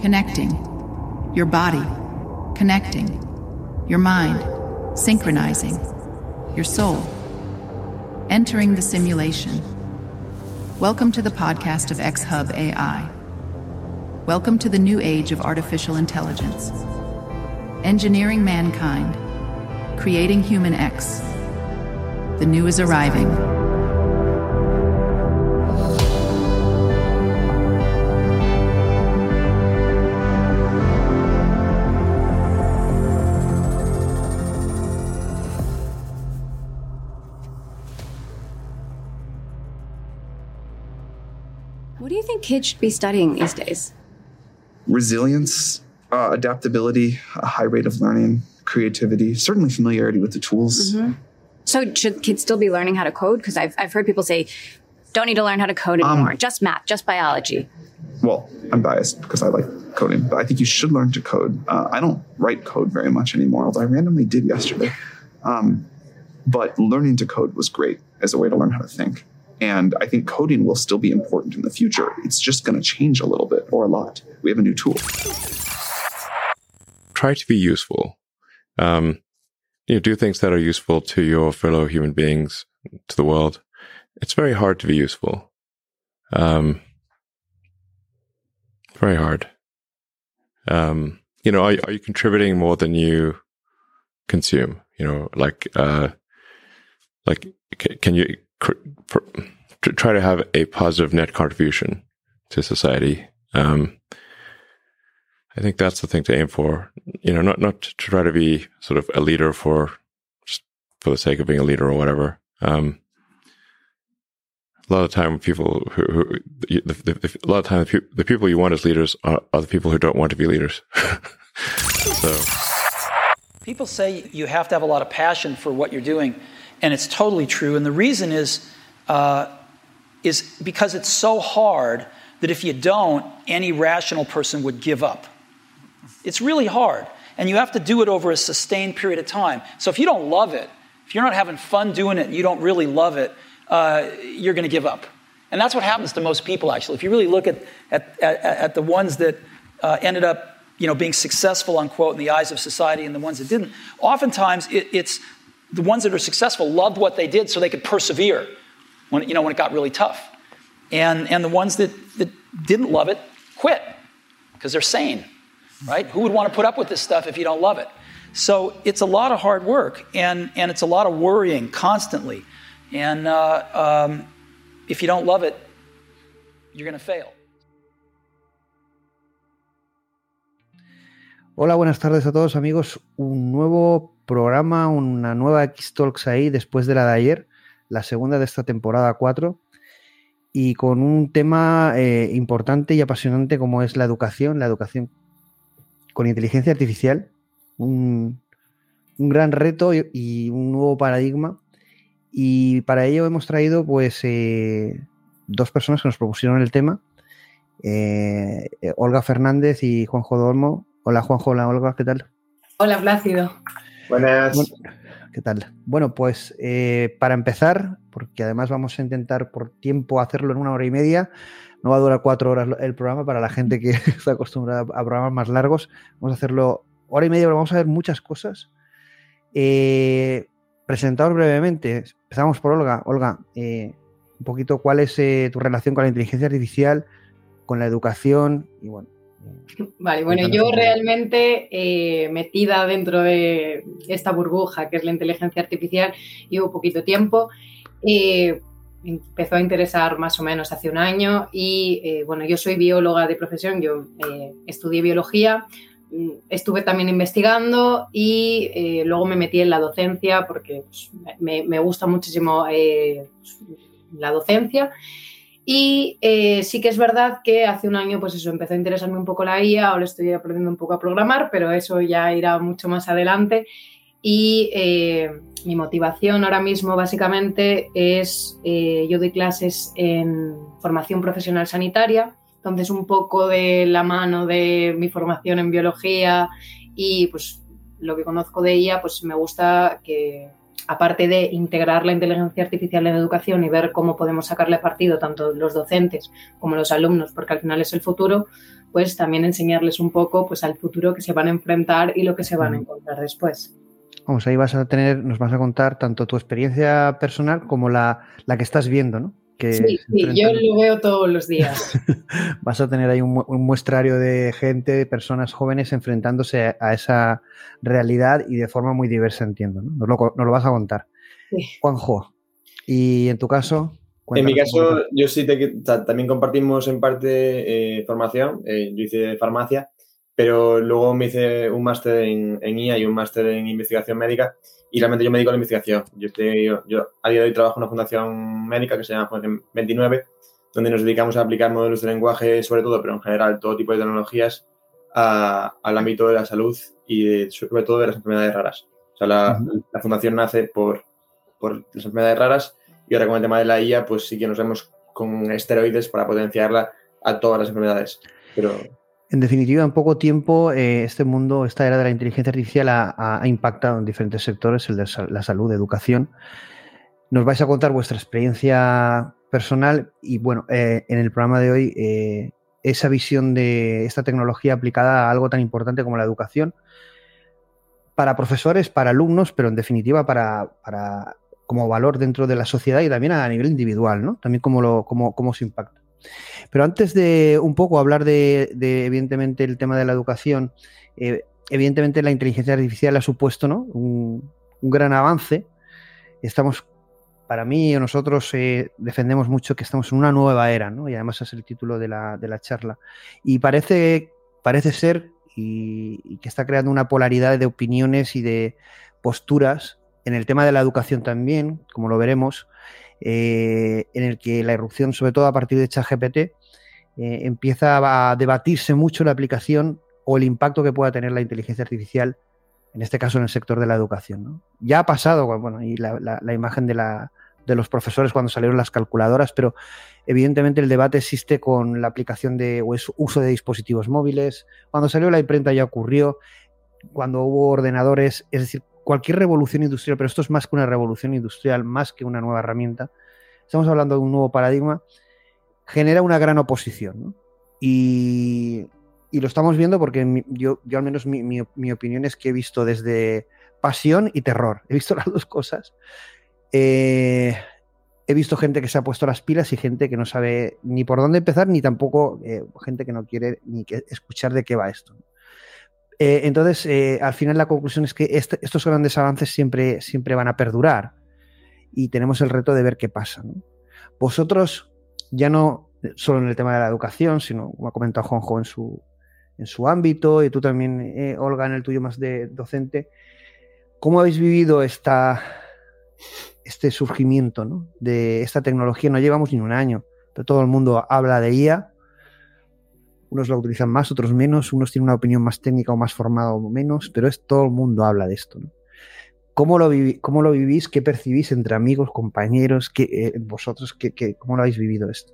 connecting, your body, connecting, your mind, synchronizing, your soul, entering the simulation. Welcome to the podcast of X Hub AI. Welcome to the new age of artificial intelligence. Engineering mankind, creating human X. The new is arriving. Kids should be studying these days? Resilience, uh, adaptability, a high rate of learning, creativity, certainly familiarity with the tools. So, should kids still be learning how to code? Because I've, I've heard people say, don't need to learn how to code anymore, just math, just biology. Well, I'm biased because I like coding, but I think you should learn to code. Uh, I don't write code very much anymore, although I randomly did yesterday. Um, but learning to code was great as a way to learn how to think. And I think coding will still be important in the future. It's just going to change a little bit or a lot. We have a new tool. try to be useful. Um, you know, do things that are useful to your fellow human beings, to the world. It's very hard to be useful. Um, very hard. Um, you know, are, are you contributing more than you consume? You know, like, uh, like, ca- can you tr- try to have a positive net contribution to society? Um, I think that's the thing to aim for. You know, not not to try to be sort of a leader for just for the sake of being a leader or whatever. Um, a lot of time, people who, who the, the, the, a lot of time, the, the people you want as leaders are, are the people who don't want to be leaders. so, People say you have to have a lot of passion for what you're doing, and it's totally true. And the reason is, uh, is because it's so hard that if you don't, any rational person would give up. It's really hard, and you have to do it over a sustained period of time. So if you don't love it, if you're not having fun doing it, you don't really love it, uh, you're going to give up. And that's what happens to most people, actually. If you really look at, at, at, at the ones that uh, ended up you know, being successful, unquote, in the eyes of society and the ones that didn't, oftentimes it, it's the ones that are successful loved what they did so they could persevere when, you know, when it got really tough. And, and the ones that, that didn't love it quit because they're sane, right? Who would want to put up with this stuff if you don't love it? So it's a lot of hard work and, and it's a lot of worrying constantly. And uh, um, if you don't love it, you're going to fail. Hola, buenas tardes a todos amigos. Un nuevo programa, una nueva X-Talks ahí después de la de ayer, la segunda de esta temporada 4, y con un tema eh, importante y apasionante como es la educación, la educación con inteligencia artificial, un, gran reto y, un nuevo paradigma. Y para ello hemos traído pues eh, dos personas que nos propusieron el tema, eh, Olga Fernández y Juanjo Dolmo. Hola Juanjo, hola Olga, ¿qué tal? Hola Plácido. Buenas. Bueno, ¿Qué tal? Bueno, pues eh, para empezar, porque además vamos a intentar por tiempo hacerlo en una hora y media, no va a durar cuatro horas el programa para la gente que está acostumbrada a programas más largos. Vamos a hacerlo hora y media, pero vamos a ver muchas cosas. Eh, presentaros brevemente, empezamos por Olga. Olga, eh, un poquito cuál es eh, tu relación con la inteligencia artificial, con la educación y bueno. Vale, bueno, yo realmente eh, metida dentro de esta burbuja que es la inteligencia artificial llevo poquito tiempo. Eh, empezó a interesar más o menos hace un año y eh, bueno, yo soy bióloga de profesión, yo eh, estudié biología, mm, estuve también investigando y eh, luego me metí en la docencia porque pues, me, me gusta muchísimo eh, la docencia. Y eh, sí que es verdad que hace un año, pues eso, empezó a interesarme un poco la IA, ahora estoy aprendiendo un poco a programar, pero eso ya irá mucho más adelante. Y eh, mi motivación ahora mismo básicamente es, eh, yo doy clases en formación profesional sanitaria, entonces un poco de la mano de mi formación en biología y pues lo que conozco de ella, pues me gusta que aparte de integrar la inteligencia artificial en educación y ver cómo podemos sacarle partido tanto los docentes como los alumnos, porque al final es el futuro, pues también enseñarles un poco pues al futuro que se van a enfrentar y lo que se van a encontrar después. Vamos, ahí vas a tener, nos vas a contar tanto tu experiencia personal como la, la que estás viendo, ¿no? Sí, sí yo lo veo todos los días. Vas a tener ahí un, muestrario de gente, de personas jóvenes enfrentándose a esa realidad y de forma muy diversa, entiendo. ¿no? Nos, lo, vas a contar. Juanjo, ¿y en tu caso? En mi caso, yo sí te, también compartimos en parte eh, formación. Eh, yo hice farmacia, pero luego me hice un máster en, en IA y un máster en investigación médica y realmente yo me dedico a la investigación. Yo, estoy, yo, a día de hoy trabajo en una fundación médica que se llama Fundación 29, donde nos dedicamos a aplicar modelos de lenguaje, sobre todo, pero en general todo tipo de tecnologías, al ámbito de la salud y sobre todo de las enfermedades raras. O sea, la, la, fundación nace por, por las enfermedades raras y ahora con el tema de la IA, pues sí que nos vemos con esteroides para potenciarla a todas las enfermedades. Pero en definitiva, en poco tiempo, eh, este mundo, esta era de la inteligencia artificial ha, impactado en diferentes sectores, el de la salud, educación. Nos vais a contar vuestra experiencia personal y, bueno, eh, en el programa de hoy, eh, esa visión de esta tecnología aplicada a algo tan importante como la educación, para profesores, para alumnos, pero en definitiva para, como valor dentro de la sociedad y también a nivel individual, ¿no? También cómo, lo, cómo, cómo se impacta. Pero antes de un poco hablar de, evidentemente, el tema de la educación, eh, evidentemente la inteligencia artificial ha supuesto ¿no? un, gran avance. Estamos, para mí, nosotros eh, defendemos mucho que estamos en una nueva era, ¿no? y además es el título de la, de la charla. Y parece, parece ser y, que está creando una polaridad de opiniones y de posturas en el tema de la educación también, como lo veremos, eh, en el que la irrupción, sobre todo a partir de ChatGPT, eh, empieza a debatirse mucho la aplicación o el impacto que pueda tener la inteligencia artificial, en este caso en el sector de la educación. Ya ha pasado, bueno, y la, imagen de, la, de los profesores cuando salieron las calculadoras, pero evidentemente el debate existe con la aplicación de o uso de dispositivos móviles. Cuando salió la imprenta ya ocurrió, cuando hubo ordenadores, es decir, cualquier revolución industrial, pero esto es más que una revolución industrial, más que una nueva herramienta, estamos hablando de un nuevo paradigma, genera una gran oposición. Y, lo estamos viendo porque yo, yo al menos mi, opinión es que he visto desde pasión y terror, he visto las dos cosas. Eh, he visto gente que se ha puesto las pilas y gente que no sabe ni por dónde empezar, ni tampoco eh, gente que no quiere ni que escuchar de qué va esto. Eh, entonces, eh, al final la conclusión es que este, estos grandes avances siempre, siempre van a perdurar y tenemos el reto de ver qué pasa. Vosotros, ya no solo en el tema de la educación, sino, como ha comentado Juanjo, en su, en su ámbito y tú también, eh, Olga, en el tuyo más de docente, ¿cómo habéis vivido esta, este surgimiento de esta tecnología? No llevamos ni un año, pero todo el mundo habla de IA unos la utilizan más, otros menos, unos tienen una opinión más técnica o más formada o menos, pero es todo el mundo habla de esto. ¿Cómo, lo ¿Cómo lo vivís? ¿Qué percibís entre amigos, compañeros? ¿Qué, eh, vosotros, qué, cómo lo habéis vivido esto?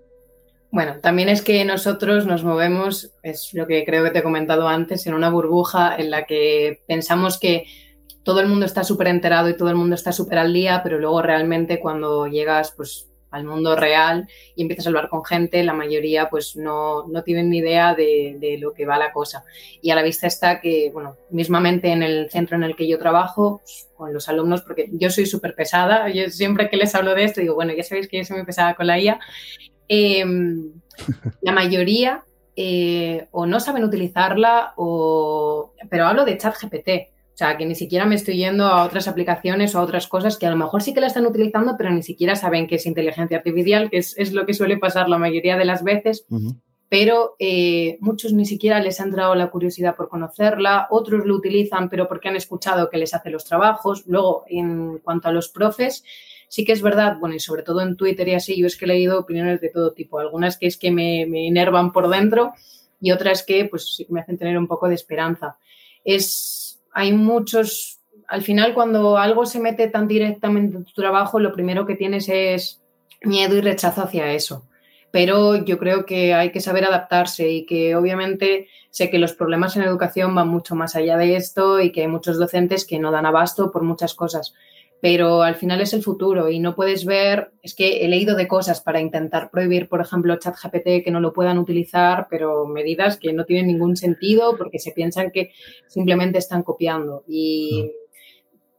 Bueno, también es que nosotros nos movemos, es lo que creo que te he comentado antes, en una burbuja en la que pensamos que todo el mundo está súper enterado y todo el mundo está súper al día, pero luego realmente cuando llegas, pues al mundo real y empiezas a hablar con gente, la mayoría pues no, no tienen ni idea de, lo que va la cosa. Y a la vista está que, bueno, mismamente en el centro en el que yo trabajo, pues, con los alumnos, porque yo soy súper pesada, yo siempre que les hablo de esto digo, bueno, ya sabéis que yo soy muy pesada con la IA, em, la mayoría eh, o no saben utilizarla o... Pero hablo de ChatGPT o sea, que ni siquiera me estoy yendo a otras aplicaciones o a otras cosas que a lo mejor sí que la están utilizando, pero ni siquiera saben que es inteligencia artificial, que es, lo que suele pasar la mayoría de las veces. Pero eh, muchos ni siquiera les ha entrado la curiosidad por conocerla, otros lo utilizan, pero porque han escuchado que les hace los trabajos. Luego, en cuanto a los profes, sí que es verdad, bueno, y sobre todo en Twitter y así, yo es que he leído opiniones de todo tipo. Algunas que es que me, me enervan por dentro y otras que, pues, sí que me hacen tener un poco de esperanza. Es hay muchos, al final cuando algo se mete tan directamente en tu trabajo, lo primero que tienes es miedo y rechazo hacia eso. Pero yo creo que hay que saber adaptarse y que obviamente sé que los problemas en educación van mucho más allá de esto y que hay muchos docentes que no dan abasto por muchas cosas. Pero al final es el futuro y no puedes ver, es que he leído de cosas para intentar prohibir, por ejemplo, ChatGPT que no lo puedan utilizar, pero medidas que no tienen ningún sentido porque se piensan que simplemente están copiando. Y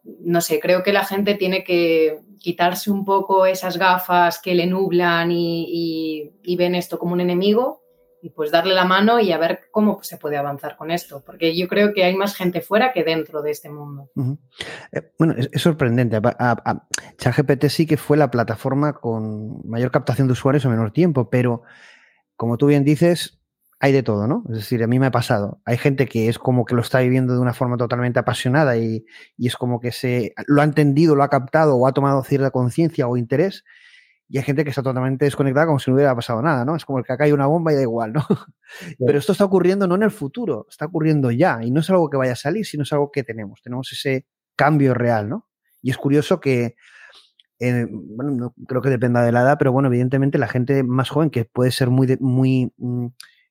no sé, creo que la gente tiene que quitarse un poco esas gafas que le nublan y, ven esto como un enemigo y pues darle la mano y a ver cómo se puede avanzar con esto, porque yo creo que hay más gente fuera que dentro de este mundo. Eh, bueno, es, sorprendente. ChatGPT sí que fue la plataforma con mayor captación de usuarios en menor tiempo, pero como tú bien dices, hay de todo, ¿no? Es decir, a mí me ha pasado. Hay gente que es como que lo está viviendo de una forma totalmente apasionada y, y es como que se lo ha entendido, lo ha captado o ha tomado cierta conciencia o interés. Y hay gente que está totalmente desconectada como si no hubiera pasado nada, ¿no? Es como el que acá hay una bomba y da igual, ¿no? Pero esto está ocurriendo no en el futuro, está ocurriendo ya. Y no es algo que vaya a salir, sino es algo que tenemos. Tenemos ese cambio real, ¿no? Y es curioso que, eh, bueno, no creo que dependa de la edad, pero bueno, evidentemente la gente más joven que puede ser muy, muy mm,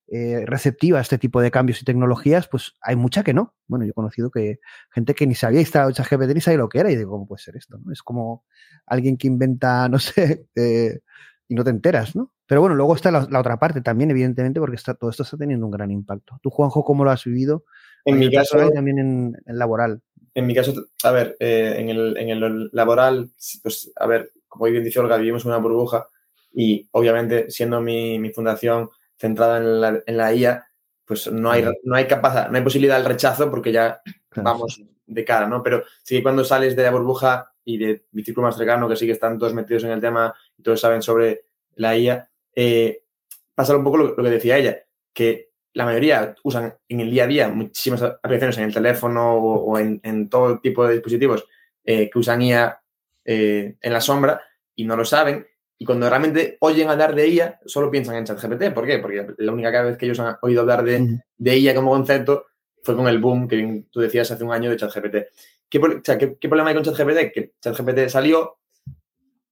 eh, receptiva a este tipo de cambios y tecnologías, pues hay mucha que no. Bueno, yo he conocido que gente que ni sabía instalado ChatGPT ni sabía lo que era y digo, ¿cómo puede ser esto? Es como alguien que inventa, no sé, eh, y no te enteras, ¿no? Pero bueno, luego está la, otra parte también, evidentemente, porque está, todo esto está teniendo un gran impacto. ¿Tú, Juanjo, cómo lo has vivido? En mi caso... También en, en, laboral. En mi caso, a ver, eh, en, el, en, el, laboral, pues, a ver, como bien dice Olga, vivimos una burbuja y obviamente siendo mi, mi fundación centrada en la, en la IA, pues no hay, no hay capacidad, no hay posibilidad del rechazo porque ya vamos de cara, ¿no? Pero sí cuando sales de la burbuja y de mi círculo más cercano, que sí que están todos metidos en el tema y todos saben sobre la IA, eh, pasa un poco lo, que decía ella, que la mayoría usan en el día a día muchísimas aplicaciones en el teléfono o, en, en, todo tipo de dispositivos eh, que usan IA eh, en la sombra y no lo saben y cuando realmente oyen hablar de IA, solo piensan en ChatGPT. ¿Por qué? Porque la única vez que ellos han oído hablar de, de IA como concepto fue con el boom que tú decías hace un año de ChatGPT. ¿Qué, ¿qué, problema hay con ChatGPT? Que ChatGPT salió,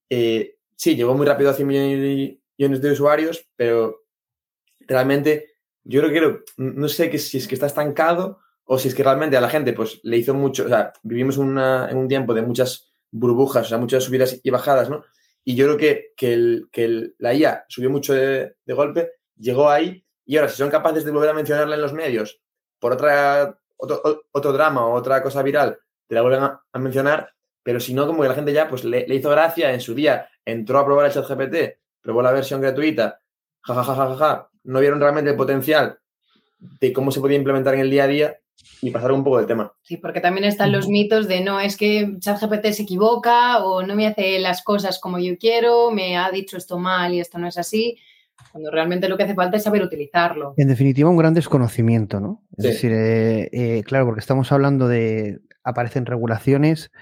eh, sí, llegó muy rápido a 100 millones de usuarios, pero realmente yo creo que no sé si es que está estancado o si es que realmente a la gente pues le hizo mucho, o sea, vivimos en un tiempo de muchas burbujas, o sea, muchas subidas y bajadas, ¿no? Y yo creo que, que, el, que la IA subió mucho de, golpe, llegó ahí y ahora si son capaces de volver a mencionarla en los medios por otra, otro, drama o otra cosa viral, te la vuelven a, mencionar, pero si no, como que la gente ya pues le, hizo gracia en su día, entró a probar el chat GPT, probó la versión gratuita, jajajajaja, ja, ja, ja, no vieron realmente el potencial de cómo se podía implementar en el día a día y pasar un poco del tema. Sí, porque también están los mitos de no, es que ChatGPT se equivoca o no me hace las cosas como yo quiero, me ha dicho esto mal y esto no es así, cuando realmente lo que hace falta es saber utilizarlo. En definitiva, un gran desconocimiento, ¿no? Es decir, eh, eh, claro, porque estamos hablando de, aparecen regulaciones,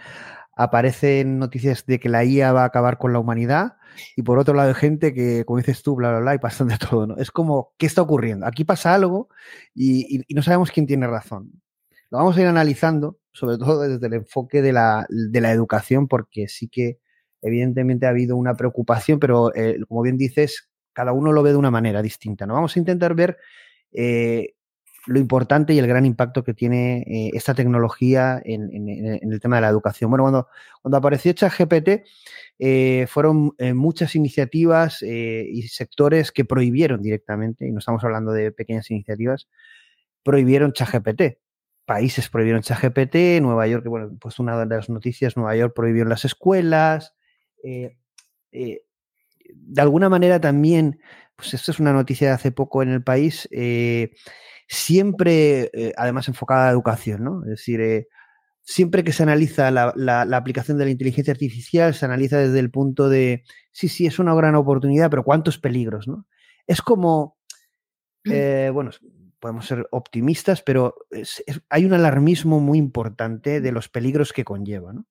aparecen noticias de que la IA va a acabar con la humanidad, y por otro lado gente que, como dices tú, bla, bla, bla, y pasan de todo, ¿no? Es como, ¿qué está ocurriendo? Aquí pasa algo y, no sabemos quién tiene razón. Lo vamos a ir analizando, sobre todo desde el enfoque de la, de la educación, porque sí que evidentemente ha habido una preocupación, pero eh, como bien dices, cada uno lo ve de una manera distinta, ¿no? Vamos a intentar ver eh, lo importante y el gran impacto que tiene eh, esta tecnología en, el tema de la educación. Bueno, cuando, apareció ChatGPT, eh, fueron eh, muchas iniciativas y sectores que prohibieron directamente, y no estamos hablando de pequeñas iniciativas, prohibieron ChatGPT. Países prohibieron ChatGPT, Nueva York, bueno, pues una de las noticias, Nueva York prohibió las escuelas. de alguna manera también, pues esto es una noticia de hace poco en el país, siempre, eh, además, enfocada a la educación, ¿no? Es decir, eh, siempre que se analiza la, aplicación de la inteligencia artificial, se analiza desde el punto de, sí, sí, es una gran oportunidad, pero ¿cuántos peligros, no? Es como, mm. eh, bueno, podemos ser optimistas, pero hay un alarmismo muy importante de los peligros que conlleva, ¿no?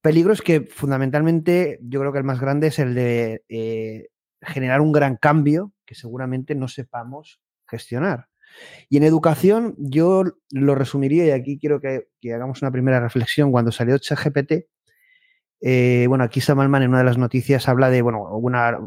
Peligros que fundamentalmente yo creo que el más grande es el de generar un gran cambio que seguramente no sepamos gestionar. Y en educación yo lo resumiría, y aquí quiero que, hagamos una primera reflexión, cuando salió ChatGPT, eh, bueno, aquí Samalman en una de las noticias habla de, bueno, una,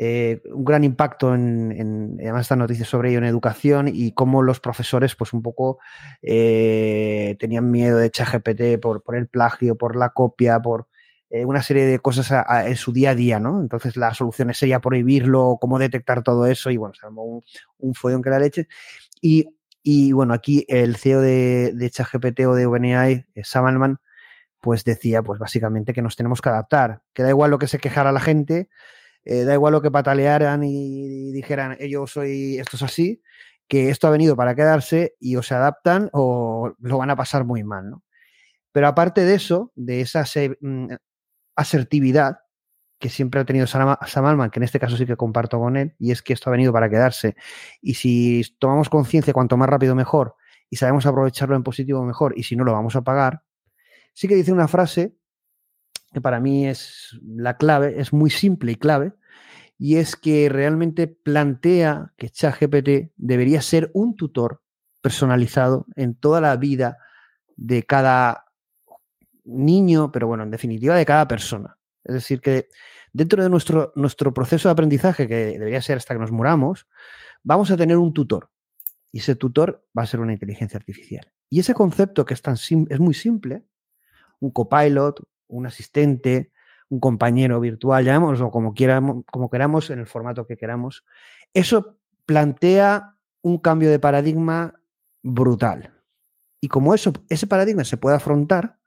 eh, un gran impacto en, en, además esta noticia sobre ello en educación y cómo los profesores pues un poco eh, tenían miedo de ChatGPT por, por el plagio, por la copia, por eh, una serie de cosas en su día a día, ¿no? Entonces la solución sería prohibirlo, cómo detectar todo eso y bueno, se armó un, un follón que la leche. Y, y, bueno, aquí el CEO de, de ChatGPT o de OpenAI, Sam Altman, pues decía pues básicamente que nos tenemos que adaptar, que da igual lo que se quejara la gente, eh, da igual lo que patalearan y, y dijeran, eh, yo soy, esto es así, que esto ha venido para quedarse y o se adaptan o lo van a pasar muy mal, ¿no? Pero aparte de eso, de esa mm, asertividad que siempre ha tenido Sam Altman, que en este caso sí que comparto con él, y es que esto ha venido para quedarse. Y si tomamos conciencia, cuanto más rápido mejor, y sabemos aprovecharlo en positivo mejor, y si no lo vamos a pagar, sí que dice una frase que para mí es la clave, es muy simple y clave, y es que realmente plantea que ChatGPT debería ser un tutor personalizado en toda la vida de cada niño, pero bueno, en definitiva de cada persona. Es decir, que dentro de nuestro, nuestro proceso de aprendizaje, que debería ser hasta que nos muramos, vamos a tener un tutor. Y ese tutor va a ser una inteligencia artificial. Y ese concepto que es, tan es muy simple, un copilot, un asistente, un compañero virtual, llamémoslo como, quieramos, como queramos, en el formato que queramos, eso plantea un cambio de paradigma brutal. Y como eso, ese paradigma se puede afrontar,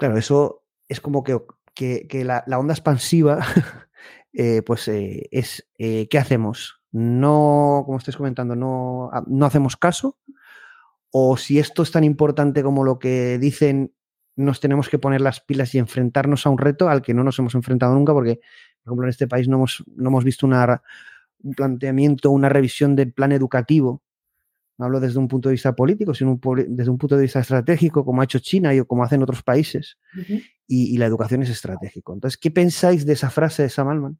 claro, eso es como que, que, la, onda expansiva, eh, pues eh, es, eh, ¿qué hacemos? No, como estáis comentando, no, no hacemos caso, o si esto es tan importante como lo que dicen nos tenemos que poner las pilas y enfrentarnos a un reto al que no nos hemos enfrentado nunca, porque, por ejemplo, en este país no hemos, no hemos visto un planteamiento, una revisión del plan educativo. No hablo desde un punto de vista político, sino un, desde un punto de vista estratégico, como ha hecho China y como hacen otros países. Uh -huh. y, y, la educación es estratégico. Entonces, ¿qué pensáis de esa frase de Sam Altman?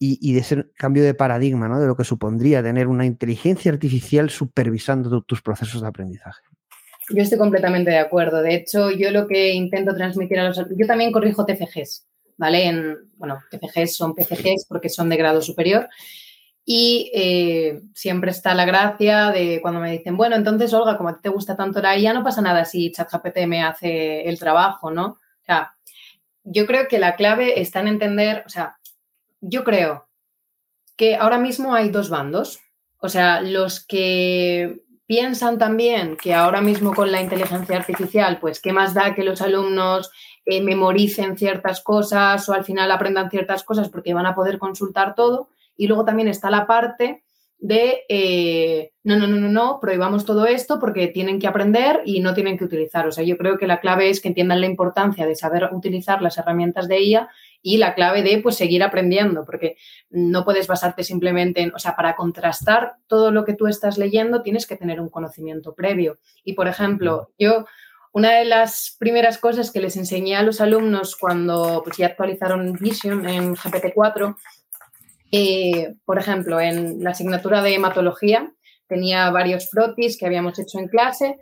Y, y, de ese cambio de paradigma, ¿no? De lo que supondría tener una inteligencia artificial supervisando tu, tus procesos de aprendizaje. Yo estoy completamente de acuerdo. De hecho, yo lo que intento transmitir a los... Yo también corrijo TFGs, ¿vale? En, bueno, TFGs son PCGs porque son de grado superior. Y eh, siempre está la gracia de cuando me dicen, bueno, entonces, Olga, como a ti te gusta tanto la IA, no pasa nada si ChatGPT me hace el trabajo, ¿no? O sea, yo creo que la clave está en entender, o sea, yo creo que ahora mismo hay dos bandos. O sea, los que piensan también que ahora mismo con la inteligencia artificial, pues qué más da que los alumnos eh, memoricen ciertas cosas o al final aprendan ciertas cosas porque van a poder consultar todo. Y luego también está la parte de eh, no, no, no, no, no, prohibamos todo esto porque tienen que aprender y no tienen que utilizar. O sea, yo creo que la clave es que entiendan la importancia de saber utilizar las herramientas de IA y la clave de pues seguir aprendiendo, porque no puedes basarte simplemente en, o sea, para contrastar todo lo que tú estás leyendo tienes que tener un conocimiento previo. Y por ejemplo, yo una de las primeras cosas que les enseñé a los alumnos cuando pues, ya actualizaron Vision en GPT-4, eh, por ejemplo, en la asignatura de hematología tenía varios frotis que habíamos hecho en clase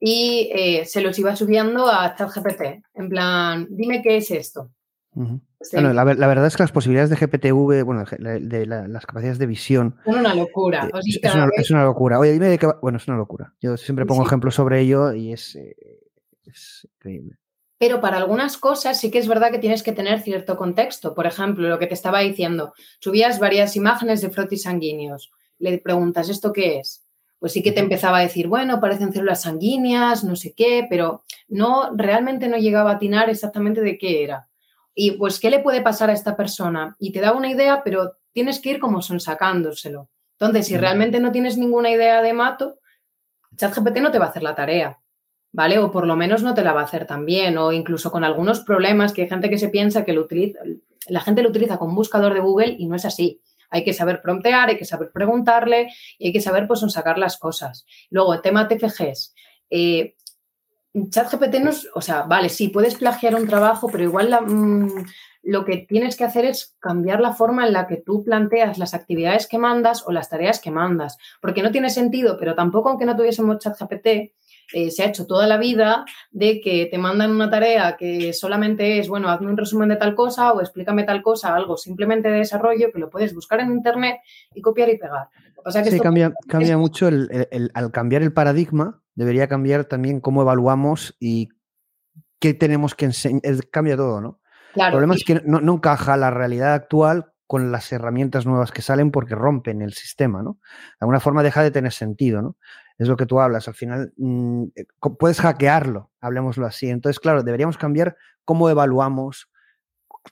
y eh, se los iba subiendo a ChatGPT, en plan, dime qué es esto. Uh -huh. sí. bueno, la, la, verdad es que las posibilidades de GPTV, bueno, de, de la, las capacidades de visión. Son una locura. Eh, es, una, es, una, locura. Oye, dime de qué. Bueno, es una locura. Yo siempre pongo sí. ejemplos sobre ello y es, eh, es, increíble. Pero para algunas cosas sí que es verdad que tienes que tener cierto contexto. Por ejemplo, lo que te estaba diciendo, subías varias imágenes de frotis sanguíneos. Le preguntas, ¿esto qué es? Pues sí que te empezaba a decir, bueno, parecen células sanguíneas, no sé qué, pero no, realmente no llegaba a atinar exactamente de qué era y pues, ¿qué le puede pasar a esta persona? Y te da una idea, pero tienes que ir como son sacándoselo. Entonces, si realmente no tienes ninguna idea de mato, ChatGPT no te va a hacer la tarea, ¿vale? O por lo menos no te la va a hacer tan bien, o incluso con algunos problemas que hay gente que se piensa que utiliza, la gente lo utiliza con buscador de Google y no es así. Hay que saber promptear, hay que saber preguntarle y hay que saber pues sacar las cosas. Luego, el tema TFGs. Eh, ChatGPT no o sea, vale, sí, puedes plagiar un trabajo, pero igual mmm, lo que tienes que hacer es cambiar la forma en la que tú planteas las actividades que mandas o las tareas que mandas, porque no tiene sentido, pero tampoco aunque no tuviésemos ChatGPT, eh, se ha hecho toda la vida de que te mandan una tarea que solamente es, bueno, hazme un resumen de tal cosa o explícame tal cosa, algo simplemente de desarrollo que lo puedes buscar en internet y copiar y pegar. Que sí, cambia, cambia mucho el, al cambiar el paradigma, debería cambiar también cómo evaluamos y qué tenemos que enseñar. Cambia todo, ¿no? el problema es que no, no encaja la realidad actual con las herramientas nuevas que salen porque rompen el sistema, ¿no? De alguna forma deja de tener sentido, ¿no? Es lo que tú hablas. Al final mm, eh, puedes hackearlo, hablemoslo así. Entonces, claro, deberíamos cambiar cómo evaluamos.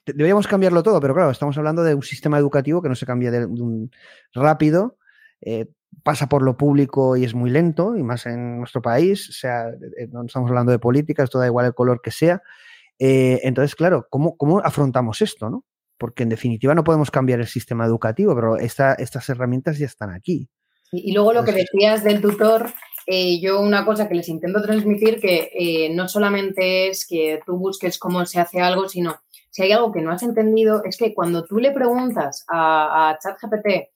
Deberíamos cambiarlo todo, pero claro, estamos hablando de un sistema educativo que no se cambia de, un rápido, eh, pasa por lo público y es muy lento, y más en nuestro país. O sea, eh, no estamos hablando de políticas, todo da igual el color que sea. entonces, claro, ¿cómo, ¿cómo afrontamos esto, no? Porque en definitiva no podemos cambiar el sistema educativo, pero estas herramientas ya están aquí. Y, luego lo que decías del tutor, eh, yo una cosa que les intento transmitir que eh, no solamente es que tú busques cómo se hace algo, sino si hay algo que no has entendido, es que cuando tú le preguntas a, a ChatGPT,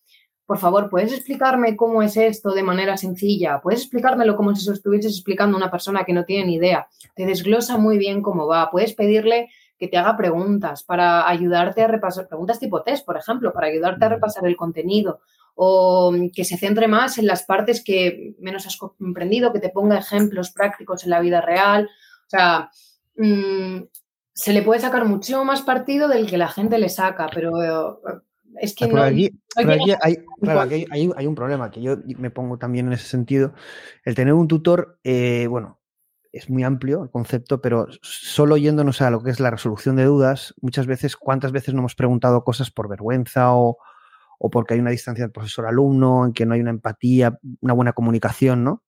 por favor, ¿puedes explicarme cómo es esto de manera sencilla? ¿Puedes explicármelo como si estuvieses explicando a una persona que no tiene ni idea? Te desglosa muy bien cómo va. Puedes pedirle que te haga preguntas para ayudarte a repasar, preguntas tipo test, por ejemplo, para ayudarte a repasar el contenido o mm, que se centre más en las partes que menos has comprendido, que te ponga ejemplos prácticos en la vida real. O sea, mm, se le puede sacar mucho más partido del que la gente le saca, pero eh, es que no, aquí, hay, un problema que yo me pongo también en ese sentido. El tener un tutor, eh, bueno, es muy amplio el concepto, pero solo yéndonos a lo que es la resolución de dudas, muchas veces, ¿cuántas veces no hemos preguntado cosas por vergüenza o, o porque hay una distancia del profesor-alumno, en que no hay una empatía, una buena comunicación, ¿no?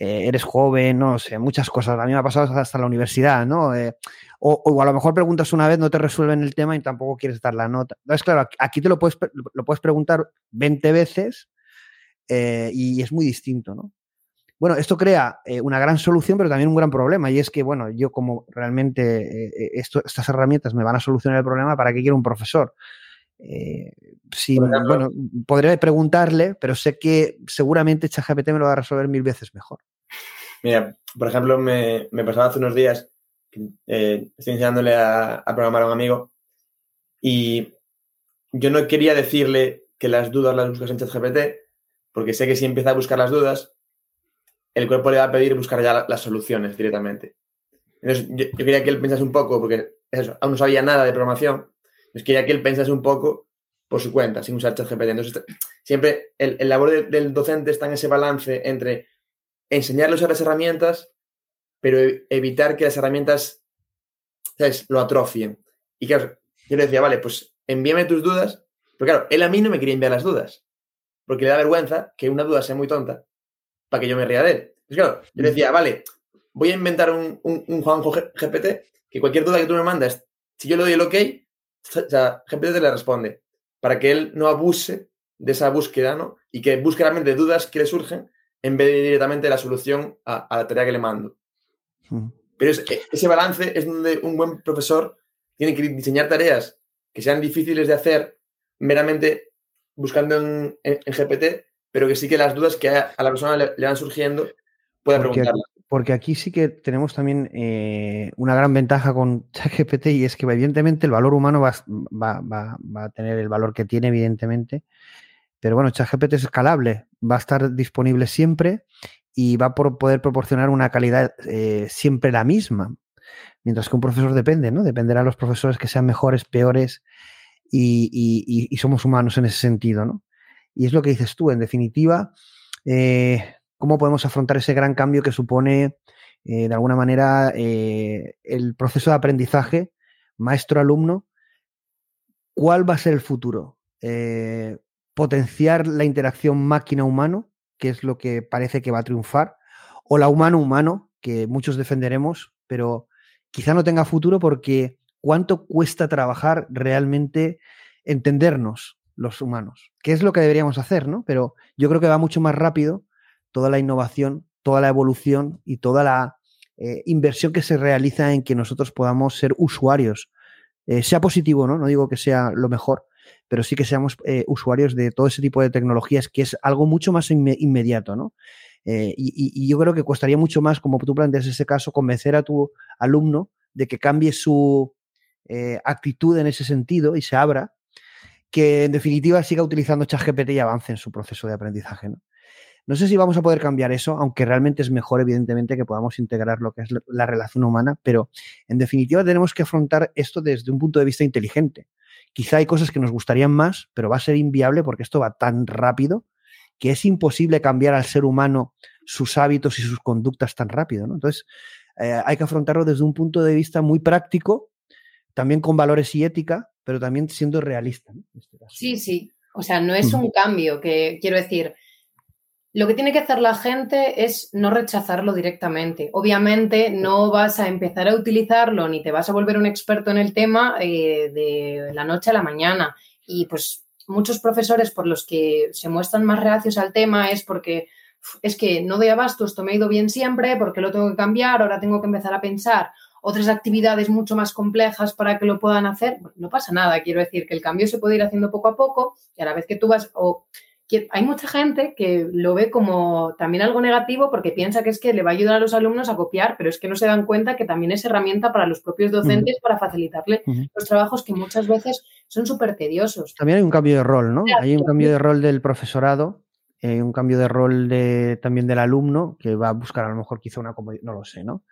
Eh, eres joven, no sé, muchas cosas. A mí me ha pasado hasta la universidad, ¿no? Eh, o, a lo mejor preguntas una vez, no te resuelven el tema y tampoco quieres dar la nota. Entonces, claro, aquí te lo puedes, lo puedes preguntar 20 veces eh, y es muy distinto, ¿no? Bueno, esto crea una gran solución, pero también un gran problema, y es que, bueno, yo como realmente estas herramientas me van a solucionar el problema, ¿para qué quiero un profesor? Eh, bueno, podré preguntarle, pero sé que seguramente ChatGPT me lo va a resolver mil veces mejor. Mira, por ejemplo, me, me pasaba hace unos días, eh, estoy enseñándole a, programar a un amigo y yo no quería decirle que las dudas las buscas en ChatGPT, porque sé que si empieza a buscar las dudas, el cuerpo le va a pedir buscar ya las soluciones directamente. Entonces, yo, yo, quería que él pensase un poco, porque eso, aún no sabía nada de programación, es que ya que él pensase un poco por su cuenta, sin usar ChatGPT. Entonces, siempre el, labor del docente está en ese balance entre enseñarle a usar las herramientas, pero e, evitar que las herramientas ¿sabes? lo atrofien. Y claro, yo le decía, vale, pues envíame tus dudas, pero claro, él a mí no me quería enviar las dudas, porque le da vergüenza que una duda sea muy tonta para que yo me ría de él. Entonces, claro, yo le decía, vale, voy a inventar un, un, un Juanjo GPT que cualquier duda que tú me mandas, si yo le doy el ok, o sea, GPT le responde para que él no abuse de esa búsqueda, ¿no? Y que busque realmente dudas que le surgen en vez de directamente la solución a, la tarea que le mando. Pero e, ese balance es donde un buen profesor tiene que diseñar tareas que sean difíciles de hacer meramente buscando en, GPT, pero que sí que las dudas que a, la persona le, van surgiendo pueda preguntarlas porque aquí sí que tenemos también eh, una gran ventaja con ChatGPT y es que evidentemente el valor humano va, a tener el valor que tiene, evidentemente. Pero bueno, ChatGPT es escalable, va a estar disponible siempre y va a poder proporcionar una calidad eh, siempre la misma. Mientras que un profesor depende, ¿no? Dependerá de los profesores que sean mejores, peores y, somos humanos en ese sentido, ¿no? Y es lo que dices tú, en definitiva, eh, cómo podemos afrontar ese gran cambio que supone, eh, de alguna manera, eh, el proceso de aprendizaje maestro-alumno. ¿Cuál va a ser el futuro? Eh, ¿Potenciar la interacción máquina-humano, que es lo que parece que va a triunfar? ¿O la humano-humano, que muchos defenderemos, pero quizá no tenga futuro porque cuánto cuesta trabajar realmente entendernos los humanos, ¿Qué es lo que deberíamos hacer, ¿no? Pero yo creo que va mucho más rápido toda la innovación, toda la evolución y toda la eh, inversión que se realiza en que nosotros podamos ser usuarios, eh, sea positivo, ¿no? No digo que sea lo mejor, pero sí que seamos eh, usuarios de todo ese tipo de tecnologías, que es algo mucho más inmediato, ¿no? Eh, y, yo creo que costaría mucho más, como tú planteas ese caso, convencer a tu alumno de que cambie su actitud en ese sentido y se abra, que en definitiva siga utilizando ChatGPT y avance en su proceso de aprendizaje. ¿no? No sé si vamos a poder cambiar eso, aunque realmente es mejor, evidentemente, que podamos integrar lo que es la relación humana, pero en definitiva tenemos que afrontar esto desde un punto de vista inteligente. Quizá hay cosas que nos gustarían más, pero va a ser inviable porque esto va tan rápido que es imposible cambiar al ser humano sus hábitos y sus conductas tan rápido. Entonces, eh, hay que afrontarlo desde un punto de vista muy práctico, también con valores y ética, pero también siendo realista. Este sí, sí. O sea, no es un cambio que, quiero decir, lo que tiene que hacer la gente es no rechazarlo directamente. Obviamente no vas a empezar a utilizarlo ni te vas a volver un experto en el tema eh, de la noche a la mañana. Y pues muchos profesores por los que se muestran más reacios al tema es porque es que no doy abasto, esto me ha ido bien siempre, porque lo tengo que cambiar, ahora tengo que empezar a pensar otras actividades mucho más complejas para que lo puedan hacer. No pasa nada, quiero decir que el cambio se puede ir haciendo poco a poco y a la vez que tú vas o hay mucha gente que lo ve como también algo negativo porque piensa que es que le va a ayudar a los alumnos a copiar, pero es que no se dan cuenta que también es herramienta para los propios docentes para facilitarle los trabajos que muchas veces son súper tediosos. También hay un cambio de rol, ¿no? hay un cambio de rol del profesorado, hay un cambio de rol de, también del alumno que va a buscar a lo mejor quizá una comodidad, no lo sé, ¿no?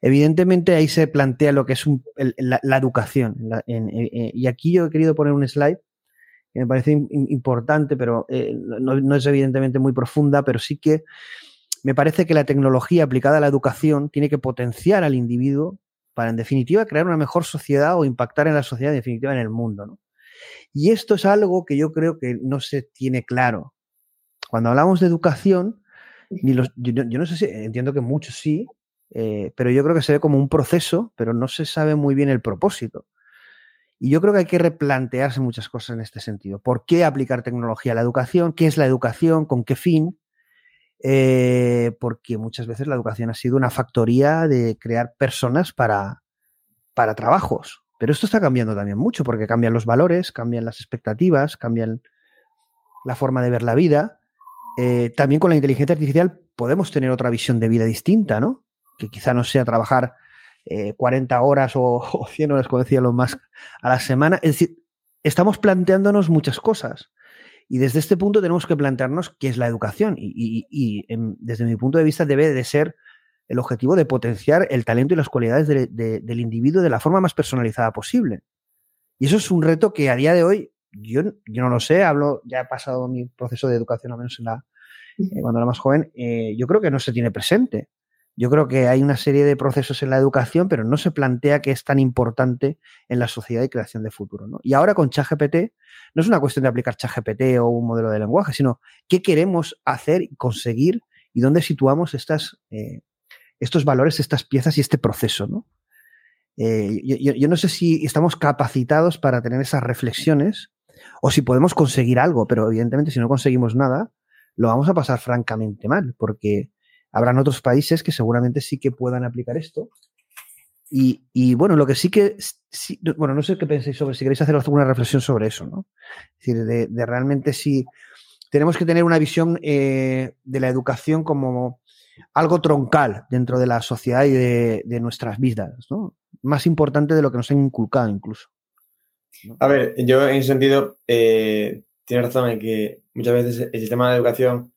Evidentemente ahí se plantea lo que es la, educación. Eh, eh, y aquí yo he querido poner un slide me parece importante, pero eh, no, es evidentemente muy profunda, pero sí que me parece que la tecnología aplicada a la educación tiene que potenciar al individuo para, en definitiva, crear una mejor sociedad o impactar en la sociedad, en definitiva, en el mundo. Y esto es algo que yo creo que no se tiene claro. Cuando hablamos de educación, yo, no sé si, entiendo que muchos sí, eh, pero yo creo que se ve como un proceso, pero no se sabe muy bien el propósito. Y yo creo que hay que replantearse muchas cosas en este sentido. ¿Por qué aplicar tecnología a la educación? ¿Qué es la educación? ¿Con qué fin? Eh, porque muchas veces la educación ha sido una factoría de crear personas para, para trabajos. Pero esto está cambiando también mucho porque cambian los valores, cambian las expectativas, cambian la forma de ver la vida. Eh, también con la inteligencia artificial podemos tener otra visión de vida distinta, ¿no? Que quizá no sea trabajar 40 eh, horas o, 100 horas, como decía Elon Musk, a la semana. Es decir, estamos planteándonos muchas cosas. Y desde este punto tenemos que plantearnos qué es la educación. Y, desde mi punto de vista debe de ser el objetivo de potenciar el talento y las cualidades del individuo de la forma más personalizada posible. Y eso es un reto que a día de hoy, yo, yo no lo sé, hablo, ya he pasado mi proceso de educación, al menos eh, cuando era más joven, eh, yo creo que no se tiene presente. Yo creo que hay una serie de procesos en la educación, pero no se plantea que es tan importante en la sociedad y creación de futuro. Y ahora con ChatGPT no es una cuestión de aplicar ChatGPT o un modelo de lenguaje, sino qué queremos hacer y conseguir y dónde situamos estas, eh, estos valores, estas piezas y este proceso. ¿no? Eh, yo, no sé si estamos capacitados para tener esas reflexiones o si podemos conseguir algo, pero evidentemente si no conseguimos nada, lo vamos a pasar francamente mal, porque Habrán otros países que seguramente sí que puedan aplicar esto. Y, bueno, lo que sí que, bueno, no sé qué pensáis sobre, si queréis hacer alguna reflexión sobre eso, ¿no? Es decir, de, realmente si tenemos que tener una visión eh, de la educación como algo troncal dentro de la sociedad y de, nuestras vidas, ¿no? Más importante de lo que nos han inculcado incluso. A ver, yo en ese sentido, eh, tiene razón en que muchas veces el sistema de educación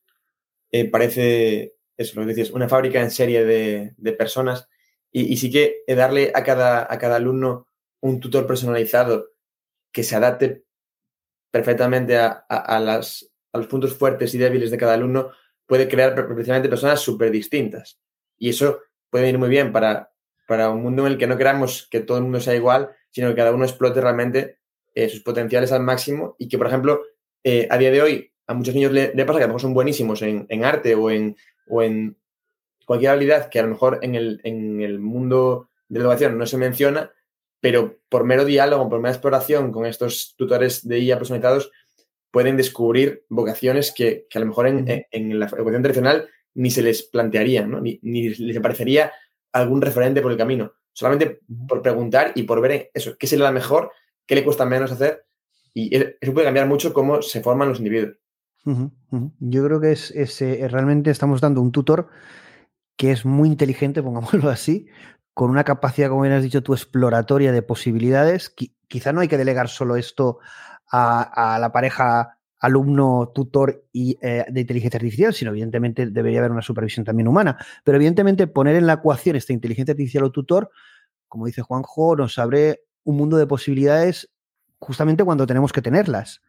eh, parece eso, lo que decías, una fábrica en serie de, personas y, sí que darle a cada, a cada alumno un tutor personalizado que se adapte perfectamente a, las, a los puntos fuertes y débiles de cada alumno puede crear precisamente personas súper distintas. Y eso puede ir muy bien para, para un mundo en el que no queramos que todo el mundo sea igual, sino que cada uno explote realmente eh, sus potenciales al máximo y que, por ejemplo, eh, a día de hoy a muchos niños le, pasa que a lo mejor son buenísimos en, en, arte o en, o en cualquier habilidad que a lo mejor en el, en el mundo de la educación no se menciona, pero por mero diálogo, por mera exploración con estos tutores de IA personalizados, pueden descubrir vocaciones que, a lo mejor en, la educación tradicional ni se les plantearía, ni, ni, les aparecería algún referente por el camino. Solamente por preguntar y por ver eso, qué se le da mejor, qué le cuesta menos hacer. Y eso puede cambiar mucho cómo se forman los individuos. Yo creo que es, eh, realmente estamos dando un tutor que es muy inteligente, pongámoslo así, con una capacidad, como bien has dicho tú, exploratoria de posibilidades. quizá no hay que delegar solo esto a, la pareja alumno, tutor y, eh, de inteligencia artificial, sino evidentemente debería haber una supervisión también humana. Pero evidentemente poner en la ecuación esta inteligencia artificial o tutor, como dice Juanjo, nos abre un mundo de posibilidades justamente cuando tenemos que tenerlas.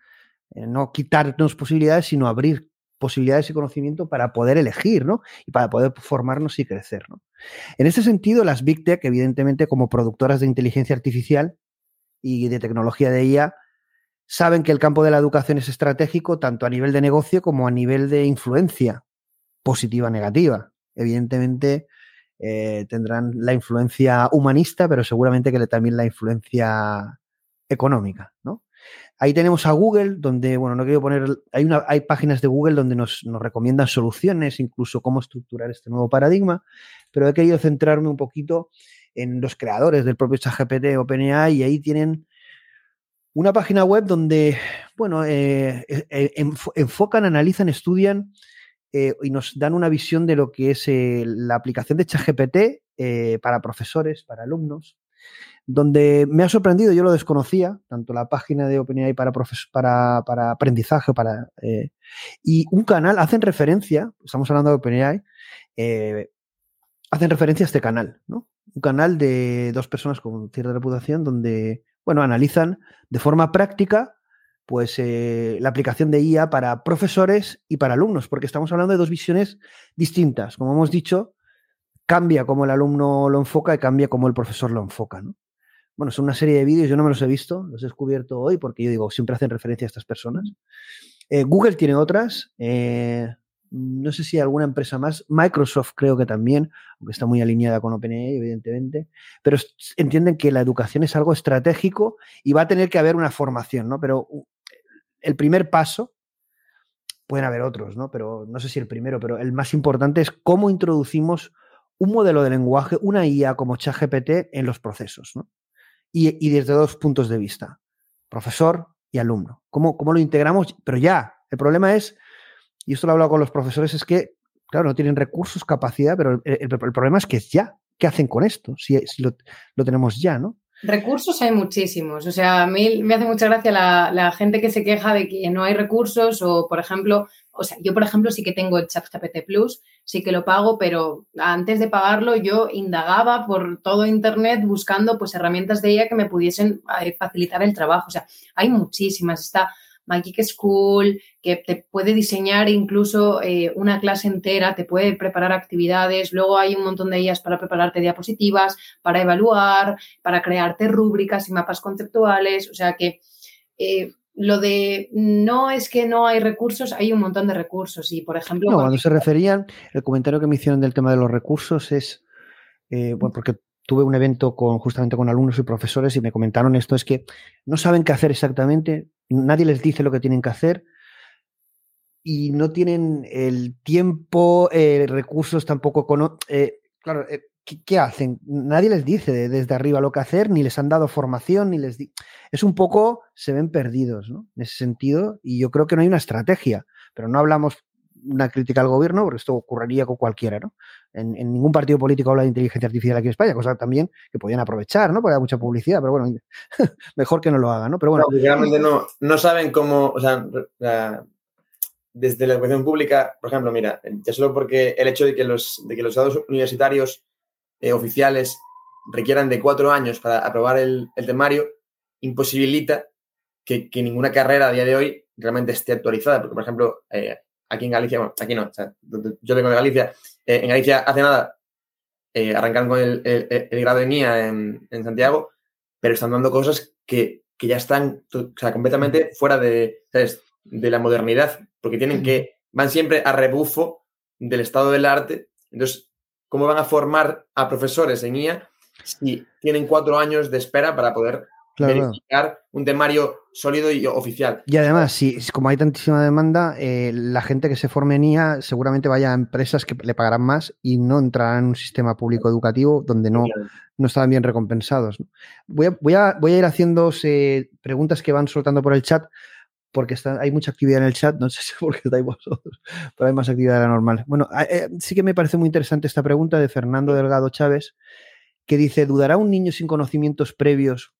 Eh, no quitarnos posibilidades, sino abrir posibilidades y conocimiento para poder elegir, ¿no? Y para poder formarnos y crecer, ¿no? En ese sentido, las Big Tech, evidentemente, como productoras de inteligencia artificial y de tecnología de IA, saben que el campo de la educación es estratégico tanto a nivel de negocio como a nivel de influencia, positiva negativa. Evidentemente, eh, tendrán la influencia humanista, pero seguramente que también la influencia económica, ¿no? Ahí tenemos a Google, donde, bueno, no quiero poner, hay, hay páginas de Google donde nos, recomiendan soluciones, incluso cómo estructurar este nuevo paradigma, pero he querido centrarme un poquito en los creadores del propio ChatGPT OpenAI y ahí tienen una página web donde, bueno, eh, eh, eh, enfocan, analizan, estudian y nos dan una visión de lo que es la aplicación de ChatGPT para profesores, para alumnos, donde me ha sorprendido, yo lo desconocía, tanto la página de OpenAI para, para, para aprendizaje, para, eh, y un canal, hacen referencia, estamos hablando de OpenAI, eh, hacen referencia a este canal, ¿no? Un canal de dos personas con cierta reputación donde, bueno, analizan de forma práctica pues eh, la aplicación de IA para profesores y para alumnos, porque estamos hablando de dos visiones distintas. Como hemos dicho, cambia cómo el alumno lo enfoca y cambia cómo el profesor lo enfoca. ¿no? Bueno, son una serie de vídeos, yo no me los he visto, los he descubierto hoy porque yo digo, siempre hacen referencia a estas personas. Eh, Google tiene otras, eh, no sé si alguna empresa más, Microsoft creo que también, aunque está muy alineada con OpenAI, evidentemente, pero entienden que la educación es algo estratégico y va a tener que haber una formación, ¿no? Pero el primer paso, pueden haber otros, ¿no? Pero no sé si el primero, pero el más importante es cómo introducimos un modelo de lenguaje, una IA como ChatGPT en los procesos, ¿no? Y, desde dos puntos de vista, profesor y alumno. ¿Cómo, ¿Cómo, lo integramos? Pero ya, el problema es, y esto lo he hablado con los profesores, es que, claro, no tienen recursos, capacidad, pero el, problema es que ya. ¿Qué hacen con esto? Si, lo, lo, tenemos ya, ¿no? Recursos hay muchísimos. O sea, a mí me hace mucha gracia la, gente que se queja de que no hay recursos o, por ejemplo, o sea, yo, por ejemplo, sí que tengo el ChatGPT Plus, sí que lo pago, pero antes de pagarlo yo indagaba por todo Internet buscando pues herramientas de ella que me pudiesen eh, facilitar el trabajo. O sea, hay muchísimas. Está Magic School, que te puede diseñar incluso eh, una clase entera, te puede preparar actividades, luego hay un montón de ellas para prepararte diapositivas, para evaluar, para crearte rúbricas y mapas conceptuales, o sea que eh, lo de no es que no hay recursos, hay un montón de recursos. Y, por ejemplo. No, cuando se referían, el comentario que me hicieron del tema de los recursos es. Eh, bueno, porque tuve un evento con justamente con alumnos y profesores y me comentaron esto: es que no saben qué hacer exactamente, nadie les dice lo que tienen que hacer y no tienen el tiempo, eh, recursos tampoco. Eh, claro, eh, ¿qué, hacen? Nadie les dice desde arriba lo que hacer, ni les han dado formación, ni les... es un poco, se ven perdidos, ¿no? En ese sentido, y yo creo que no hay una estrategia, pero no hablamos una crítica al gobierno, porque esto ocurriría con cualquiera, ¿no? En, ningún partido político habla de inteligencia artificial aquí en España, cosa también que podían aprovechar, ¿no? Porque hay mucha publicidad, pero bueno, mejor que no lo hagan, ¿no? Pero bueno. No, no, no saben cómo, o sea, desde la educación pública, por ejemplo, mira, ya solo porque el hecho de que los, de que los estados universitarios eh, oficiales requieran de cuatro años para aprobar el, temario, imposibilita que, ninguna carrera a día de hoy realmente esté actualizada. Porque, por ejemplo, eh, aquí en Galicia, bueno, aquí no, yo vengo de Galicia, eh, en Galicia hace nada arrancaron con el, grado de mía en, Santiago, pero están dando cosas que, ya están completamente fuera de, de la modernidad, porque tienen que, van siempre a rebufo del estado del arte. Entonces, ¿Cómo van a formar a profesores en IA si tienen cuatro años de espera para poder verificar un temario sólido y oficial? Y además, si, como hay tantísima demanda, eh, la gente que se forme en IA seguramente vaya a empresas que le pagarán más y no entrarán en un sistema público educativo donde no, no estaban bien recompensados. Voy a, voy a, voy a ir haciendo preguntas que van soltando por el chat porque está, hay mucha actividad en el chat, no sé si porque estáis vosotros, pero hay más actividad de la normal. Bueno, eh, sí que me parece muy interesante esta pregunta de Fernando Delgado Chávez, que dice, ¿dudará un niño sin conocimientos previos,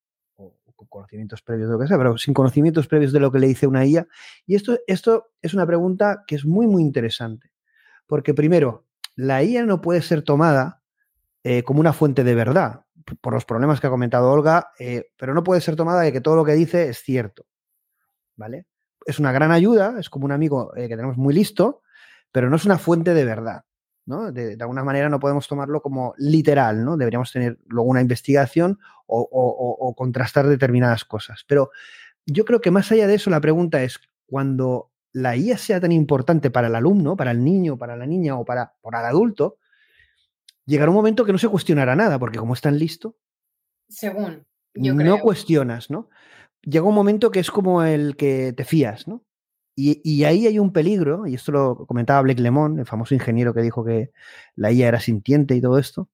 con conocimientos previos de lo que sea, pero sin conocimientos previos de lo que le dice una IA? Y esto, esto es una pregunta que es muy, muy interesante, porque primero, la IA no puede ser tomada eh, como una fuente de verdad, por los problemas que ha comentado Olga, eh, pero no puede ser tomada de que todo lo que dice es cierto. ¿Vale? Es una gran ayuda, es como un amigo eh, que tenemos muy listo, pero no es una fuente de verdad. ¿no? De, alguna manera no podemos tomarlo como literal, ¿no? Deberíamos tener luego una investigación o, o contrastar determinadas cosas. Pero yo creo que más allá de eso, la pregunta es, cuando la IA sea tan importante para el alumno, para el niño, para la niña o para, para el adulto, llegará un momento que no se cuestionará nada, porque como es tan listo, según no cuestionas, ¿no? Llega un momento que es como el que te fías, ¿no? Y, ahí hay un peligro, y esto lo comentaba Blake Lemon, el famoso ingeniero que dijo que la IA era sintiente y todo esto.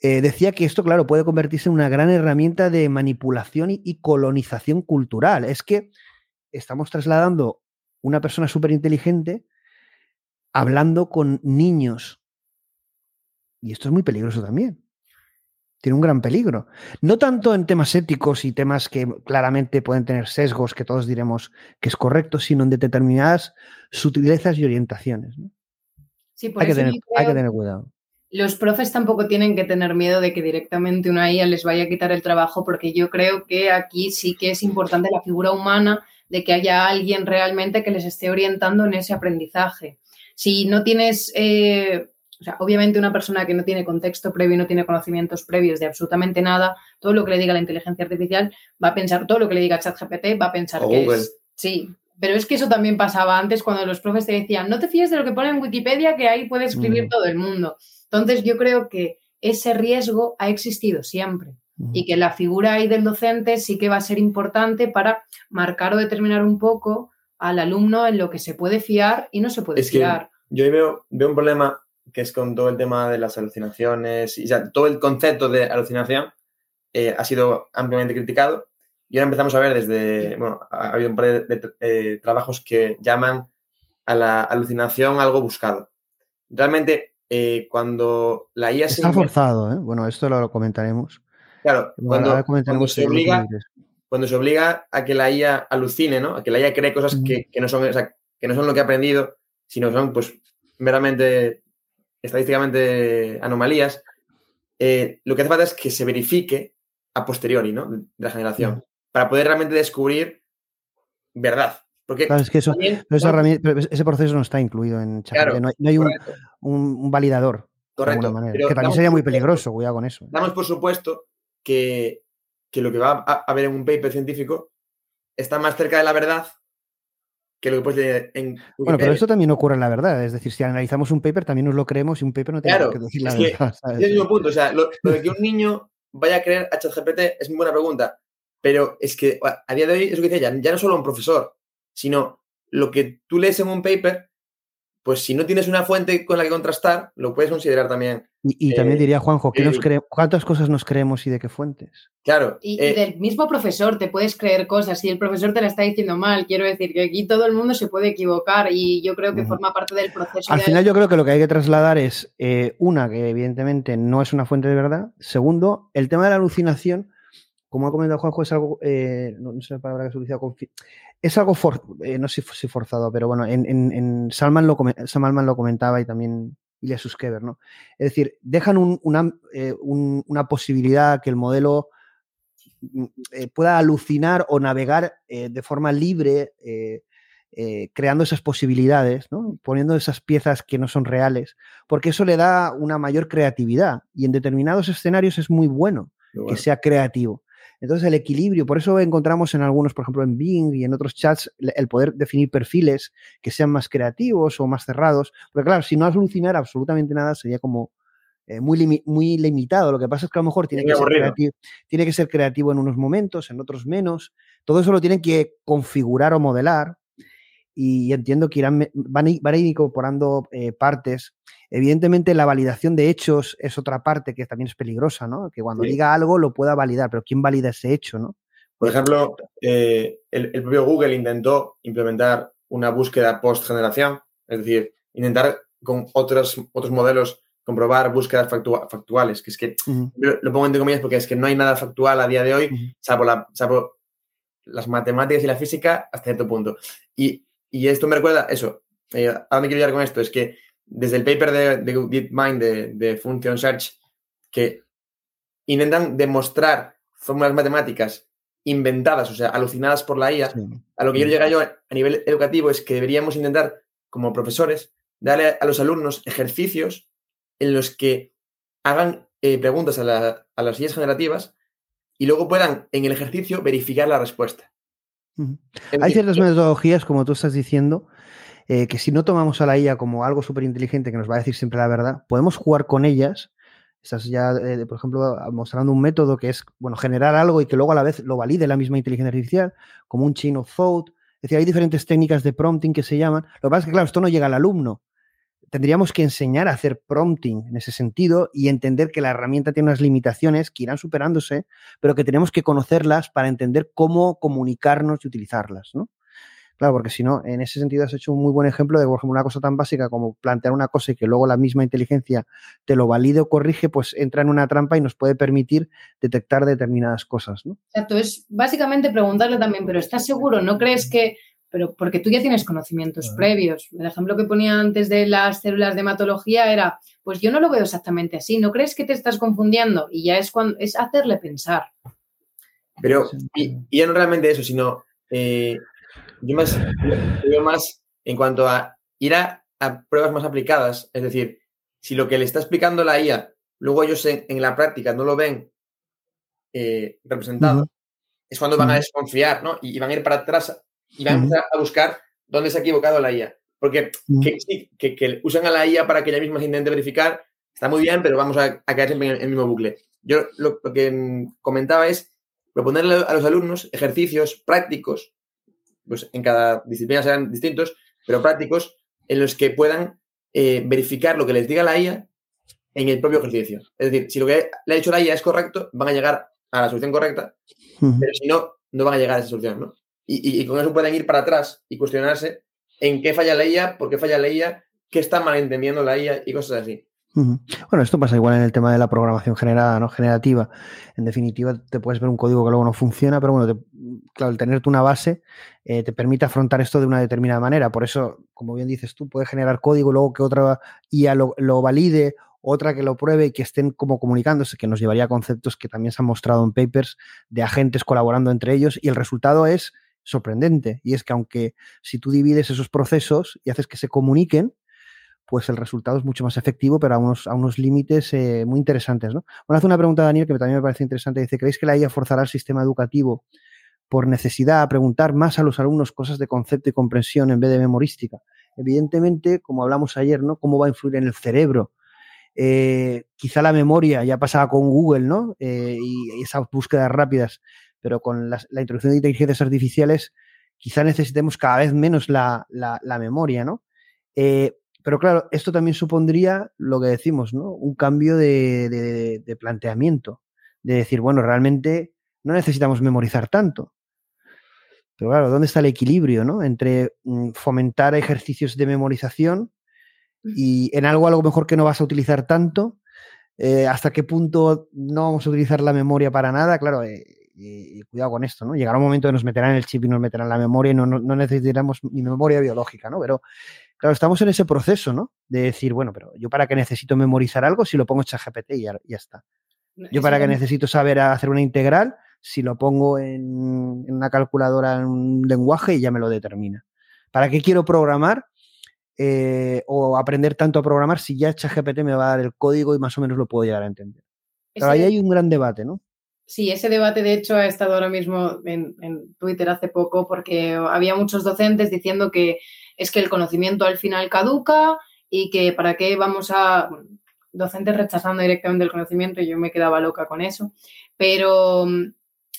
Eh, decía que esto, claro, puede convertirse en una gran herramienta de manipulación y, colonización cultural. Es que estamos trasladando una persona súper inteligente hablando con niños y esto es muy peligroso también. Tiene un gran peligro. No tanto en temas éticos y temas que claramente pueden tener sesgos que todos diremos que es correcto, sino en determinadas sutilezas y orientaciones. Sí, por hay, que tener, hay que tener cuidado. Los profes tampoco tienen que tener miedo de que directamente una IA les vaya a quitar el trabajo, porque yo creo que aquí sí que es importante la figura humana de que haya alguien realmente que les esté orientando en ese aprendizaje. Si no tienes eh, o sea, obviamente una persona que no tiene contexto previo y no tiene conocimientos previos de absolutamente nada, todo lo que le diga la inteligencia artificial va a pensar, todo lo que le diga ChatGPT va a pensar que es... Sí, pero es que eso también pasaba antes cuando los profes te decían, no te fíes de lo que pone en Wikipedia, que ahí puede escribir mm. todo el mundo. Entonces yo creo que ese riesgo ha existido siempre y que la figura ahí del docente sí que va a ser importante para marcar o determinar un poco al alumno en lo que se puede fiar y no se puede fiar. yo veo, veo un problema que es con todo el tema de las alucinaciones, y ya, todo el concepto de alucinación eh, ha sido ampliamente criticado. Y ahora empezamos a ver desde, bueno, ha habido un par de, eh, trabajos que llaman a la alucinación algo buscado. Realmente, eh, cuando la IA Está forzado, ¿eh? Bueno, esto lo comentaremos. Claro, cuando, se obliga, cuando se obliga a que la IA alucine, ¿no? A que la IA cree cosas que, no son, que no son lo que ha aprendido, sino son, pues, meramente estadísticamente anomalías, eh, lo que hace falta es que se verifique a posteriori, ¿no? De la generación, para poder realmente descubrir verdad. Porque es que eso, ese proceso no está incluido en ChatGPT. no, hay, un, validador. Correcto. que también sería muy peligroso, cuidado con eso. Damos por supuesto que, que lo que va a haber en un paper científico está más cerca de la verdad que lo que puedes en Bueno, pero esto también ocurre en la verdad. Es decir, si analizamos un paper, también nos lo creemos y un paper no tiene que decir la verdad. Es el mismo punto. O sea, lo, de que un niño vaya a creer a ChatGPT es muy buena pregunta. Pero es que a día de hoy, es lo que dice ella, ya no solo un profesor, sino lo que tú lees en un paper pues si no tienes una fuente con la que contrastar, lo puedes considerar también. Y, también eh, diría Juanjo, ¿cuántas cosas nos creemos y de qué fuentes? Claro. Y, eh, del mismo profesor te puedes creer cosas y el profesor te la está diciendo mal. Quiero decir que aquí todo el mundo se puede equivocar y yo creo que forma parte del proceso. Al final yo creo que lo que hay que trasladar es, eh, una, que evidentemente no es una fuente de verdad. Segundo, el tema de la alucinación, como ha comentado Juanjo, es algo, no, sé la palabra que se utiliza, es algo, eh, no sé si forzado, pero bueno, en, Salman, lo comentaba y también Ilya Suskever, ¿no? Es decir, dejan eh, una, posibilidad que el modelo mm, eh, pueda alucinar o navegar de forma libre, creando esas posibilidades, ¿no? poniendo esas piezas que no son reales, porque eso le da una mayor creatividad y en determinados escenarios es muy bueno. que sea creativo. Entonces el equilibrio, por eso encontramos en algunos, por ejemplo en Bing y en otros chats, el poder definir perfiles que sean más creativos o más cerrados, porque claro, si no alucinar absolutamente nada sería como eh, muy, muy limitado. Lo que pasa es que a lo mejor tiene que, ser creativo, tiene que ser creativo en unos momentos, en otros menos. Todo eso lo tienen que configurar o modelar y entiendo que irán, van, a ir, incorporando eh, partes. Evidentemente, la validación de hechos es otra parte que también es peligrosa, ¿no? Que cuando diga algo lo pueda validar, pero ¿quién valida ese hecho, no? Por ejemplo, eh, el, propio Google intentó implementar una búsqueda post-generación, es decir, intentar con otros, otros modelos comprobar búsquedas factuales, que es que lo pongo entre comillas porque es que no hay nada factual a día de hoy, salvo, la, las matemáticas y la física hasta cierto punto. Y, esto me recuerda, eso, eh, a dónde quiero llegar con esto, es que desde el paper de, de DeepMind de, de Function Search, que intentan demostrar fórmulas matemáticas inventadas, o sea, alucinadas por la IA, a lo que quiero llegar yo a nivel educativo es que deberíamos intentar, como profesores, darle a los alumnos ejercicios en los que hagan eh, preguntas a, las IAs generativas y luego puedan en el ejercicio verificar la respuesta. Hay ciertas metodologías, como tú estás diciendo, eh, que si no tomamos a la IA como algo súper inteligente que nos va a decir siempre la verdad, podemos jugar con ellas Estás ya, eh, por ejemplo, mostrando un método que es, bueno, generar algo y que luego a la vez lo valide la misma inteligencia artificial, como un chain of thought. Es decir, hay diferentes técnicas de prompting que se llaman. Lo que pasa es que, claro, esto no llega al alumno. Tendríamos que enseñar a hacer prompting en ese sentido y entender que la herramienta tiene unas limitaciones que irán superándose, pero que tenemos que conocerlas para entender cómo comunicarnos y utilizarlas, ¿no? Claro, porque si no, en ese sentido has hecho un muy buen ejemplo de, por ejemplo, una cosa tan básica como plantear una cosa y que luego la misma inteligencia te lo valide o corrige, pues entra en una trampa y nos puede permitir detectar determinadas cosas. Exacto, es básicamente preguntarle también, pero ¿estás seguro? ¿No crees que pero porque tú ya tienes conocimientos previos. El ejemplo que ponía antes de las células de hematología era, pues yo no lo veo exactamente así, ¿no crees que te estás confundiendo? Y ya es cuando es hacerle pensar. Pero, y, ya no realmente eso, sino eh, yo más, yo más en cuanto a ir a, pruebas más aplicadas, es decir, si lo que le está explicando la IA, luego ellos en, la práctica no lo ven eh, representado, es cuando van a desconfiar, ¿no? Y, van a ir para atrás y van a empezar a buscar dónde se ha equivocado la IA. Porque que, que, usan a la IA para que ella misma se intente verificar, está muy bien, pero vamos a, caer siempre en el mismo bucle. Yo lo, lo que mm, comentaba es proponerle a los alumnos ejercicios prácticos pues en cada disciplina serán distintos, pero prácticos, en los que puedan eh, verificar lo que les diga la IA en el propio ejercicio. Es decir, si lo que le ha dicho la IA es correcto, van a llegar a la solución correcta, pero si no, no van a llegar a esa solución, ¿no? Y, con eso pueden ir para atrás y cuestionarse en qué falla la IA, por qué falla la IA, qué está malentendiendo la IA y cosas así. Bueno, esto pasa igual en el tema de la programación generada, ¿no? Generativa. En definitiva, te puedes ver un código que luego no funciona, pero bueno, claro, el tenerte una base eh, te permite afrontar esto de una determinada manera. Por eso, como bien dices tú, puedes generar código, luego que otra IA lo, lo valide, otra que lo pruebe y que estén como comunicándose, que nos llevaría a conceptos que también se han mostrado en papers de agentes colaborando entre ellos y el resultado es sorprendente. Y es que aunque si tú divides esos procesos y haces que se comuniquen, pues el resultado es mucho más efectivo, pero a unos, a unos límites eh, muy interesantes. ¿no? Bueno, hace una pregunta Daniel que también me parece interesante. Dice, ¿creéis que la IA forzará al sistema educativo por necesidad a preguntar más a los alumnos cosas de concepto y comprensión en vez de memorística? Evidentemente, como hablamos ayer, ¿no? ¿Cómo va a influir en el cerebro? Eh, quizá la memoria ya pasaba con Google, ¿no? Eh, y esas búsquedas rápidas, pero con la, introducción de inteligencias artificiales, quizá necesitemos cada vez menos la, la memoria, ¿no? Pero claro, esto también supondría lo que decimos, ¿no? Un cambio de, planteamiento, de decir, bueno, realmente no necesitamos memorizar tanto. Pero claro, ¿dónde está el equilibrio, ¿no? Entre mm, fomentar ejercicios de memorización y en algo algo mejor que no vas a utilizar tanto, eh, hasta qué punto no vamos a utilizar la memoria para nada, claro, eh, y, cuidado con esto, ¿no? Llegará un momento que nos meterán el chip y nos meterán la memoria y no, no, no necesitaremos ni memoria biológica, ¿no? Pero Claro, estamos en ese proceso, ¿no? De decir, bueno, pero yo para qué necesito memorizar algo si lo pongo en ChatGPT y ya, ya está. Yo para qué necesito saber hacer una integral si lo pongo en, una calculadora en un lenguaje y ya me lo determina. ¿Para qué quiero programar eh, o aprender tanto a programar si ya ChatGPT me va a dar el código y más o menos lo puedo llegar a entender? Pero ahí hay un gran debate, ¿no? Sí, ese debate de hecho ha estado ahora mismo en, Twitter hace poco porque había muchos docentes diciendo que es que el conocimiento al final caduca y que para qué vamos a docentes rechazando directamente el conocimiento y yo me quedaba loca con eso, pero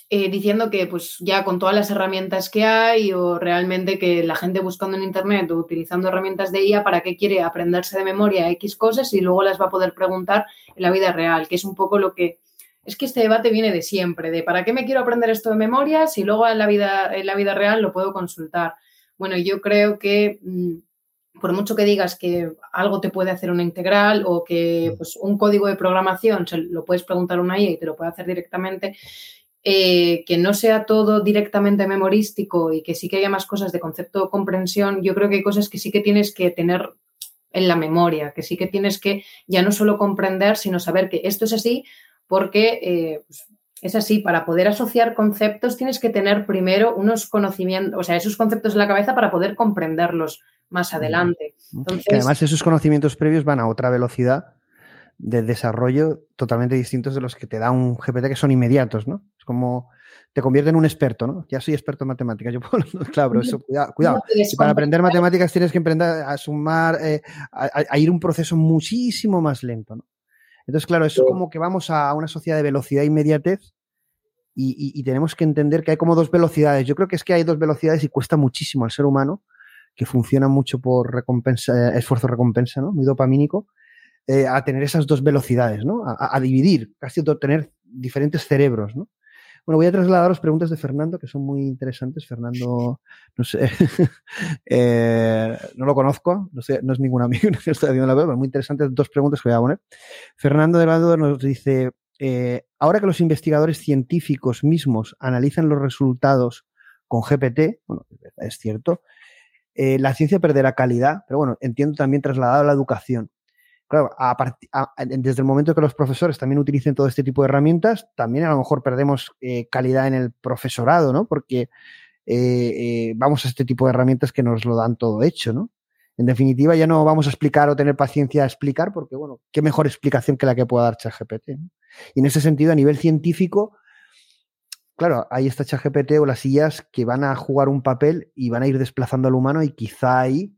eh, diciendo que pues ya con todas las herramientas que hay o realmente que la gente buscando en internet o utilizando herramientas de IA, ¿para qué quiere aprenderse de memoria X cosas y luego las va a poder preguntar en la vida real? Que es un poco lo que es que este debate viene de siempre, de ¿para qué me quiero aprender esto de memoria si luego en la vida, en la vida real lo puedo consultar? Bueno, yo creo que mm, por mucho que digas que algo te puede hacer una integral o que pues, un código de programación se lo puedes preguntar a una IA y te lo puede hacer directamente, eh, que no sea todo directamente memorístico y que sí que haya más cosas de concepto de comprensión, yo creo que hay cosas que sí que tienes que tener en la memoria, que sí que tienes que ya no solo comprender, sino saber que esto es así porque eh, pues, es así, para poder asociar conceptos tienes que tener primero unos conocimientos, o sea, esos conceptos en la cabeza para poder comprenderlos más adelante. además, esos conocimientos previos van a otra velocidad de desarrollo totalmente distintos de los que te da un GPT que son inmediatos, ¿no? Es como te convierte en un experto, ¿no? Ya soy experto en matemáticas. Yo claro, eso, cuidado. cuidado. para aprender matemáticas tienes que aprender a sumar, eh, a, ir un proceso muchísimo más lento, ¿no? Entonces, claro, eso es como que vamos a una sociedad de velocidad e inmediatez y, tenemos que entender que hay como dos velocidades. Yo creo que es que hay dos velocidades y cuesta muchísimo al ser humano, que funciona mucho por recompensa, eh, esfuerzo-recompensa, ¿no? Muy dopamínico, eh, a tener esas dos velocidades, ¿no? A, dividir, casi a tener diferentes cerebros, ¿no? Bueno, voy a trasladaros preguntas de Fernando que son muy interesantes. Fernando, no sé, eh, no lo conozco, no es ningún amigo que está haciendo la web, pero muy interesantes dos preguntas que voy a poner. Fernando Delgado nos dice, eh, ahora que los investigadores científicos mismos analizan los resultados con GPT, bueno, es cierto, eh, la ciencia perderá calidad, pero bueno, entiendo también trasladado a la educación claro, desde el momento que los profesores también utilicen todo este tipo de herramientas, también a lo mejor perdemos eh, calidad en el profesorado, ¿no? Porque eh, eh, vamos a este tipo de herramientas que nos lo dan todo hecho, ¿no? En definitiva, ya no vamos a explicar o tener paciencia a explicar, porque, bueno, qué mejor explicación que la que pueda dar ChatGPT. Y en ese sentido, a nivel científico, claro, hay está ChatGPT o las sillas que van a jugar un papel y van a ir desplazando al humano y quizá ahí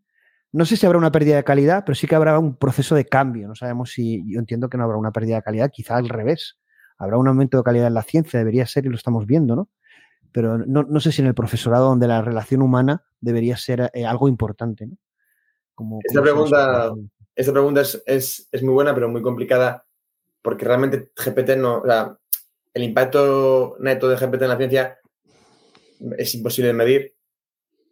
no sé si habrá una pérdida de calidad, pero sí que habrá un proceso de cambio. No sabemos si, yo entiendo que no habrá una pérdida de calidad, quizá al revés. Habrá un aumento de calidad en la ciencia, debería ser y lo estamos viendo, ¿no? Pero no, sé si en el profesorado donde la relación humana debería ser eh, algo importante, ¿no? Como, esta, pregunta, esta pregunta es, muy buena, pero muy complicada, porque realmente GPT no, o sea, el impacto neto de GPT en la ciencia es imposible de medir,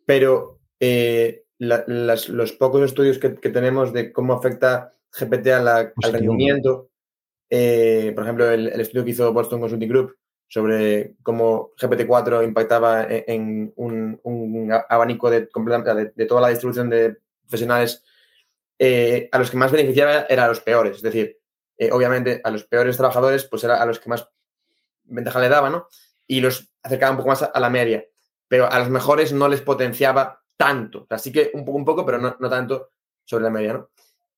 pero eh, los pocos estudios que, tenemos de cómo afecta GPT al rendimiento, eh, por ejemplo, el, estudio que hizo Boston Consulting Group sobre cómo GPT-4 impactaba e, en, un, abanico de, de, toda la distribución de profesionales, eh, a los que más beneficiaba era a los peores. Es decir, eh, obviamente a los peores trabajadores, pues era a los que más ventaja le daba, ¿no? Y los acercaba un poco más a la media. Pero a los mejores no les potenciaba tanto. Así que un poco, un poco, pero no, tanto sobre la media, ¿no?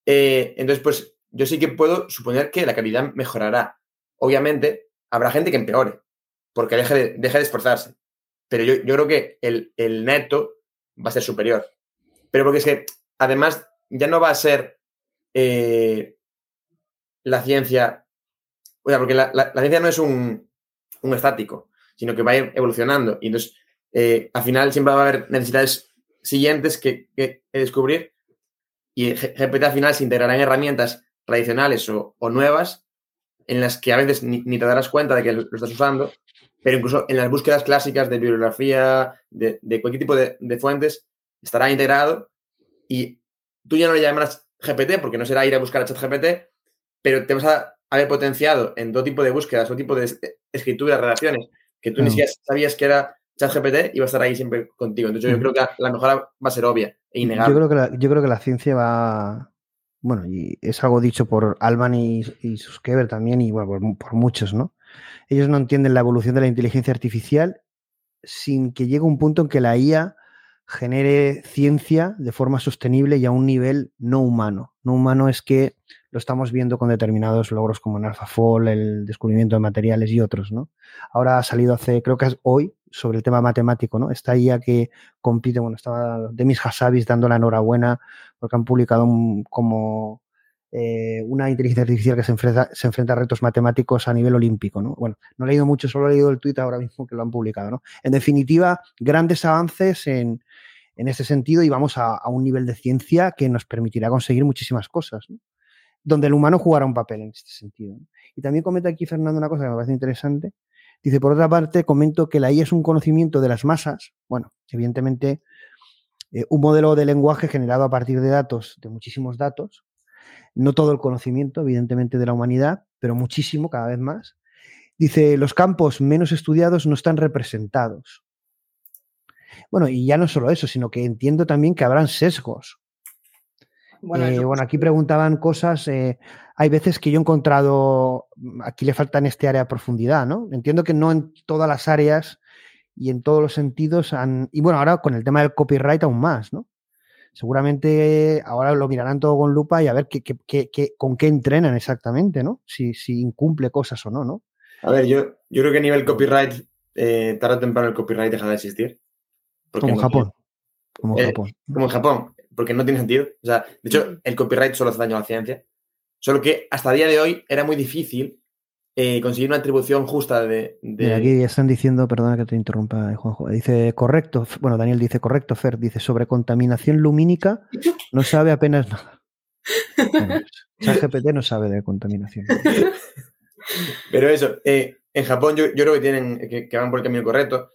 Eh, entonces, pues yo sí que puedo suponer que la calidad mejorará. Obviamente, habrá gente que empeore, porque deje de, de esforzarse. Pero yo, creo que el, neto va a ser superior. Pero porque es que, además, ya no va a ser eh, la ciencia. O sea, porque la, ciencia no es un, un, estático, sino que va a ir evolucionando. Y entonces, eh, al final siempre va a haber necesidades siguientes que, descubrir. Y GPT al final se integrará en herramientas tradicionales o, nuevas en las que a veces ni, te darás cuenta de que lo, estás usando, pero incluso en las búsquedas clásicas de bibliografía, de, cualquier tipo de, fuentes, estará integrado. Y tú ya no le llamarás GPT porque no será ir a buscar a ChatGPT, pero te vas a haber potenciado en todo tipo de búsquedas, todo tipo de escrituras, relaciones, que tú ni siquiera sabías que era ChatGPT y va a estar ahí siempre contigo. Entonces yo creo que la mejora va a ser obvia e innegable. Yo creo que la, yo creo que la ciencia va... Bueno, y es algo dicho por Alban y, y Suskever también, y bueno, por, muchos, ¿no? Ellos no entienden la evolución de la inteligencia artificial sin que llegue un punto en que la IA genere ciencia de forma sostenible y a un nivel no humano. No humano es que lo estamos viendo con determinados logros como en AlphaFold, el descubrimiento de materiales y otros, ¿no? Ahora ha salido hace, creo que es hoy, sobre el tema matemático, ¿no? Esta IA que compite, bueno, estaba Demis Hassabis dando la enhorabuena porque han publicado como eh, una inteligencia artificial que se enfrenta, se enfrenta a retos matemáticos a nivel olímpico, ¿no? Bueno, no he leído mucho, solo he leído el tuit ahora mismo que lo han publicado, ¿no? En definitiva, grandes avances en, ese sentido y vamos a, un nivel de ciencia que nos permitirá conseguir muchísimas cosas, donde el humano jugará un papel en este sentido. Y también comenta aquí Fernando una cosa que me parece interesante. Dice, por otra parte, comento que la IA es un conocimiento de las masas. Bueno, evidentemente, eh, un modelo de lenguaje generado a partir de datos, de muchísimos datos. No todo el conocimiento, evidentemente, de la humanidad, pero muchísimo, cada vez más. Dice, los campos menos estudiados no están representados. Bueno, y ya no solo eso, sino que entiendo también que habrán sesgos. Bueno, eh, bueno aquí preguntaban cosas. Eh, hay veces que yo he encontrado, mm, aquí le falta en este área de profundidad, ¿no? Entiendo que no en todas las áreas y en todos los sentidos han. Y bueno, ahora con el tema del copyright aún más, ¿no? Seguramente ahora lo mirarán todo con lupa y a ver qué, con qué entrenan exactamente, ¿no? Si, si, incumple cosas o no, ¿no? A ver, yo, yo creo que a nivel copyright, eh, tarde o temprano el copyright deja de existir. Como en Japón. Como en Japón. Como en Japón porque no tiene sentido. O sea, de hecho, el copyright solo hace daño a la ciencia. Solo que hasta el día de hoy era muy difícil eh, conseguir una atribución justa de, Aquí están diciendo, perdona que te interrumpa, Juanjo, dice correcto, bueno, Daniel dice correcto, Fer, dice sobre contaminación lumínica no sabe apenas nada. Bueno, GPT no sabe de contaminación. Pero eso, eh, en Japón yo, creo que tienen que, van por el camino correcto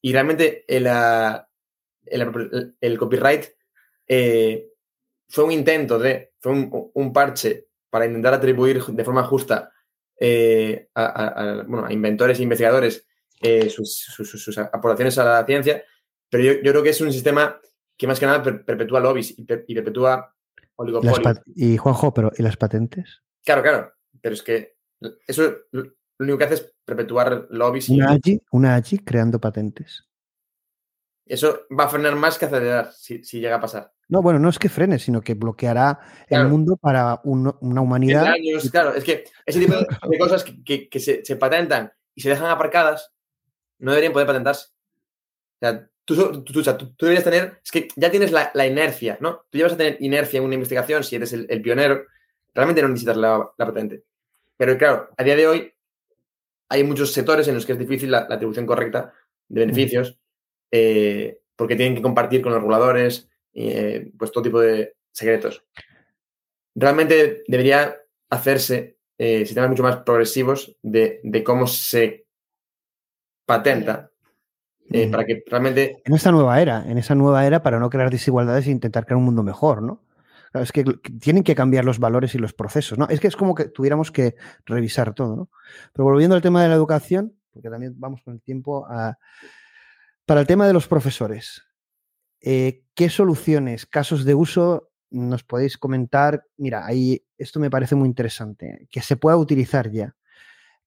y realmente el, el copyright eh, fue un intento de, fue un, parche para intentar atribuir de forma justa eh, a, inventores e investigadores eh, sus, aportaciones a la ciencia, pero yo, creo que es un sistema que más que nada perpetúa lobbies y, perpetúa oligopolios. Y Juanjo, pero ¿y las patentes? Claro, claro, pero es que eso lo único que hace es perpetuar lobbies. Una y... una AGI creando patentes. Eso va a frenar más que acelerar si, llega a pasar. No, bueno, no es que frene, sino que bloqueará el mundo para una humanidad. claro, es que ese tipo de cosas que, se, patentan y se dejan aparcadas no deberían poder patentarse. O sea, tú, deberías tener, es que ya tienes la, inercia, ¿no? Tú ya vas a tener inercia en una investigación si eres el, pionero, realmente no necesitas la, patente. Pero claro, a día de hoy hay muchos sectores en los que es difícil la, atribución correcta de beneficios. Eh, porque tienen que compartir con los reguladores, eh, pues todo tipo de secretos. Realmente debería hacerse eh, sistemas mucho más progresivos de, cómo se patenta para que realmente... En esta nueva era, en esa nueva era para no crear desigualdades e intentar crear un mundo mejor, ¿no? es que tienen que cambiar los valores y los procesos, ¿no? Es que es como que tuviéramos que revisar todo, ¿no? Pero volviendo al tema de la educación, porque también vamos con el tiempo a... Para el tema de los profesores, eh, ¿qué soluciones, casos de uso nos podéis comentar? Mira, ahí esto me parece muy interesante, que se pueda utilizar ya.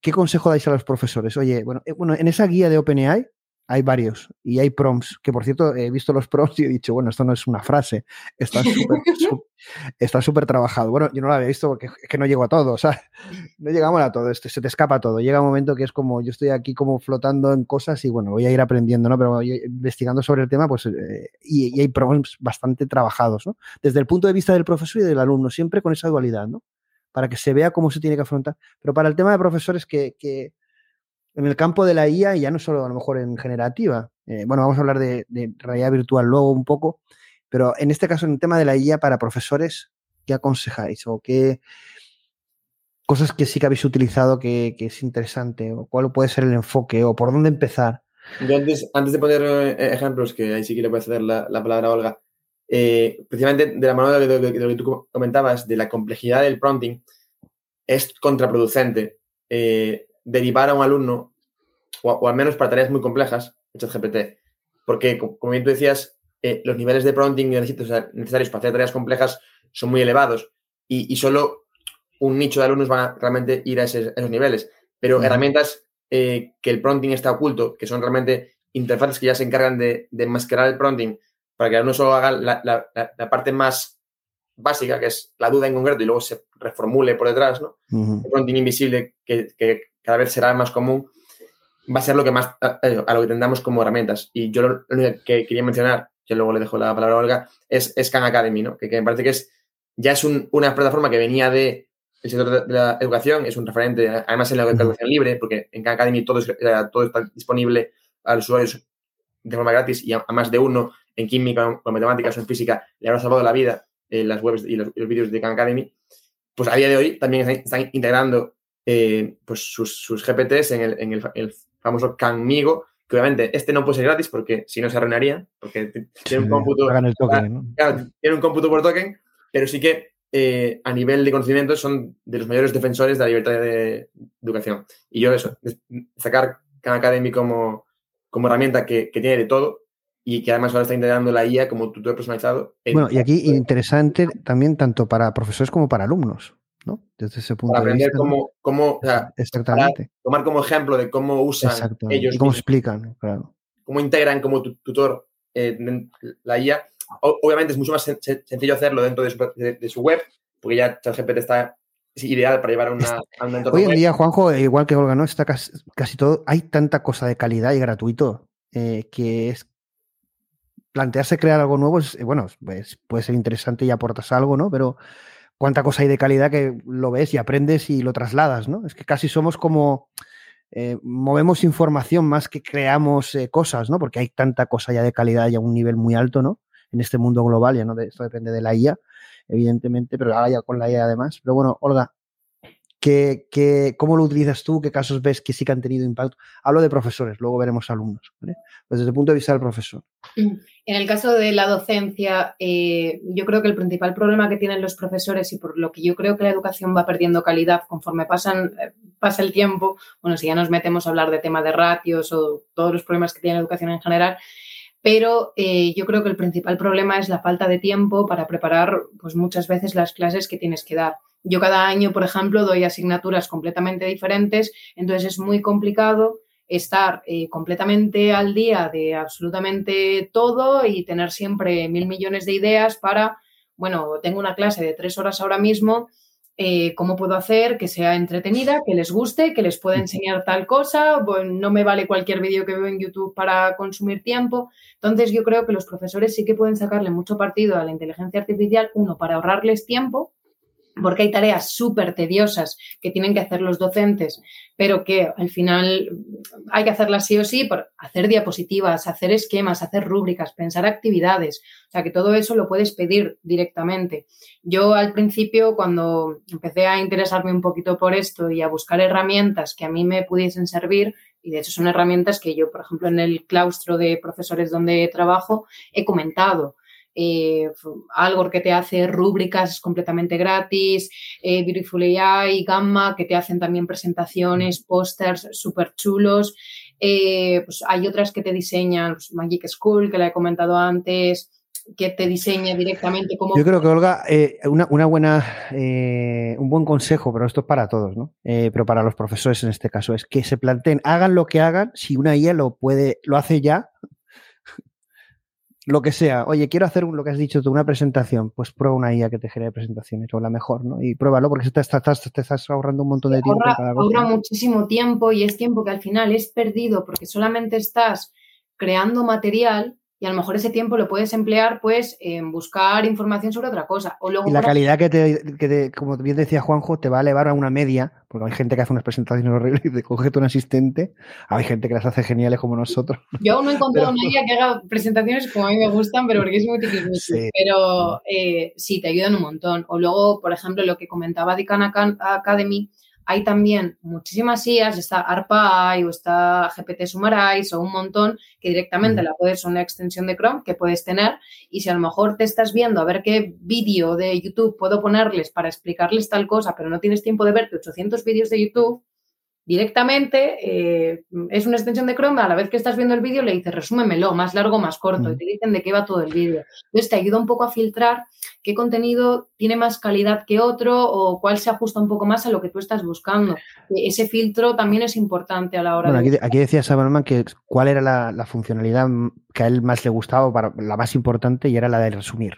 ¿Qué consejo dais a los profesores? Oye, bueno, eh, bueno en esa guía de OpenAI hay varios y hay prompts, que por cierto he visto los prompts y he dicho, bueno, esto no es una frase, está súper trabajado. Bueno, yo no lo había visto porque es que no llego a todo, o sea, no llegamos a todo, este, se te escapa todo. Llega un momento que es como, yo estoy aquí como flotando en cosas y bueno, voy a ir aprendiendo, ¿no? Pero investigando sobre el tema, pues, eh, y, hay prompts bastante trabajados, ¿no? Desde el punto de vista del profesor y del alumno, siempre con esa dualidad, ¿no? Para que se vea cómo se tiene que afrontar. Pero para el tema de profesores que, que en el campo de la IA, y ya no solo a lo mejor en generativa, eh, bueno, vamos a hablar de, realidad virtual luego un poco, pero en este caso, en el tema de la IA para profesores, ¿qué aconsejáis? ¿O qué cosas que sí que habéis utilizado que, es interesante? ¿O cuál puede ser el enfoque? ¿O por dónde empezar? Yo antes, antes de poner eh, ejemplos, que ahí sí que le voy a ceder la, palabra a Olga, eh, precisamente de la mano de lo, que tú comentabas, de la complejidad del prompting, es contraproducente derivar a un alumno, o, al menos para tareas muy complejas, ChatGPT. Porque, como bien tú decías, eh, los niveles de prompting necesarios para hacer tareas complejas son muy elevados y, solo un nicho de alumnos van a realmente ir a, esos niveles. Pero herramientas eh, que el prompting está oculto, que son realmente interfaces que ya se encargan de, enmascarar el prompting para que el alumno solo haga la, parte más básica, que es la duda en concreto, y luego se reformule por detrás, ¿no? El prompting invisible que, cada vez será más común, va a ser lo que más eh, a, lo que tendamos como herramientas. Y yo lo, único que quería mencionar, que luego le dejo la palabra a Olga, es, Khan Academy, ¿no? Que, me parece que es ya es una plataforma que venía de el sector de la educación, es un referente, además en la educación libre, porque en Khan Academy todo, eh, todo está disponible a los usuarios de forma gratis y a, más de uno en química o en matemáticas o en física le habrá salvado la vida en las webs y los, vídeos de Khan Academy. pues a día de hoy también están integrando eh, pues sus, GPTs en, el, el, famoso Canmigo, que obviamente este no puede ser gratis porque si no se arruinaría, porque tiene un cómputo. tiene un cómputo por token, pero sí que eh, a nivel de conocimiento son de los mayores defensores de la libertad de, educación. Y yo eso, sacar Khan Academy como, como herramienta que, que, tiene de todo y que además ahora está integrando la IA como tutor personalizado. Bueno, y aquí interesante también tanto para profesores como para alumnos. ¿No? Desde ese punto para aprender cómo, cómo Exactamente. tomar como ejemplo de cómo usan ellos. Y cómo explican, claro. Cómo integran como tutor eh, la IA. obviamente es mucho más sencillo hacerlo dentro de su, de, su web, porque ya ChatGPT está ideal para llevar a, una, a un entorno. Hoy en día, Juanjo, igual que Olga, ¿no? Está casi, casi todo. Hay tanta cosa de calidad y gratuito eh, que es plantearse crear algo nuevo es, bueno, pues puede ser interesante y aportas algo, ¿no? Pero cuánta cosa hay de calidad que lo ves y aprendes y lo trasladas, ¿no? Es que casi somos como eh, movemos información más que creamos eh, cosas, ¿no? Porque hay tanta cosa ya de calidad y a un nivel muy alto, ¿no? En este mundo global, ya no de, esto depende de la IA, evidentemente, pero ahora ya con la IA además. Pero bueno, Olga, ¿qué, cómo lo utilizas tú? ¿Qué casos ves que sí que han tenido impacto? Hablo de profesores, luego veremos alumnos, ¿vale? Pues desde el punto de vista del profesor. Mm. En el caso de la docencia, eh, yo creo que el principal problema que tienen los profesores y por lo que yo creo que la educación va perdiendo calidad conforme pasan, eh, pasa el tiempo, bueno, si ya nos metemos a hablar de tema de ratios o todos los problemas que tiene la educación en general, pero eh, yo creo que el principal problema es la falta de tiempo para preparar pues muchas veces las clases que tienes que dar. Yo cada año, por ejemplo, doy asignaturas completamente diferentes, entonces es muy complicado estar eh, completamente al día de absolutamente todo y tener siempre mil millones de ideas para, bueno, tengo una clase de tres horas ahora mismo, eh, ¿cómo puedo hacer que sea entretenida, que les guste, que les pueda enseñar tal cosa? Pues no me vale cualquier vídeo que veo en YouTube para consumir tiempo. Entonces yo creo que los profesores sí que pueden sacarle mucho partido a la inteligencia artificial, uno, para ahorrarles tiempo porque hay tareas súper tediosas que tienen que hacer los docentes, pero que al final hay que hacerlas sí o sí por hacer diapositivas, hacer esquemas, hacer rúbricas, pensar actividades. O sea, que todo eso lo puedes pedir directamente. Yo al principio, cuando empecé a interesarme un poquito por esto y a buscar herramientas que a mí me pudiesen servir, y de hecho son herramientas que yo, por ejemplo, en el claustro de profesores donde trabajo, he comentado eh, Algor que te hace rúbricas completamente gratis, eh, Beautiful AI, Gamma que te hacen también presentaciones, pósters súper chulos. Eh, pues hay otras que te diseñan, pues Magic School, que la he comentado antes, que te diseña directamente como... Yo creo que, Olga, eh, una, una, buena, un buen consejo, pero esto es para todos, ¿no? pero para los profesores en este caso, es que se planteen, hagan lo que hagan, si una IA lo puede, lo hace ya, lo que sea, oye, quiero hacer lo que has dicho tú, una presentación, pues prueba una IA que te genere presentaciones o la mejor, ¿no? Y pruébalo porque te estás, te estás ahorrando un montón de tiempo. Ahorra, ahorra muchísimo tiempo y es tiempo que al final es perdido porque solamente estás creando material y a lo mejor ese tiempo lo puedes emplear pues en buscar información sobre otra cosa. O luego, y la calidad que te, como bien decía Juanjo, te va a elevar a una media, porque hay gente que hace unas presentaciones horribles y te coge un asistente, hay gente que las hace geniales como nosotros. Yo aún no he encontrado una guía que haga presentaciones como a mí me gustan, pero porque es muy difícil. Pero eh, sí, te ayudan un montón. O luego, por ejemplo, lo que comentaba de Khan Academy, hay también muchísimas IAs, está ARPA o está GPT Summarize o un montón que directamente la puedes, una extensión de Chrome que puedes tener. Y si a lo mejor te estás viendo a ver qué vídeo de YouTube puedo ponerles para explicarles tal cosa, pero no tienes tiempo de verte 800 vídeos de YouTube, directamente eh, es una extensión de Chrome, a la vez que estás viendo el vídeo le dices resúmemelo, más largo, más corto, y te dicen de qué va todo el vídeo. Entonces te ayuda un poco a filtrar qué contenido tiene más calidad que otro o cuál se ajusta un poco más a lo que tú estás buscando. E, ese filtro también es importante a la hora de... Aquí, aquí decía Saberman que cuál era la, funcionalidad que a él más le gustaba, para, la más importante, y era la de resumir.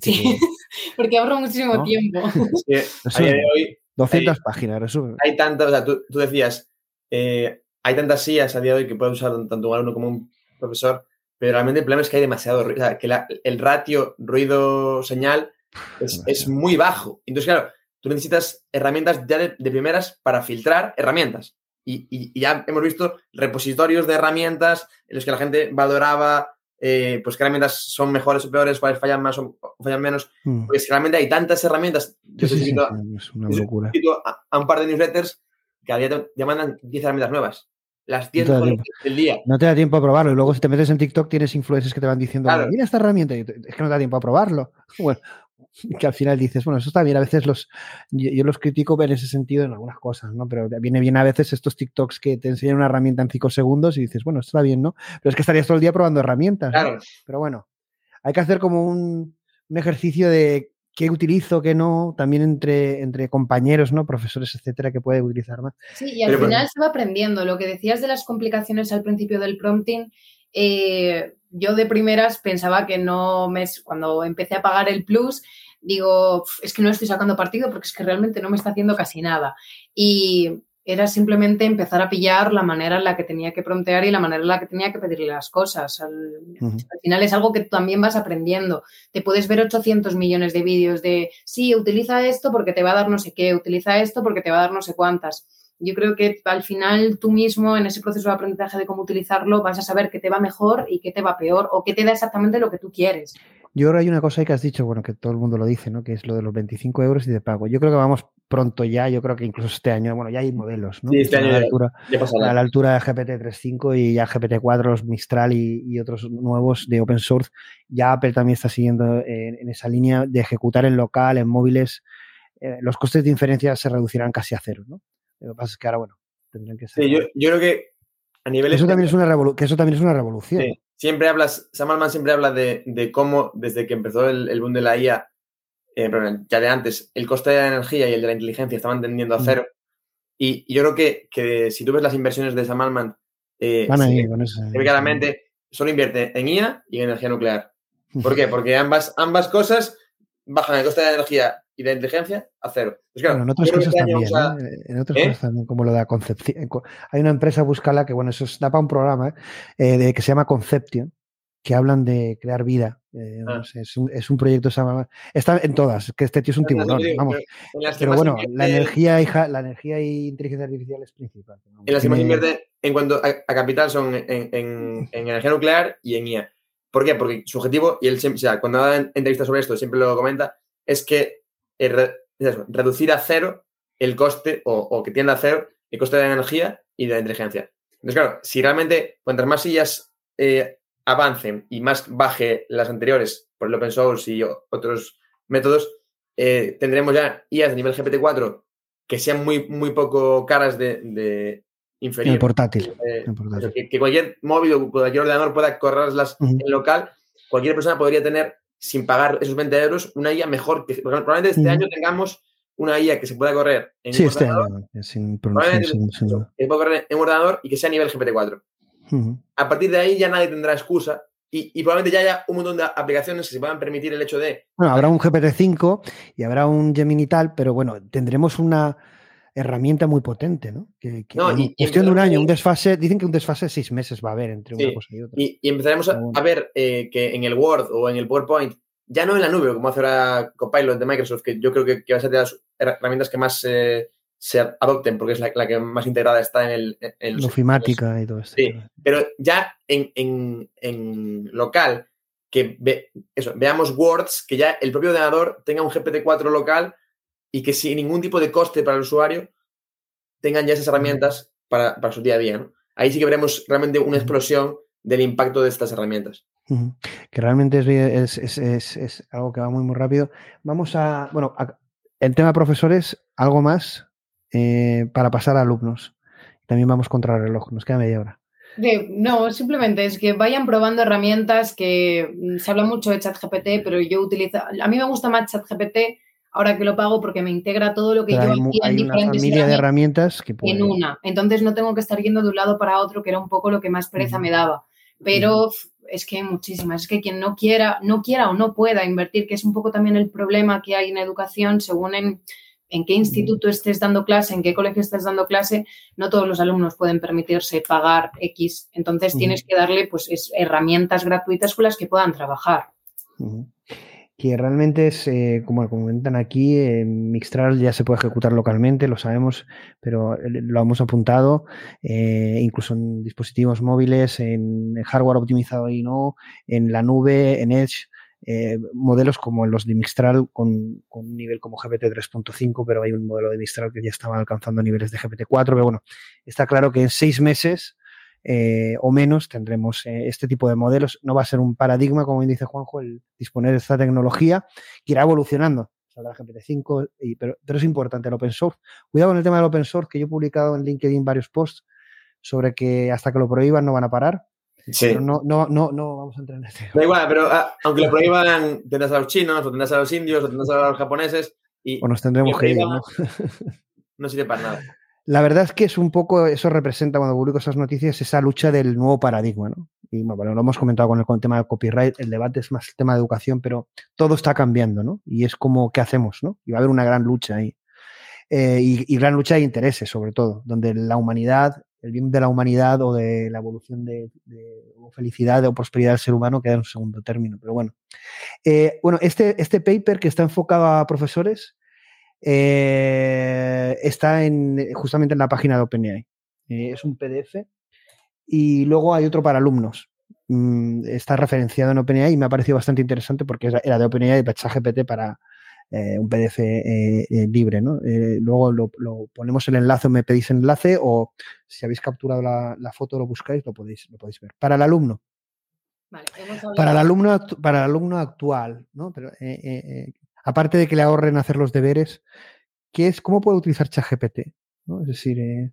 Sí, porque ahorra muchísimo tiempo. Sí, a de hoy 200 páginas, resumen. Hay tantas, o sea, tú, decías, eh, hay tantas sillas a día de hoy que puede usar tanto un alumno como un profesor, pero realmente el problema es que hay demasiado ruido, o sea, que el ratio ruido-señal es, muy bajo. Entonces, claro, tú necesitas herramientas ya de, primeras para filtrar herramientas. Y, ya hemos visto repositorios de herramientas en los que la gente valoraba pues qué herramientas son mejores o peores, cuáles fallan más o fallan menos. Mm. Pues realmente hay tantas herramientas Yo Sí, sí, sí, es una locura. a, a un par de newsletters que a día te, te mandan 10 herramientas nuevas. Las 10 No del día. No te da tiempo a probarlo. Y luego, si te metes en TikTok, tienes influencers que te van diciendo, Claro. mira esta herramienta. Es que no te da tiempo a probarlo. Bueno, que al final dices, bueno, eso está bien. A veces los, yo, yo los critico en ese sentido en algunas cosas, ¿no? Pero viene bien a veces estos TikToks que te enseñan una herramienta en cinco segundos y dices, bueno, está bien, ¿no? Pero es que estarías todo el día probando herramientas. ¿no? Claro. Pero bueno, hay que hacer como un, un ejercicio de qué utilizo, qué no, también entre, entre compañeros, ¿no? Profesores, etcétera, que puede utilizar más. Sí, y al Pero, final se va aprendiendo. Lo que decías de las complicaciones al principio del prompting, eh, yo de primeras pensaba que no me. Cuando empecé a pagar el plus, digo, "Uf, es que no estoy sacando partido porque es que realmente no me está haciendo casi nada. Y era simplemente empezar a pillar la manera en la que tenía que promptear y la manera en la que tenía que pedirle las cosas. Al, al final es algo que también vas aprendiendo. Te puedes ver 800 millones de vídeos de, sí, utiliza esto porque te va a dar no sé qué, utiliza esto porque te va a dar no sé cuántas. Yo creo que al final tú mismo en ese proceso de aprendizaje de cómo utilizarlo vas a saber qué te va mejor y qué te va peor o qué te da exactamente lo que tú quieres. Yo creo que hay una cosa ahí que has dicho, bueno, que todo el mundo lo dice, ¿no? Que es lo de los 25 euros y de pago. Yo creo que vamos pronto ya, yo creo que incluso este año, bueno, ya hay modelos, ¿no? Sí, este año a la ya- altura, Ya a la altura de GPT 3.5 y ya GPT-4, los Mistral y, y otros nuevos de open source. Ya Apple también está siguiendo en, en esa línea de ejecutar en local, en móviles. Eh, los costes de inferencia se reducirán casi a cero, ¿no? Lo que pasa es que ahora, bueno, tendrán que ser. Sí, yo, yo creo que a nivel eso, también es una que eso también es una revolución. Sí. Siempre hablas, Sam Altman siempre habla de, de cómo desde que empezó el, el boom de la IA, eh, perdón, ya de antes, el coste de la energía y el de la inteligencia estaban tendiendo a Mm. cero. Y, y yo creo que, que si tú ves las inversiones de Sam Altman, eh, Van ve- con ve claramente, solo invierte en IA y en energía nuclear. ¿Por qué? Porque ambas, ambas cosas bajan el coste de la energía y de inteligencia a cero. Pues claro, Bueno, en otras cosas también, ¿eh? En otras ¿Eh? cosas también, como lo de la concepción. Hay una empresa, búscala, que bueno, eso es- da para un programa, ¿eh? Eh, de, que se llama Conception, que hablan de crear vida. Eh, Ah. no sé, es, un, es un proyecto, está en todas, que este tío es un tiburón, vamos. pero bueno, invierte- la energía, y, ja- la energía y inteligencia artificial es principal. En las que más tiene- invierte en cuanto a, a capital son en, en- en energía nuclear y en IA. ¿Por qué? Porque su objetivo, y él siempre, o sea, cuando da entrevistas sobre esto, siempre lo comenta, es que eh, re- reducir a cero el coste o, o que tienda a cero el coste de la energía y de la inteligencia. Entonces, claro, si realmente cuantas más sillas eh, avancen y más baje las anteriores por el open source y otros métodos, eh, tendremos ya IAs de nivel GPT-4 que sean muy, muy poco caras de, de inferir. el portátil. Eh, el portátil. que, que cualquier móvil o cualquier ordenador pueda correrlas Ujú. en local, cualquier persona podría tener, sin pagar esos 20 euros, una IA mejor. Que, probablemente este año tengamos una IA que se pueda correr en Sí, un este ordenador, año, sin, probablemente sin- sin que se pueda correr en un ordenador y que sea a nivel GPT-4. Ujú. A partir de ahí ya nadie tendrá excusa y, y probablemente ya haya un montón de aplicaciones que se puedan permitir el hecho de Bueno, habrá un GPT-5 y habrá un Gemini tal, pero bueno, tendremos una herramienta muy potente, ¿no? Que, que No, en cuestión de un año, un desfase, dicen que un desfase de seis meses va a haber entre una Sí, cosa y otra. Y, y empezaremos a, ver eh, que en el Word o en el PowerPoint, ya no en la nube, como hace ahora Copilot de Microsoft, que yo creo que, que va a ser de las herramientas que más eh, se adopten, porque es la, la que más integrada está en el... en- los- Lofimática y todo esto. Sí, pero ya en, en- en local, que ve- eso, veamos Words, que ya el propio ordenador tenga un GPT-4 local y que sin ningún tipo de coste para el usuario tengan ya esas herramientas para, para su día a día. ¿no? Ahí sí que veremos realmente una explosión del impacto de estas herramientas. Que realmente es, es- es- es- es algo que va muy, muy rápido. Vamos a, bueno, a- el tema profesores, algo más eh, para pasar a alumnos. También vamos contra el reloj, nos queda media hora. De- no, simplemente es que vayan probando herramientas que mm, se habla mucho de ChatGPT, pero yo utilizo, a mí me gusta más ChatGPT ahora que lo pago porque me integra todo lo que Pero yo hay, hacía en hay una diferentes familia de herramientas que en pueden. una. Entonces no tengo que estar yendo de un lado para otro, que era un poco lo que más pereza me daba. Pero es que hay muchísimas. Es que quien no quiera, no quiera o no pueda invertir, que es un poco también el problema que hay en educación, según en, en qué instituto estés dando clase, en qué colegio estés dando clase, no todos los alumnos pueden permitirse pagar X. Entonces tienes que darle pues es- herramientas gratuitas con las que puedan trabajar. Ujú. Que realmente es, eh, como comentan aquí, eh, Mixtral ya se puede ejecutar localmente, lo sabemos, pero eh, lo hemos apuntado, eh, incluso en dispositivos móviles, en, hardware optimizado y no, en la nube, en Edge, eh, modelos como los de Mistral con, con, un nivel como GPT 3.5, pero hay un modelo de Mistral que ya estaba alcanzando niveles de GPT 4, pero bueno, está claro que en seis meses eh, o menos tendremos eh, este tipo de modelos. No va a ser un paradigma, como bien dice Juanjo, el disponer de esta tecnología que irá evolucionando. Saldrá GPT-5, pero, pero es importante el open source. Cuidado con el tema del open source, que yo he publicado en LinkedIn varios posts sobre que hasta que lo prohíban no van a parar. Sí. Pero no, no, no, no vamos a entrar en este. Da igual, pero ah, aunque lo prohíban, tendrás a los chinos, o tendrás a los indios, o tendrás a los japoneses. Y o nos tendremos que ir, ¿no? no sirve para nada. La verdad es que es un poco, eso representa cuando publico esas noticias, esa lucha del nuevo paradigma, ¿no? Y bueno, lo hemos comentado con el, con el tema del copyright, el debate es más el tema de educación, pero todo está cambiando, ¿no? Y es como, ¿qué hacemos, no? Y va a haber una gran lucha ahí. Eh, y, gran lucha de intereses, sobre todo, donde la humanidad, el bien de la humanidad o de la evolución de, de o felicidad o prosperidad del ser humano queda en un segundo término. Pero bueno, eh, bueno este, este paper que está enfocado a profesores eh, está en, justamente en la página de OpenAI. Eh, es un PDF y luego hay otro para alumnos. Mm, está referenciado en OpenAI y me ha parecido bastante interesante porque era de OpenAI ChatGPT para eh, un PDF libre. ¿no? luego lo, lo, ponemos el enlace o me pedís el enlace o si habéis capturado la, la foto lo buscáis lo podéis, lo podéis ver. Para el alumno. Vale, para, el alumno para el alumno actual, ¿no? Pero, aparte de que le ahorren hacer los deberes, ¿qué es, ¿cómo puede utilizar ChatGPT? ¿no? Es decir, eh...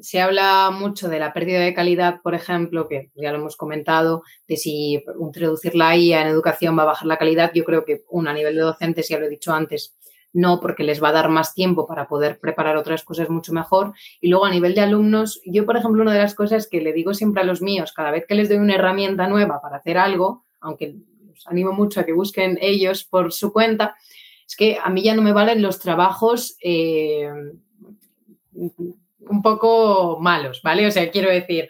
se habla mucho de la pérdida de calidad, por ejemplo, que ya lo hemos comentado, de si introducir la IA en educación va a bajar la calidad. Yo creo que, uno, a nivel de docentes, ya lo he dicho antes, no, porque les va a dar más tiempo para poder preparar otras cosas mucho mejor. Y luego a nivel de alumnos, yo, por ejemplo, una de las cosas que le digo siempre a los míos, cada vez que les doy una herramienta nueva para hacer algo, aunque animo mucho a que busquen ellos por su cuenta, es que a mí ya no me valen los trabajos eh, un poco malos, ¿vale? O sea, quiero decir,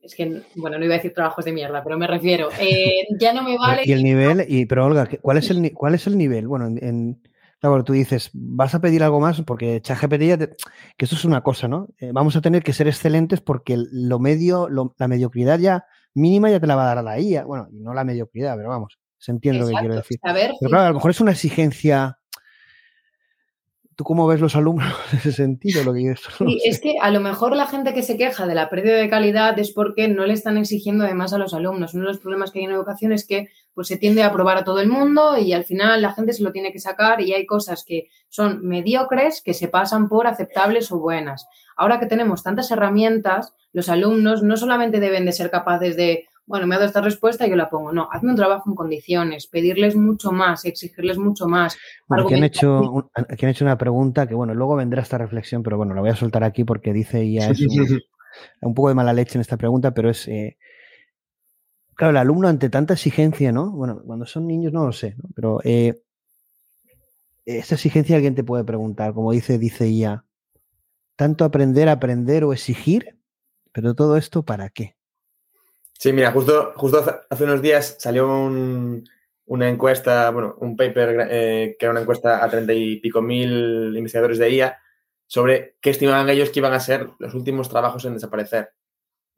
es que, bueno, no iba a decir trabajos de mierda, pero me refiero, eh, ya no me vale. Y el nivel, y, pero Olga, ¿cuál es el, cuál es el nivel? Bueno, en, claro, tú dices, vas a pedir algo más porque ChatGPT ya que eso es una cosa, ¿no? Eh, vamos a tener que ser excelentes porque lo medio, la mediocridad ya mínima ya te la va a dar a la IA. Bueno, y no la mediocridad, pero vamos, se entiende lo que quiero decir. A ver, pero claro, a lo mejor es una exigencia. ¿Tú cómo ves los alumnos en ese sentido? Lo que sí, es que a lo mejor la gente que se queja de la pérdida de calidad es porque no le están exigiendo además a los alumnos. Uno de los problemas que hay en educación es que pues, se tiende a aprobar a todo el mundo y al final la gente se lo tiene que sacar y hay cosas que son mediocres que se pasan por aceptables o buenas. Ahora que tenemos tantas herramientas, los alumnos no solamente deben de ser capaces de bueno, me ha dado esta respuesta y yo la pongo. No, hazme un trabajo en condiciones, pedirles mucho más, exigirles mucho más. Bueno, aquí, han hecho, aquí han hecho una pregunta que, bueno, luego vendrá esta reflexión, pero bueno, la voy a soltar aquí porque dice ya es un, poco de mala leche en esta pregunta, pero es... Eh, claro, el alumno ante tanta exigencia, ¿no? Bueno, cuando son niños no lo sé, ¿no? Pero eh, esa exigencia alguien te puede preguntar, como dice, dice ya, tanto aprender, aprender o exigir, pero todo esto para qué? Sí, mira, justo, justo hace unos días salió una encuesta, bueno, un paper eh, que era una encuesta a treinta y pico mil investigadores de IA sobre qué estimaban ellos que iban a ser los últimos trabajos en desaparecer.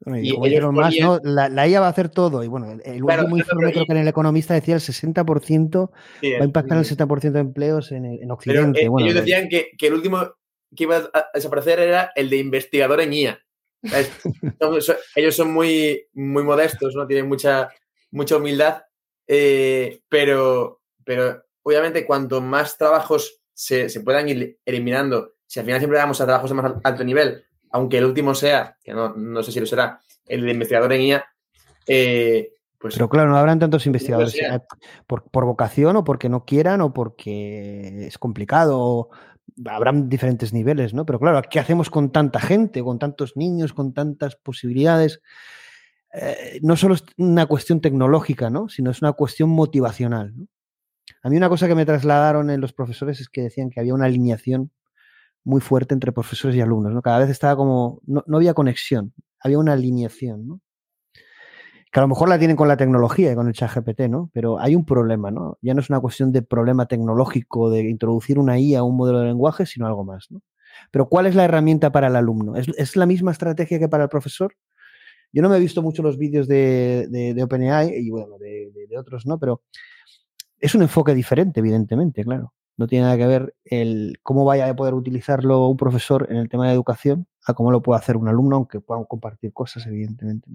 Y, ellos más, ¿no? la, IA va a hacer todo. Y bueno, el último informe creo que en el Economista decía el 60% va a impactar el 60% de empleos en, en Occidente. Pero, ellos decían que, que, el último que iba a desaparecer era el de investigador en IA ellos son muy, muy modestos, ¿no? Tienen mucha, mucha humildad, eh, pero, pero obviamente cuanto más trabajos se, se, puedan ir eliminando, si al final siempre damos a trabajos de más alto nivel, aunque el último sea, que no, no sé si lo será, el de investigador en IA, eh, pues, Pero claro, no habrán tantos investigadores eh, por, por, vocación o porque no quieran o porque es complicado habrán diferentes niveles, ¿no? Pero claro, ¿qué hacemos con tanta gente, con tantos niños, con tantas posibilidades? Eh, no solo es una cuestión tecnológica, ¿no? Sino es una cuestión motivacional. ¿no? A mí una cosa que me trasladaron en los profesores es que decían que había una alineación muy fuerte entre profesores y alumnos, ¿no? Cada vez estaba como, no, no había conexión, había una alineación, ¿no? que a lo mejor la tienen con la tecnología y con el chat GPT, ¿no? Pero hay un problema, ¿no? Ya no es una cuestión de problema tecnológico de introducir una IA a un modelo de lenguaje, sino algo más, ¿no? Pero ¿cuál es la herramienta para el alumno? ¿Es, la misma estrategia que para el profesor? Yo no me he visto mucho los vídeos de, de, OpenAI y bueno, de, de, otros, ¿no? Pero es un enfoque diferente, evidentemente, claro. No tiene nada que ver el cómo vaya a poder utilizarlo un profesor en el tema de educación a cómo lo puede hacer un alumno, aunque puedan compartir cosas, evidentemente.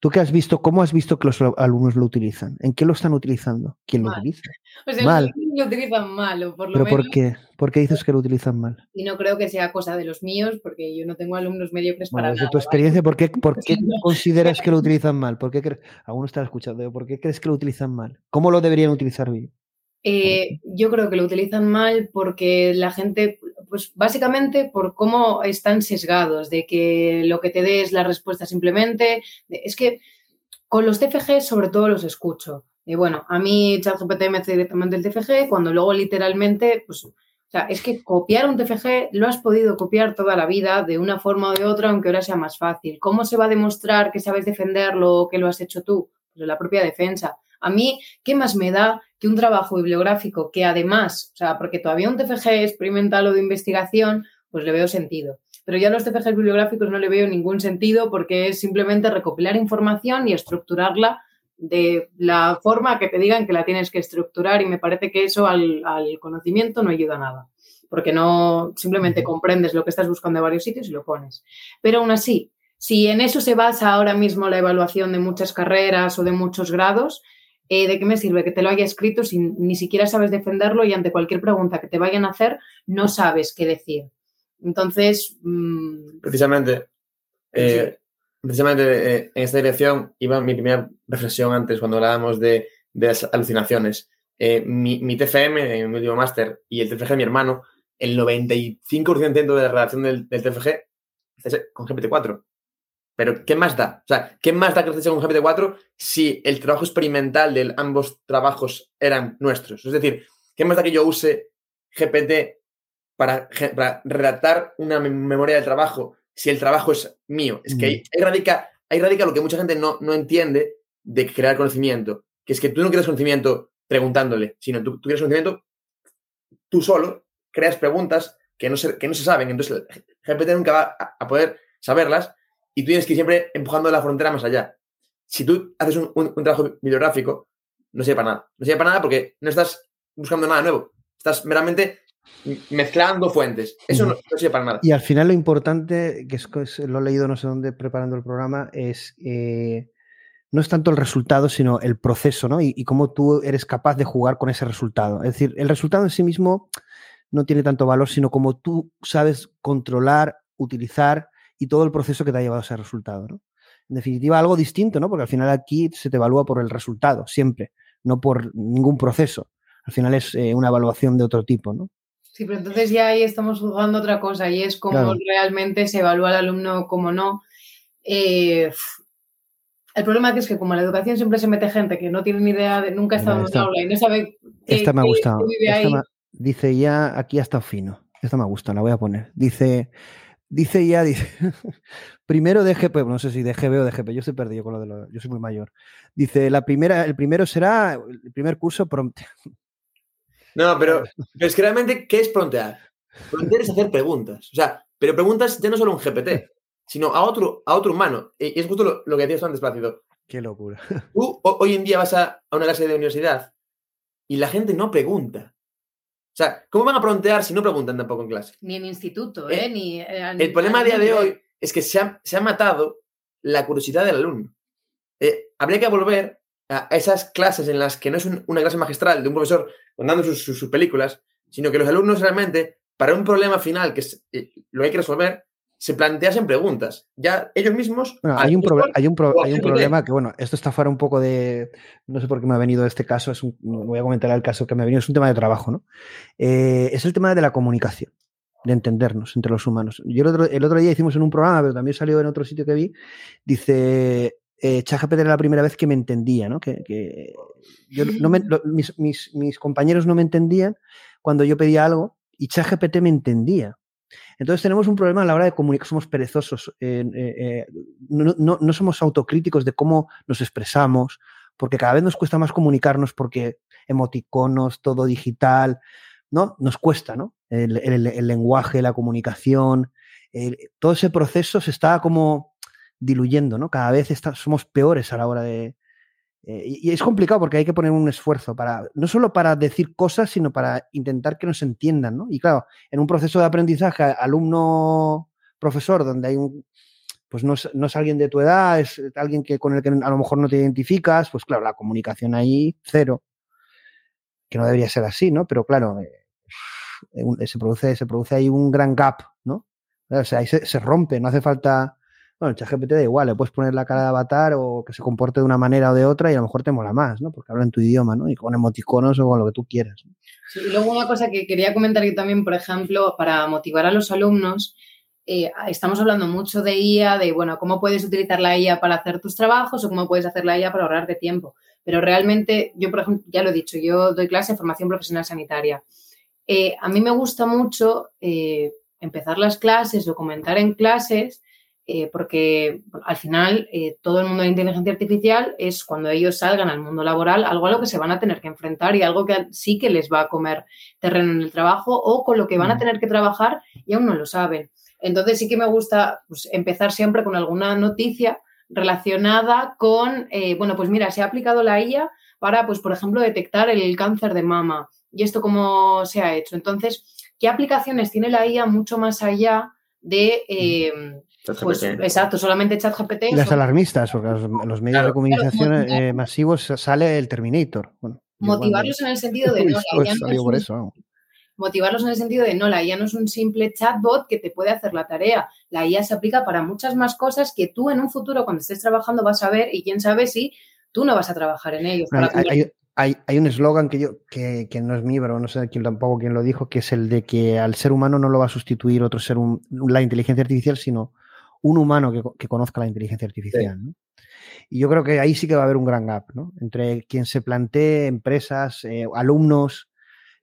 ¿Tú qué has visto? ¿Cómo has visto que los alumnos lo utilizan? ¿En qué lo están utilizando? ¿Quién lo utiliza? O sea, mal. lo utilizan mal, o por lo ¿Pero menos. por qué? ¿Por qué dices que lo utilizan mal? Y no creo que sea cosa de los míos, porque yo no tengo alumnos mediocres para desde nada. tu experiencia, ¿por qué, por qué consideras que lo utilizan mal? ¿Por qué cre... Alguno está escuchando, ¿por qué crees que lo utilizan mal? ¿Cómo lo deberían utilizar bien? Eh, yo creo que lo utilizan mal porque la gente, pues básicamente por cómo están sesgados, de que lo que te dé es la respuesta simplemente. Es que con los TFG sobre todo los escucho. Y bueno, a mí ChatGPT me hace directamente el TFG, cuando luego literalmente, pues, o sea, es que copiar un TFG lo has podido copiar toda la vida de una forma o de otra, aunque ahora sea más fácil. ¿Cómo se va a demostrar que sabes defenderlo o que lo has hecho tú? Pues la propia defensa. A mí, ¿qué más me da que un trabajo bibliográfico que además, o sea, porque todavía un TFG experimental o de investigación, pues le veo sentido. Pero ya a los TFGs bibliográficos no le veo ningún sentido porque es simplemente recopilar información y estructurarla de la forma que te digan que la tienes que estructurar y me parece que eso al, al conocimiento no ayuda nada porque no simplemente comprendes lo que estás buscando en varios sitios y lo pones. Pero aún así, si en eso se basa ahora mismo la evaluación de muchas carreras o de muchos grados, eh, ¿de qué me sirve que te lo haya escrito si ni siquiera sabes defenderlo y ante cualquier pregunta que te vayan a hacer no sabes qué decir? Entonces. Mmm... Precisamente, eh, precisamente eh, en esta dirección iba mi primera reflexión antes cuando hablábamos de, de las alucinaciones. Mi, mi, TFM, mi último máster, y el TFG de mi hermano, el 95% de la redacción del, del TFG es con GPT-4. Pero, ¿qué más da? O sea, ¿qué más da que esté con GPT-4 si el trabajo experimental de ambos trabajos eran nuestros? Es decir, ¿qué más da que yo use GPT para, para redactar una memoria del trabajo si el trabajo es mío? Es que ahí, ahí, radica, ahí radica lo que mucha gente no, no entiende de crear conocimiento, que es que tú no creas conocimiento preguntándole, sino tú, tú creas conocimiento tú solo, creas preguntas que no se, que no se saben, entonces GPT nunca va a, a poder saberlas y tú tienes que ir siempre empujando la frontera más allá. Si tú haces un, trabajo bibliográfico, no sirve para nada. No sirve para nada porque no estás buscando nada nuevo. Estás meramente mezclando fuentes. Eso no, sirve para nada. Y al final lo importante, que es, lo he leído no sé dónde preparando el programa, es eh, no es tanto el resultado, sino el proceso, ¿no? Y, cómo tú eres capaz de jugar con ese resultado. Es decir, el resultado en sí mismo no tiene tanto valor, sino como tú sabes controlar, utilizar y todo el proceso que te ha llevado a ese resultado. ¿no? En definitiva, algo distinto, ¿no? porque al final aquí se te evalúa por el resultado, siempre, no por ningún proceso. Al final es eh, una evaluación de otro tipo. ¿no? Sí, pero entonces ya ahí estamos jugando otra cosa y es cómo claro. realmente se evalúa al alumno, cómo no. Eh, el problema es que como en la educación siempre se mete gente que no tiene ni idea, de, nunca ha estado en una aula y no sabe qué, Esta me ha gustado. Esta me, dice ya, aquí ha estado fino. Esta me gusta, la voy a poner. Dice, Dice ya, dice, primero de GP, no sé si de GB o de GP, yo estoy perdido con lo de lo, yo soy muy mayor. Dice, la primera, el primero será el primer curso pronto. No, pero, pero, es que realmente, ¿qué es prontear? Prontear es hacer preguntas. O sea, pero preguntas ya no solo un GPT, sino a otro, a otro humano. Y es justo lo, lo que decías antes, Plácido. Qué locura. Tú hoy en día vas a, a una clase de universidad y la gente no pregunta. O sea, ¿cómo van a prontear si no preguntan tampoco en clase? Ni en instituto, ¿eh? ¿Eh? Ni, eh, el problema a día de hoy es que se ha, se ha matado la curiosidad del alumno. Eh, habría que volver a esas clases en las que no es un, una clase magistral de un profesor contando sus, sus, sus, películas, sino que los alumnos realmente, para un problema final que es, eh, lo hay que resolver, se planteasen preguntas. Ya ellos mismos. Bueno, hay, un hay, un hay, un problema que, bueno, esto está fuera un poco de. No sé por qué me ha venido este caso, es un, voy a comentar el caso que me ha venido, es un tema de trabajo, ¿no? Eh, es el tema de la comunicación, de entendernos entre los humanos. Yo el otro, el otro día hicimos en un programa, pero también salió en otro sitio que vi, dice. Eh, ChatGPT era la primera vez que me entendía, ¿no? Que, que yo no me, lo, mis, mis, mis compañeros no me entendían cuando yo pedía algo y ChatGPT me entendía. Entonces tenemos un problema a la hora de comunicar, somos perezosos, eh, eh, no, no, no, somos autocríticos de cómo nos expresamos, porque cada vez nos cuesta más comunicarnos porque emoticonos, todo digital, ¿no? Nos cuesta, ¿no? El lenguaje, la comunicación, todo ese proceso se está como diluyendo, ¿no? Cada vez está, somos peores a la hora de, Eh, y, es complicado porque hay que poner un esfuerzo para, no solo para decir cosas, sino para intentar que nos entiendan, ¿no? Y claro, en un proceso de aprendizaje alumno-profesor, donde hay un, pues no es, no es, alguien de tu edad, es alguien que, con el que a lo mejor no te identificas, pues claro, la comunicación ahí, cero. Que no debería ser así, ¿no? Pero claro, eh, se, produce, se produce ahí un gran gap, ¿no? O sea, ahí se, se rompe, no hace falta bueno, ChatGPT da igual, le puedes poner la cara de avatar o que se comporte de una manera o de otra y a lo mejor te mola más, ¿no? Porque habla en tu idioma, ¿no? Y con emoticonos o con lo que tú quieras. Y luego una cosa que quería comentar yo también, por ejemplo, para motivar a los alumnos, eh, estamos hablando mucho de IA, de, bueno, cómo puedes utilizar la IA para hacer tus trabajos o cómo puedes hacer la IA para ahorrarte tiempo. Pero realmente, yo, por ejemplo, ya lo he dicho, yo doy clase de formación profesional sanitaria. Eh, a mí me gusta mucho eh, empezar las clases o comentar en clases eh, porque al final eh, todo el mundo de inteligencia artificial es cuando ellos salgan al mundo laboral algo a lo que se van a tener que enfrentar y algo que sí que les va a comer terreno en el trabajo o con lo que van a mm. tener que trabajar y aún no lo saben. Entonces sí que me gusta pues, empezar siempre con alguna noticia relacionada con, eh, bueno, pues mira, se ha aplicado la IA para, pues, por ejemplo, detectar el cáncer de mama. ¿Y esto cómo se ha hecho? Entonces, ¿qué aplicaciones tiene la IA mucho más allá de, mm. Pues, exacto, solamente ChatGPT. Las alarmistas, porque los, medios de comunicación eh, masivos sale el Terminator. motivarlos en el sentido de no, motivarlos en el sentido de no, la IA no es un simple chatbot que te puede hacer la tarea. La IA se aplica para muchas más cosas que tú en un futuro, cuando estés trabajando, vas a ver y quién sabe si tú no vas a trabajar en ellos. hay, un eslogan que yo, que, no es mío, pero no sé quién tampoco quién lo dijo, que es el de que al ser humano no lo va a sustituir otro ser, la inteligencia artificial, sino un humano que, conozca la inteligencia artificial. Y yo creo que ahí sí que va a haber un gran gap, ¿no? Entre quien se plantee, empresas, eh, alumnos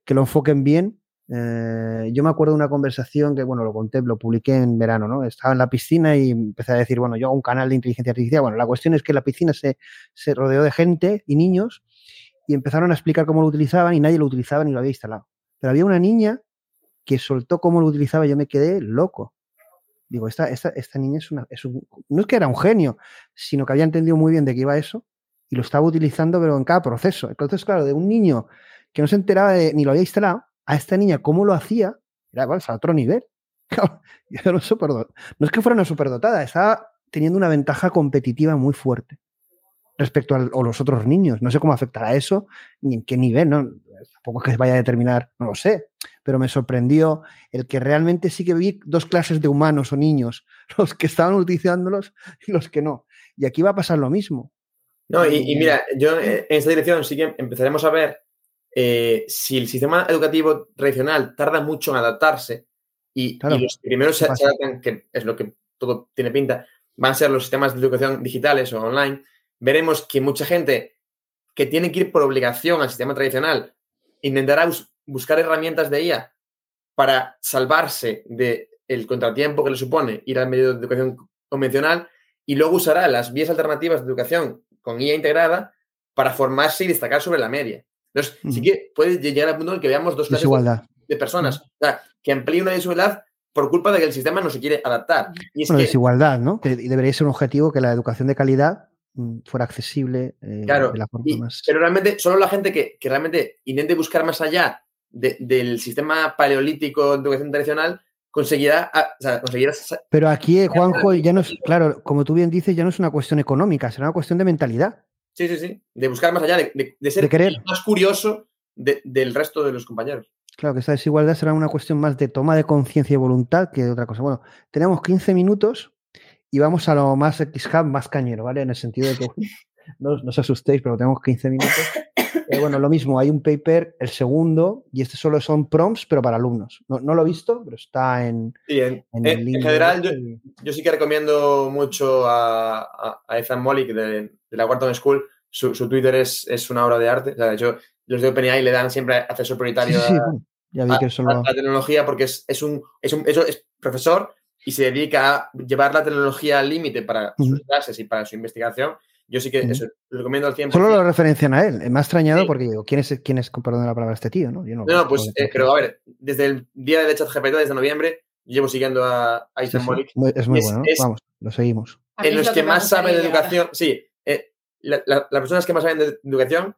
que lo enfoquen bien. Eh, yo me acuerdo de una conversación que, bueno, lo conté, lo publiqué en verano, ¿no? Estaba en la piscina y empecé a decir, bueno, yo hago un canal de inteligencia artificial. Bueno, la cuestión es que la piscina se, se rodeó de gente y niños y empezaron a explicar cómo lo utilizaban y nadie lo utilizaba ni lo había instalado. Pero había una niña que soltó cómo lo utilizaba y yo me quedé loco. Digo, esta, esta, esta niña es una. Es un, no es que era un genio, sino que había entendido muy bien de qué iba eso y lo estaba utilizando, pero en cada proceso. Entonces, claro, de un niño que no se enteraba ni lo había instalado, a esta niña, cómo lo hacía, era igual, a otro nivel. no es que fuera una superdotada, estaba teniendo una ventaja competitiva muy fuerte respecto a, los otros niños. No sé cómo afectará eso, ni en qué nivel, ¿no? Tampoco es que vaya a determinar, no lo sé, pero me sorprendió el que realmente sí que vi dos clases de humanos o niños, los que estaban utilizándolos y los que no. Y aquí va a pasar lo mismo. No, y, mira, yo en esta dirección sí que empezaremos a ver eh, si el sistema educativo tradicional tarda mucho en adaptarse y, los primeros se, adaptan, que es lo que todo tiene pinta, van a ser los sistemas de educación digitales o online, veremos que mucha gente que tiene que ir por obligación al sistema tradicional intentará buscar herramientas de IA para salvarse del contratiempo que le supone ir al medio de educación convencional y luego usará las vías alternativas de educación con IA integrada para formarse y destacar sobre la media. Entonces, sí que puede llegar al punto en el que veamos dos clases de, personas. O sea, que amplíe una desigualdad por culpa de que el sistema no se quiere adaptar. Y es desigualdad, ¿no? Que debería ser un objetivo que la educación de calidad fuera accesible eh, claro, de la forma más. Pero realmente, solo la gente que, realmente intente buscar más allá del sistema paleolítico de educación tradicional conseguirá, ah, Pero aquí, eh, Juanjo, ya no es, claro, como tú bien dices, ya no es una cuestión económica, será una cuestión de mentalidad. Sí, sí, sí. De buscar más allá, de, ser más curioso del resto de los compañeros. Claro, que esa desigualdad será una cuestión más de toma de conciencia y voluntad que de otra cosa. Bueno, tenemos 15 minutos y vamos a lo más X-Hub, más cañero, ¿vale? En el sentido de que no, os asustéis, pero tenemos 15 minutos. Eh, bueno, lo mismo, hay un paper, el segundo, y este solo son prompts, pero para alumnos. No, lo he visto, pero está en, en, el En general, yo, sí que recomiendo mucho a, a, Ethan Mollick de, la Wharton School. Su, Twitter es, es, una obra de arte. O sea, de hecho, los de OpenAI le dan siempre acceso prioritario a, la tecnología porque es, es, un, es, un, es profesor y se dedica a llevar la tecnología al límite para sus clases y para su investigación, yo sí que eso, lo recomiendo al tiempo. Solo lo referencian a él. Me ha extrañado porque digo, ¿quién es, quién es, perdón la palabra, este tío? No, no, no, pues, eh, pero a ver, desde el día de ChatGPT, desde noviembre, llevo siguiendo a Aizen Es muy bueno, vamos, lo seguimos. En los que más sabe de educación, sí, eh, las personas que más saben de educación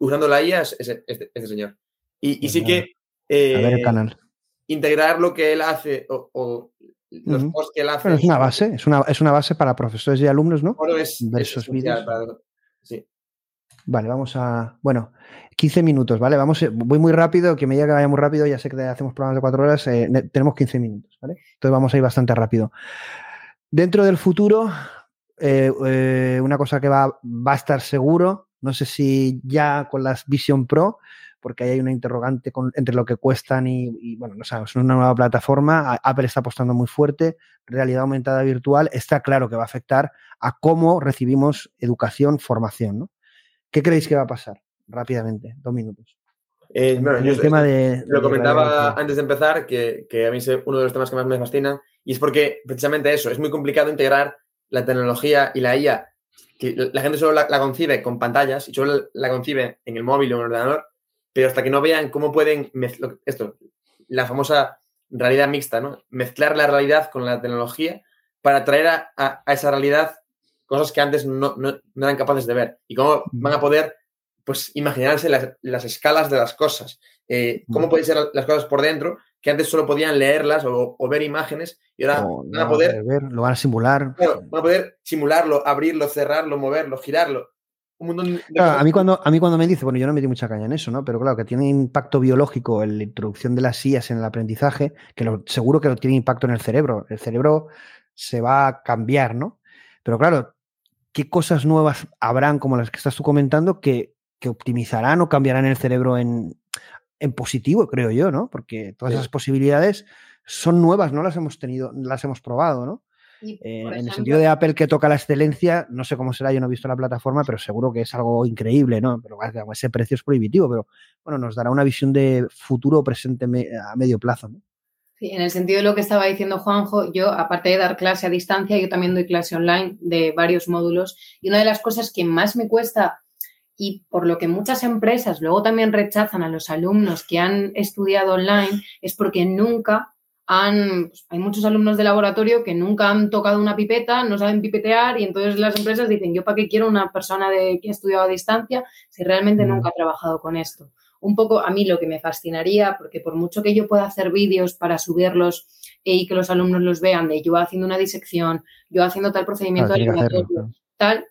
usando la IA es este, este, señor. Y, sí que a ver el canal. integrar lo que él hace o, los posts que él hace. es una base, es una, es una base para profesores y alumnos, ¿no? Bueno, es, Versos vídeos. Sí. Vale, vamos a. Bueno, 15 minutos, ¿vale? Vamos, eh, voy muy rápido, que me diga que vaya muy rápido, ya sé que hacemos programas de cuatro horas, eh, tenemos 15 minutos, ¿vale? Entonces vamos a ir bastante rápido. Dentro del futuro, eh, una cosa que va, va, a estar seguro, no sé si ya con las Vision Pro, porque ahí hay una interrogante entre lo que cuestan y, bueno, no sabemos, es una nueva plataforma, Apple está apostando muy fuerte, realidad aumentada virtual, está claro que va a afectar a cómo recibimos educación, formación, ¿no? ¿Qué creéis que va a pasar? Rápidamente, dos minutos. Eh, bueno, yo tema de, lo comentaba antes de empezar, que, a mí es uno de los temas que más me fascinan, y es porque precisamente eso, es muy complicado integrar la tecnología y la IA, que la gente solo la, concibe con pantallas y solo la concibe en el móvil o en el ordenador, pero hasta que no vean cómo pueden, esto, la famosa realidad mixta, ¿no? Mezclar la realidad con la tecnología para traer a, esa realidad cosas que antes no, eran capaces de ver. Y cómo van a poder pues imaginarse las, escalas de las cosas, eh, cómo pueden ser las cosas por dentro, que antes solo podían leerlas o, ver imágenes y ahora van a poder... lo van a simular. van a poder simularlo, abrirlo, cerrarlo, moverlo, girarlo a, mí cuando, a mí cuando me dice, bueno, yo no metí mucha caña en eso, ¿no? Pero claro, que tiene impacto biológico en la introducción de las sillas en el aprendizaje, que lo, seguro que tiene impacto en el cerebro. El cerebro se va a cambiar, ¿no? Pero claro, ¿qué cosas nuevas habrán, como las que estás tú comentando, que, que optimizarán o cambiarán el cerebro en, en positivo, creo yo, ¿no? Porque todas esas posibilidades son nuevas, no las hemos tenido, las hemos probado, ¿no? Eh, en el sentido de Apple que toca la excelencia, no sé cómo será, yo no he visto la plataforma, pero seguro que es algo increíble, ¿no? Pero ese precio es prohibitivo, pero bueno, nos dará una visión de futuro presente a medio plazo, ¿no? Sí, en el sentido de lo que estaba diciendo Juanjo, yo, aparte de dar clase a distancia, yo también doy clase online de varios módulos y una de las cosas que más me cuesta y por lo que muchas empresas luego también rechazan a los alumnos que han estudiado online es porque nunca pues, hay muchos alumnos de laboratorio que nunca han tocado una pipeta, no saben pipetear y entonces las empresas dicen, yo para qué quiero una persona de, que ha estudiado a distancia si realmente mm. nunca ha trabajado con esto. Un poco a mí lo que me fascinaría, porque por mucho que yo pueda hacer vídeos para subirlos y que los alumnos los vean de yo haciendo una disección, yo haciendo tal procedimiento de laboratorio, tal,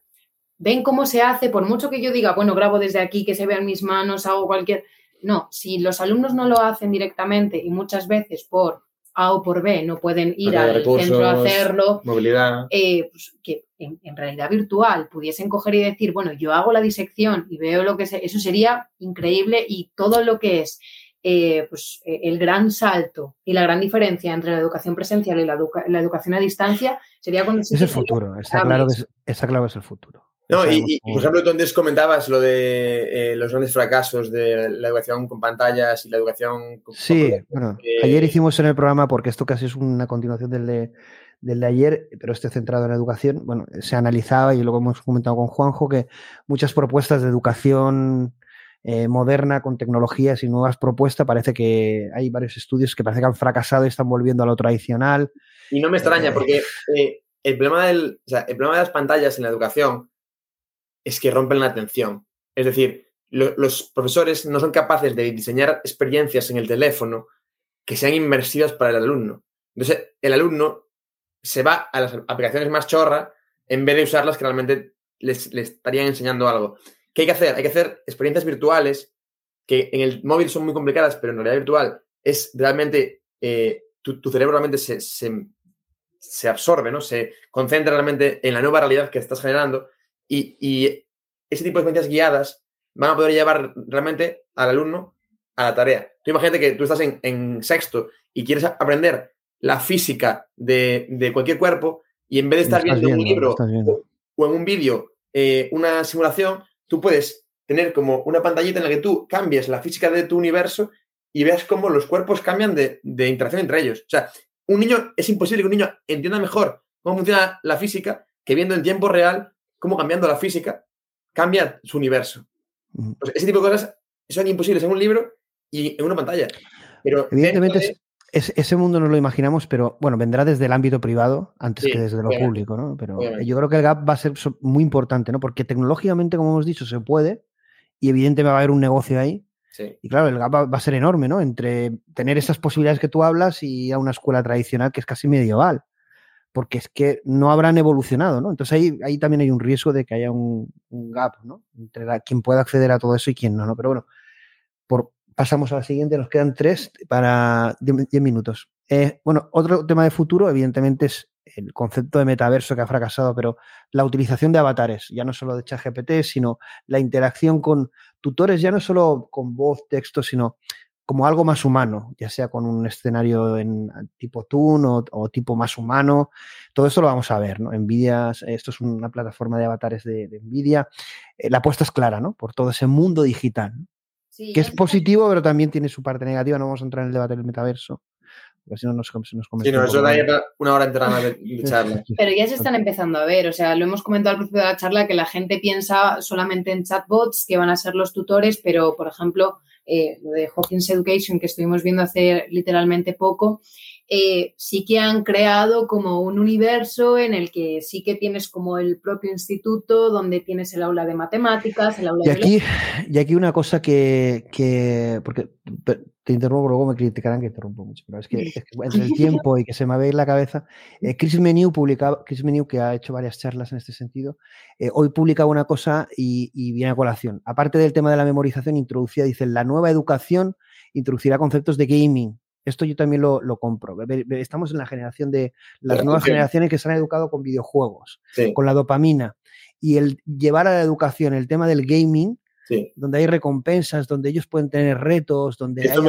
ven cómo se hace, por mucho que yo diga, bueno, grabo desde aquí, que se vean mis manos, hago cualquier... No, si los alumnos no lo hacen directamente y muchas veces por a o por B no pueden ir al centro a hacerlo, movilidad. Eh, pues, que en, realidad virtual pudiesen coger y decir, bueno, yo hago la disección y veo lo que es, eso sería increíble y todo lo que es eh, pues, eh, el gran salto y la gran diferencia entre la educación presencial y la, educación a distancia sería con Es el futuro, está claro, que es, está claro que es el futuro. No, y, por ejemplo, tú antes comentabas lo de eh, los grandes fracasos de la educación con pantallas y la educación con... Sí, bueno, ayer hicimos en el programa, porque esto casi es una continuación del de, del de ayer, pero este centrado en educación, bueno, se analizaba y luego hemos comentado con Juanjo que muchas propuestas de educación eh, moderna con tecnologías y nuevas propuestas, parece que hay varios estudios que parece que han fracasado y están volviendo a lo tradicional. Y no me extraña, eh, porque el, problema del, o sea, el problema de las pantallas en la educación es que rompen la atención. Es decir, los profesores no son capaces de diseñar experiencias en el teléfono que sean inmersivas para el alumno. Entonces, el alumno se va a las aplicaciones más chorra en vez de usarlas que realmente les, estarían enseñando algo. ¿Qué hay que hacer? Hay que hacer experiencias virtuales que en el móvil son muy complicadas, pero en realidad virtual es realmente, eh, tu, cerebro realmente se, se, absorbe, ¿no? Se concentra realmente en la nueva realidad que estás generando y, ese tipo de experiencias guiadas van a poder llevar realmente al alumno a la tarea. Tú imagínate que tú estás en, sexto y quieres aprender la física de, cualquier cuerpo y en vez de estar viendo, un libro o, en un vídeo eh, una simulación, tú puedes tener como una pantallita en la que tú cambies la física de tu universo y veas cómo los cuerpos cambian de, de interacción entre ellos. O sea, un niño, es imposible que un niño entienda mejor cómo funciona la física que viendo en tiempo real cómo cambiando la física cambia su universo. Pues ese tipo de cosas son imposibles en un libro y en una pantalla. Pero evidentemente, ese mundo no lo imaginamos, pero bueno, vendrá desde el ámbito privado antes que desde lo público, ¿no? Pero yo creo que el gap va a ser muy importante, ¿no? Porque tecnológicamente, como hemos dicho, se puede y evidentemente va a haber un negocio ahí. Y claro, el gap va, a ser enorme, ¿no? Entre tener esas posibilidades que tú hablas y a una escuela tradicional que es casi medieval. Porque es que no habrán evolucionado, ¿no? Entonces ahí, ahí también hay un riesgo de que haya un, gap, ¿no? Entre quien pueda acceder a todo eso y quien no, ¿no? Pero bueno, pasamos a la siguiente, nos quedan tres para diez minutos. Eh, bueno, otro tema de futuro, evidentemente, es el concepto de metaverso que ha fracasado, pero la utilización de avatares, ya no solo de ChatGPT, sino la interacción con tutores, ya no solo con voz, texto, sino como algo más humano, ya sea con un escenario en tipo Toon o, tipo más humano. Todo eso lo vamos a ver, ¿no? Nvidia, esto es una plataforma de avatares de, Nvidia. Eh, la apuesta es clara, ¿no? Por todo ese mundo digital. que es positivo, pero también tiene su parte negativa. No vamos a entrar en el debate del metaverso si no nos, nos Sí, no, eso da una hora entera de, de charla. Pero ya se están empezando a ver, o sea, lo hemos comentado al principio de la charla que la gente piensa solamente en chatbots que van a ser los tutores, pero por ejemplo, eh, lo de Hawkins Education que estuvimos viendo hace literalmente poco, eh, sí que han creado como un universo en el que sí que tienes como el propio instituto, donde tienes el aula de matemáticas, el aula y aquí, Y aquí una cosa que, que porque te interrumpo, luego me criticarán que interrumpo mucho, pero es que, entre el tiempo y que se me a ir la cabeza, eh, Chris Menu publicaba, Chris Menu que ha hecho varias charlas en este sentido, eh, hoy publicaba una cosa y, y viene a colación. Aparte del tema de la memorización, introducía, dice, la nueva educación introducirá conceptos de gaming, esto yo también lo, compro. Estamos en la generación de las nuevas generaciones que se han educado con videojuegos, con la dopamina. Y el llevar a la educación el tema del gaming, donde hay recompensas, donde ellos pueden tener retos, donde Se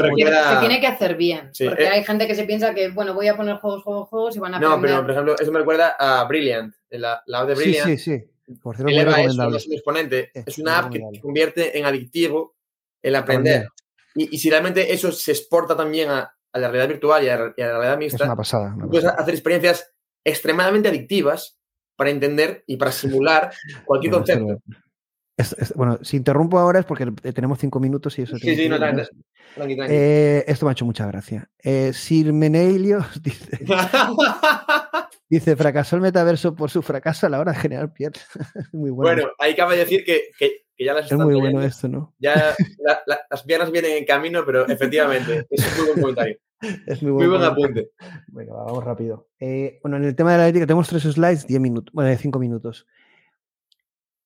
tiene que hacer bien, porque eh. hay gente que se piensa que, bueno, voy a poner juegos, juegos, juegos y van a No, pero por ejemplo, eso me recuerda a Brilliant, la, la app de Brilliant. Sí, sí, sí. Por cierto, muy recomendable. Es un exponente, es, una app que convierte en adictivo el aprender. Y, y, si realmente eso se exporta también a, a la realidad virtual y a, la realidad mixta, es una pasada, puedes hacer experiencias extremadamente adictivas para entender y para simular cualquier concepto. Bueno, si interrumpo ahora es porque tenemos cinco minutos y eso. Sí, sí, no, eh, esto me ha hecho mucha gracia. Eh, Sir Menelio dice, dice: fracasó el metaverso por su fracaso a la hora de generar piel. muy bueno. Bueno, ahí cabe decir que, que que ya las Es muy bueno esto, ¿no? Ya las piernas vienen en camino, pero efectivamente, es un muy buen comentario. Es muy, buen, apunte. Venga, vamos rápido. Eh, bueno, en el tema de la ética tenemos tres slides, 10 minutos, bueno, 5 minutos.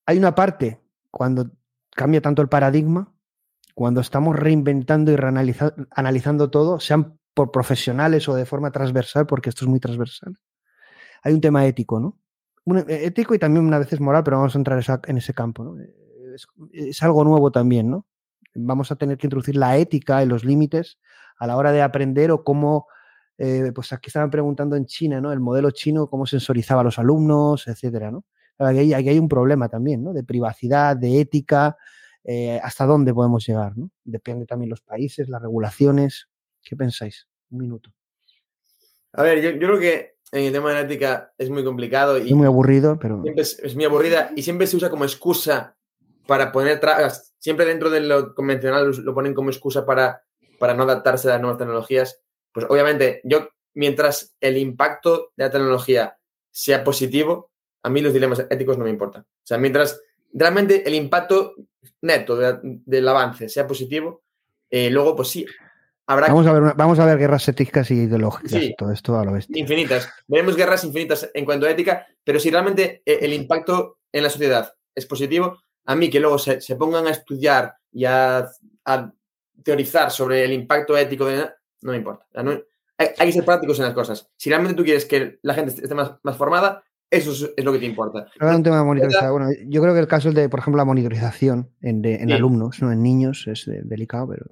Hay una parte cuando cambia tanto el paradigma, cuando estamos reinventando y analizando todo, sean por profesionales o de forma transversal, porque esto es muy transversal. Hay un tema ético, ¿no? ético y también una vez moral, pero vamos a entrar en ese campo, ¿no? es, algo nuevo también, ¿no? Vamos a tener que introducir la ética y los límites a la hora de aprender o cómo, eh, pues aquí estaban preguntando en China, ¿no? El modelo chino, cómo sensorizaba a los alumnos, etcétera, ¿no? Aquí hay, hay un problema también, ¿no? De privacidad, de ética, eh, hasta dónde podemos llegar, ¿no? Depende también los países, las regulaciones. ¿Qué pensáis? Un minuto. A ver, yo, creo que en el tema de la ética es muy complicado y... Es muy aburrido, pero... Es, es, muy aburrida y siempre se usa como excusa para poner trabas, siempre dentro de lo convencional lo ponen como excusa para, para no adaptarse a las nuevas tecnologías. Pues obviamente, yo, mientras el impacto de la tecnología sea positivo, a mí los dilemas éticos no me importan. O sea, mientras realmente el impacto neto del avance sea positivo, eh, luego, pues sí, habrá. Vamos, a ver, vamos a ver guerras éticas y ideológicas, todo esto a lo bestia. Infinitas. Veremos guerras infinitas en cuanto a ética, pero si realmente eh, el impacto en la sociedad es positivo, a mí que luego se, pongan a estudiar y a, teorizar sobre el impacto ético de... No me importa. hay, que ser prácticos en las cosas. Si realmente tú quieres que la gente esté más, formada, eso es, lo que te importa. un tema de monitorización. Bueno, yo creo que el caso de, por ejemplo, la monitorización en, alumnos, no en niños, es delicado, pero...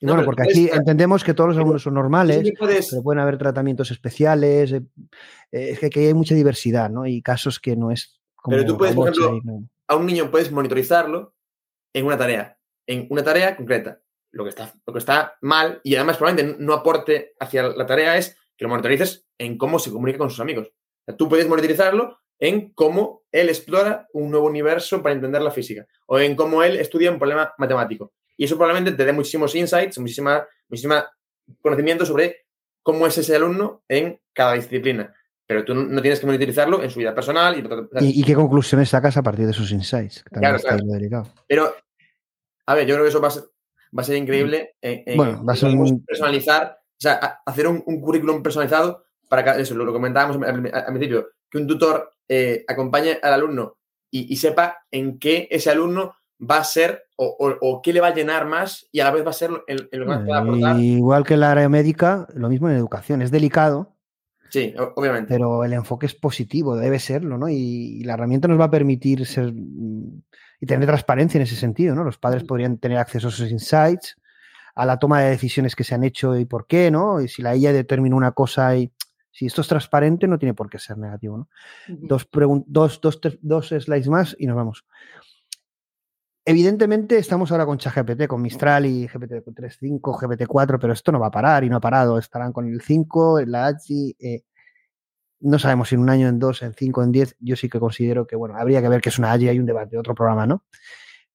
bueno, porque aquí entendemos que todos los alumnos son normales, pero pueden haber tratamientos especiales. Eh, es que aquí hay mucha diversidad, ¿no? Y casos que no es como Pero tú puedes, por ejemplo, a un niño puedes monitorizarlo en una tarea, en una tarea concreta. Lo que está, lo que está mal y además probablemente no aporte hacia la tarea es que lo monitorices en cómo se comunica con sus amigos. Tú puedes monitorizarlo en cómo él explora un nuevo universo para entender la física o en cómo él estudia un problema matemático. Y eso probablemente te dé muchísimos insights, muchísima, muchísima conocimiento sobre cómo es ese alumno en cada disciplina. Pero tú no tienes que monitorizarlo en su vida personal. ¿Y, qué conclusiones sacas a partir de sus insights? claro, claro. Pero, a ver, yo creo que eso va a ser, va a ser increíble en, bueno, va a ser personalizar, o sea, hacer un, currículum personalizado para eso, lo, comentábamos al, principio, que un tutor eh, acompañe al alumno y, sepa en qué ese alumno va a ser o, qué le va a llenar más y a la vez va a ser el, lo que más pueda aportar. Igual que la área médica, lo mismo en educación. Es delicado. Sí, obviamente. Pero el enfoque es positivo, debe serlo, ¿no? Y, la herramienta nos va a permitir ser mm, y tener transparencia en ese sentido, ¿no? Los padres podrían tener acceso a esos insights, a la toma de decisiones que se han hecho y por qué, ¿no? Y si la IA determina una cosa y si esto es transparente, no tiene por qué ser negativo, ¿no? dos, dos, dos, dos slides más y nos vamos. Evidentemente estamos ahora con ChatGPT, con Mistral y GPT 3.5, GPT 4, pero esto no va a parar y no ha parado. Estarán con el 5, la AGI. Eh, no sabemos si en un año, en dos, en cinco, en diez. Yo sí que considero que, bueno, habría que ver que es una AGI, hay un debate, otro programa, ¿no?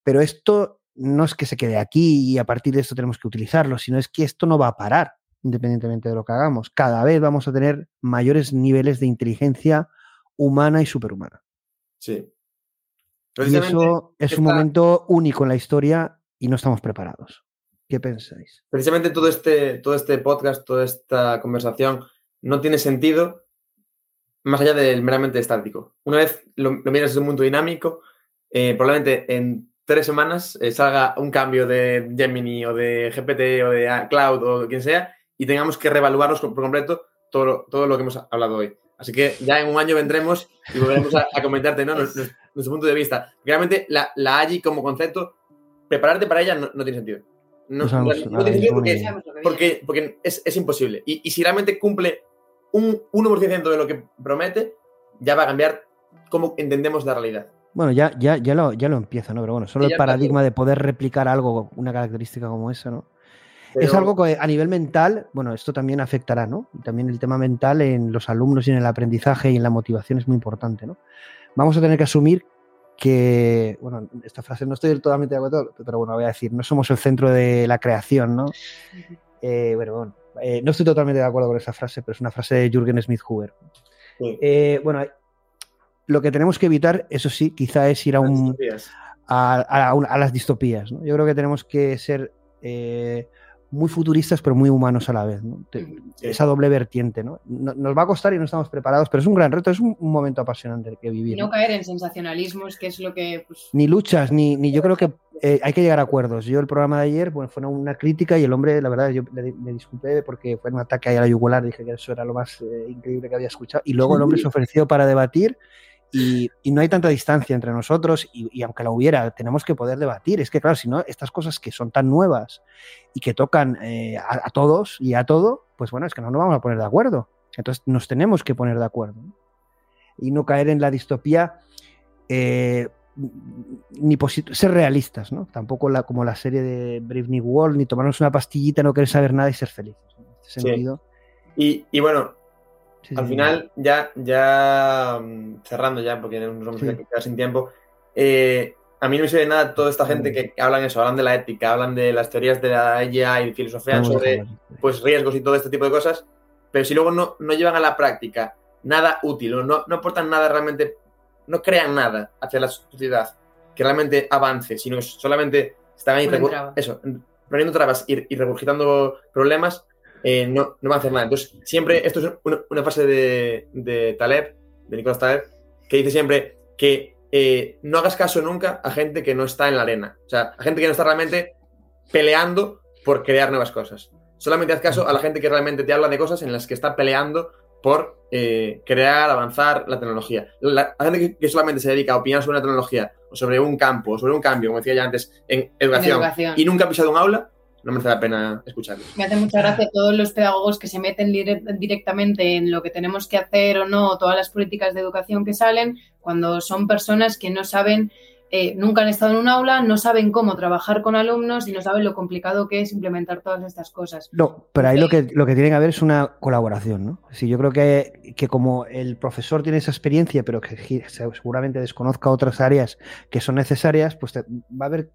Pero esto no es que se quede aquí y a partir de esto tenemos que utilizarlo, sino es que esto no va a parar independientemente de lo que hagamos. Cada vez vamos a tener mayores niveles de inteligencia humana y superhumana. Sí. Y eso es un momento único en la historia y no estamos preparados. ¿Qué pensáis? Precisamente todo este, todo este podcast, toda esta conversación no tiene sentido más allá del meramente estático. Una vez lo, miras desde un mundo dinámico, eh, probablemente en tres semanas eh, salga un cambio de Gemini o de GPT o de Cloud o quien sea y tengamos que reevaluarnos por completo todo, todo lo que hemos hablado hoy. Así que ya en un año vendremos y volveremos a, comentarte ¿no? nuestro, punto de vista. Realmente la, la AGI como concepto, prepararte para ella no, tiene sentido. No, tiene sentido porque, porque, es, es, imposible. Y, y, si realmente cumple un 1% de lo que promete, ya va a cambiar cómo entendemos la realidad. Bueno, ya, ya, ya, lo, ya lo empieza, ¿no? Pero bueno, solo el paradigma de poder replicar algo, una característica como esa, ¿no? Es algo que a nivel mental, bueno, esto también afectará, ¿no? Y también el tema mental en los alumnos y en el aprendizaje y en la motivación es muy importante, ¿no? Vamos a tener que asumir que, bueno, esta frase no estoy totalmente de acuerdo, pero bueno, voy a decir, no somos el centro de la creación, ¿no? Eh, bueno, bueno eh, no estoy totalmente de acuerdo con esa frase, pero es una frase de Jürgen Smith-Huber. Eh, bueno, lo que tenemos que evitar, eso sí, quizá es ir a, un, a, las distopías. ¿no? Yo creo que tenemos que ser muy futuristas, pero muy humanos a la vez. Esa doble vertiente, ¿no? Nos va a costar y no estamos preparados, pero es un gran reto, es un, momento apasionante que vivir. Y no, caer en sensacionalismos, que es lo que. Pues, ni luchas, ni, ni yo creo que eh, hay que llegar a acuerdos. Yo, el programa de ayer, bueno, fue una crítica y el hombre, la verdad, yo me disculpé porque fue un ataque ahí a la yugular, dije que eso era lo más eh, increíble que había escuchado. Y luego el hombre se ofreció para debatir y, no hay tanta distancia entre nosotros y, aunque la hubiera, tenemos que poder debatir. Es que, claro, si no, estas cosas que son tan nuevas y que tocan eh, a, todos y a todo, pues bueno, es que no nos vamos a poner de acuerdo. Entonces nos tenemos que poner de acuerdo. Y no caer en la distopía, eh, ni ser realistas, ¿no? Tampoco la, como la serie de Brave New World, ni tomarnos una pastillita, no querer saber nada y ser felices. En este sentido. Y, y bueno, al final, ya, ya mm, cerrando ya, porque nos vamos a quedar sin tiempo, eh, a mí no me sirve nada toda esta gente que hablan eso, hablan de la ética, hablan de las teorías de la IA y filosofían sobre pues, riesgos y todo este tipo de cosas, pero si luego no, no llevan a la práctica nada útil o no, no aportan nada realmente, no crean nada hacia la sociedad que realmente avance, sino que solamente están ahí eso, poniendo trabas y, y regurgitando problemas, eh, no, no va a hacer nada. Entonces, siempre, esto es una, frase de, de, Taleb, de Nicolás Taleb, que dice siempre que eh, no hagas caso nunca a gente que no está en la arena. O sea, a gente que no está realmente peleando por crear nuevas cosas. Solamente haz caso a la gente que realmente te habla de cosas en las que está peleando por eh, crear, avanzar la tecnología. La, gente que, solamente se dedica a opinar sobre una tecnología o sobre un campo o sobre un cambio, como decía ya antes, en educación, y nunca ha pisado un aula, no merece la pena escucharlo. Me hace mucha gracia todos los pedagogos que se meten directamente en lo que tenemos que hacer o no, todas las políticas de educación que salen, cuando son personas que no saben, eh, nunca han estado en un aula, no saben cómo trabajar con alumnos y no saben lo complicado que es implementar todas estas cosas. No, pero ahí lo que, lo que tiene que haber es una colaboración, ¿no? Sí, yo creo que, que como el profesor tiene esa experiencia, pero que seguramente desconozca otras áreas que son necesarias, pues va a haber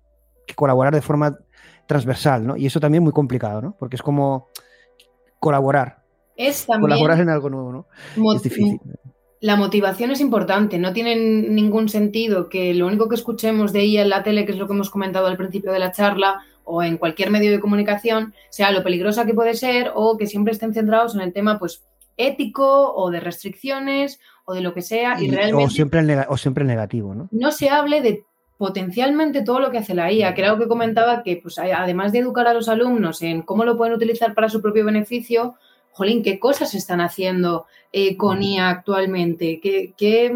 que colaborar de forma transversal, ¿no? Y eso también muy complicado, ¿no? Porque es como colaborar. es también... Colaborar en algo nuevo, ¿no? Es difícil. La motivación es importante, no tiene ningún sentido que lo único que escuchemos de ella en la tele, que es lo que hemos comentado al principio de la charla, o en cualquier medio de comunicación, sea lo peligrosa que puede ser o que siempre estén centrados en el tema, pues, ético o de restricciones o de lo que sea. Y, realmente o, siempre o siempre negativo, ¿no? No se hable de potencialmente todo lo que hace la IA, que era lo que comentaba que, pues, además de educar a los alumnos en cómo lo pueden utilizar para su propio beneficio, jolín, ¿qué cosas están haciendo eh, con IA actualmente? ¿Qué, qué,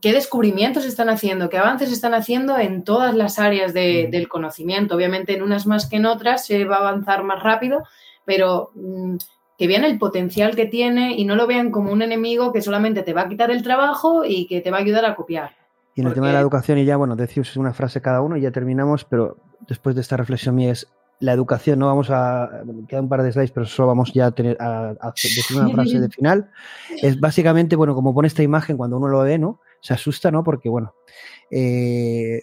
qué descubrimientos están haciendo? ¿Qué avances están haciendo en todas las áreas del conocimiento? Obviamente en unas más que en otras se va a avanzar más rápido, pero mm, que vean el potencial que tiene y no lo vean como un enemigo que solamente te va a quitar el trabajo y que te va a ayudar a copiar. Y en el tema de la educación, y ya, bueno, decimos una frase cada uno y ya terminamos, pero después de esta reflexión mía es la educación, no vamos a, queda un par de slides, pero solo vamos ya a tener a, decir una frase de final. Es básicamente, bueno, como pone esta imagen cuando uno lo ve, ¿no? Se asusta, ¿no? Porque, bueno, eh,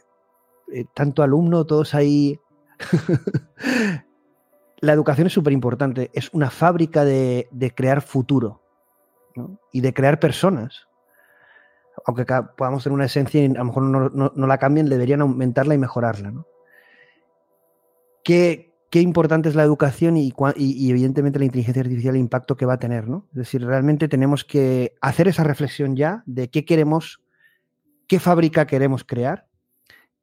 eh, tanto alumno, todos ahí la educación es súper importante, es una fábrica de, crear futuro y de crear personas. Aunque podamos tener una esencia y a lo mejor no, la cambien, deberían aumentarla y mejorarla. ¿Qué, importante es la educación y, evidentemente la inteligencia artificial, el impacto que va a tener? ¿no? Es decir, realmente tenemos que hacer esa reflexión ya de qué queremos, qué fábrica queremos crear,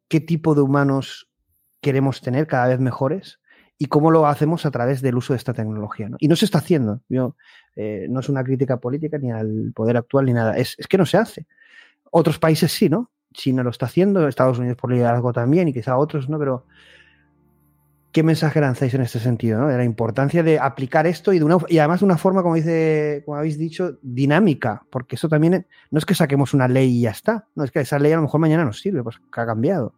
qué tipo de humanos queremos tener cada vez mejores y cómo lo hacemos a través del uso de esta tecnología. Y no se está haciendo. Eh, no es una crítica política ni al poder actual ni nada. Es, que no se hace. Otros países sí, ¿no? China lo está haciendo, Estados Unidos por algo también y quizá otros, ¿no? Pero ¿qué mensaje lanzáis en este sentido? De la importancia de aplicar esto y, de una, y además de una forma, como, dice, como habéis dicho, dinámica, porque eso también no es que saquemos una ley y ya está, no es que esa ley a lo mejor mañana nos sirve, pues que ha cambiado.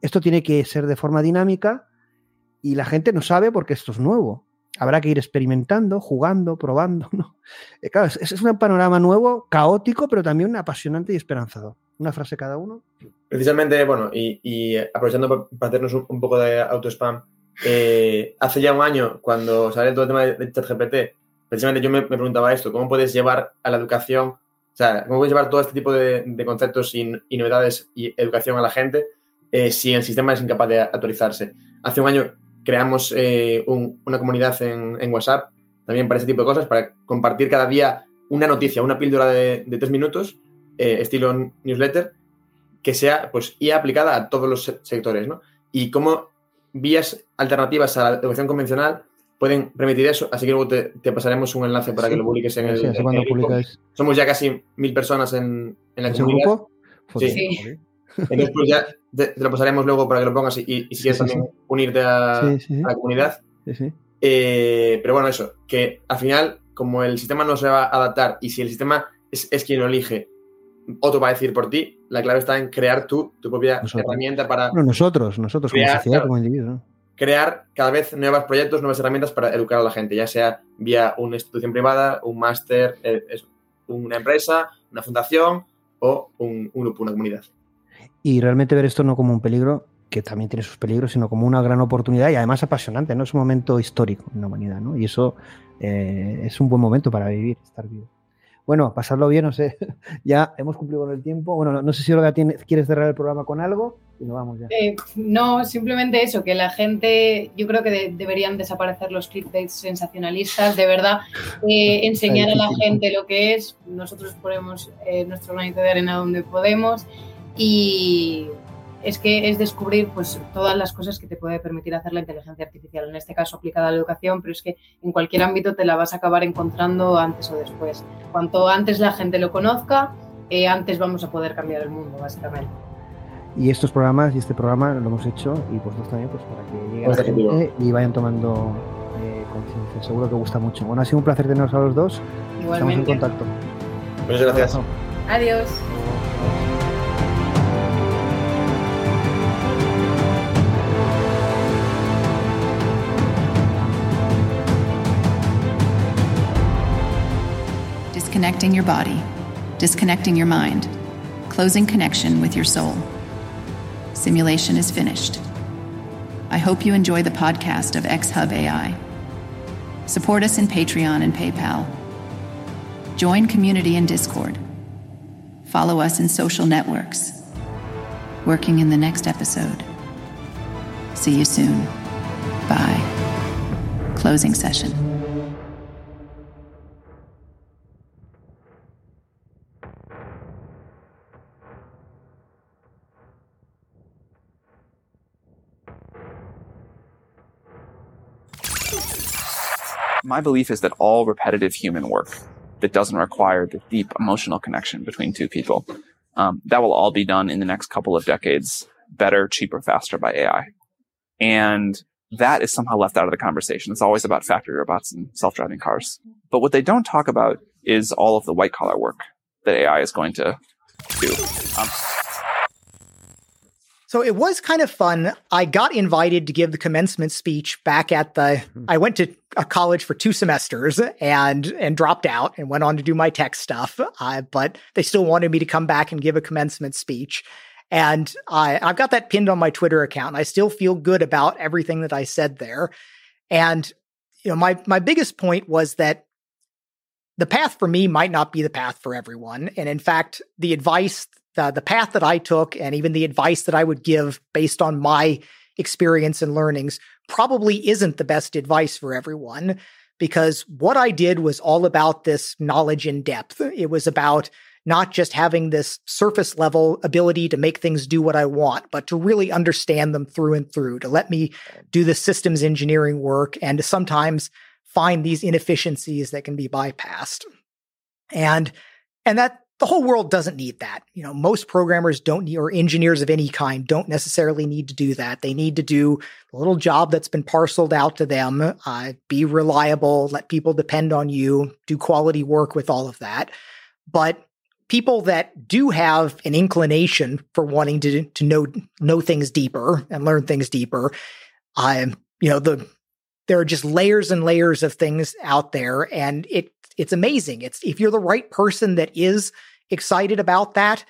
Esto tiene que ser de forma dinámica y la gente no sabe porque esto es nuevo. Habrá que ir experimentando, jugando, probando. ¿no? Eh, claro, es, un panorama nuevo, caótico, pero también apasionante y esperanzador. Una frase cada uno. Precisamente, bueno, y, aprovechando para hacernos un, poco de auto-spam, eh, hace ya un año, cuando sale todo el tema de, ChatGPT, precisamente yo me, preguntaba esto, ¿cómo puedes llevar a la educación, o sea, cómo puedes llevar todo este tipo de, conceptos y, novedades y educación a la gente eh, si el sistema es incapaz de actualizarse? Hace un año creamos eh, una comunidad en, WhatsApp también para ese tipo de cosas, para compartir cada día una noticia, una píldora de, tres minutos, eh, estilo newsletter, que sea pues IA aplicada a todos los sectores, ¿no? Y cómo vías alternativas a la educación convencional pueden permitir eso, así que luego te, pasaremos un enlace para que lo publiques en el, grupo. Somos ya casi mil personas en, en la comunidad. grupo? sí. Entonces, pues ya te, lo pasaremos luego para que lo pongas y, si quieres también unirte a, la comunidad. Eh, pero bueno, eso, que al final, como el sistema no se va a adaptar y si el sistema es, quien lo elige, otro va a decir por ti, la clave está en crear tú tu propia herramienta para... nosotros, nosotros como sociedad, como individuo. Crear cada vez nuevos proyectos, nuevas herramientas para educar a la gente, ya sea vía una institución privada, un máster, eh, una empresa, una fundación o un grupo, una comunidad y realmente ver esto no como un peligro, que también tiene sus peligros, sino como una gran oportunidad y además apasionante, ¿no? Es un momento histórico en la humanidad, ¿no? Y eso eh, es un buen momento para vivir, estar vivo. Bueno, pasarlo bien, no sé, ya hemos cumplido con el tiempo. Bueno, no, sé si Olga tiene, quieres cerrar el programa con algo y nos vamos ya. Eh, no, simplemente eso, que la gente, yo creo que deberían desaparecer los clickbaits sensacionalistas, de verdad, eh, enseñar a la gente lo que es. Nosotros ponemos nuestro granito de arena donde podemos y es que es descubrir pues todas las cosas que te puede permitir hacer la inteligencia artificial, en este caso aplicada a la educación, pero es que en cualquier ámbito te la vas a acabar encontrando antes o después. Cuanto antes la gente lo conozca, eh, antes vamos a poder cambiar el mundo, básicamente. Y estos programas y este programa lo hemos hecho y vosotros también pues para que llegue la gente y vayan tomando eh, conciencia. Seguro que gusta mucho. Bueno, ha sido un placer teneros a los dos. Igualmente. Estamos en contacto. Muchas gracias. Adiós. Disconnecting your body, disconnecting your mind, closing connection with your soul. Simulation is finished. I hope you enjoy the podcast of X Hub AI. Support us in Patreon and PayPal. Join community in Discord. Follow us in social networks. Working in the next episode. See you soon. Bye. Closing session. My belief is that all repetitive human work that doesn't require the deep emotional connection between two people, um, that will all be done in the next couple of decades better, cheaper, faster by AI. And that is somehow left out of the conversation. It's always about factory robots and self-driving cars. But what they don't talk about is all of the white collar work that AI is going to do. Um, so it was kind of fun. I got invited to give the commencement speech back at the I went to a college for two semesters and and dropped out and went on to do my tech stuff. Uh, but they still wanted me to come back and give a commencement speech. And I, I've got that pinned on my Twitter account. I still feel good about everything that I said there. And you know, my my biggest point was that the path for me might not be the path for everyone. And in fact, the advice the, path that I took and even the advice that I would give based on my experience and learnings probably isn't the best advice for everyone because what I did was all about this knowledge in depth. It was about not just having this surface level ability to make things do what I want, but to really understand them through and through, to let me do the systems engineering work and to sometimes find these inefficiencies that can be bypassed. And and that the whole world doesn't need that. You know, most programmers don't need, or engineers of any kind don't necessarily need to do that. They need to do a little job that's been parceled out to them, uh, be reliable, let people depend on you, do quality work with all of that. But people that do have an inclination for wanting to to know know things deeper and learn things deeper, um, you know, the there are just layers and layers of things out there, and it it's amazing. It's if you're the right person that is excited about that,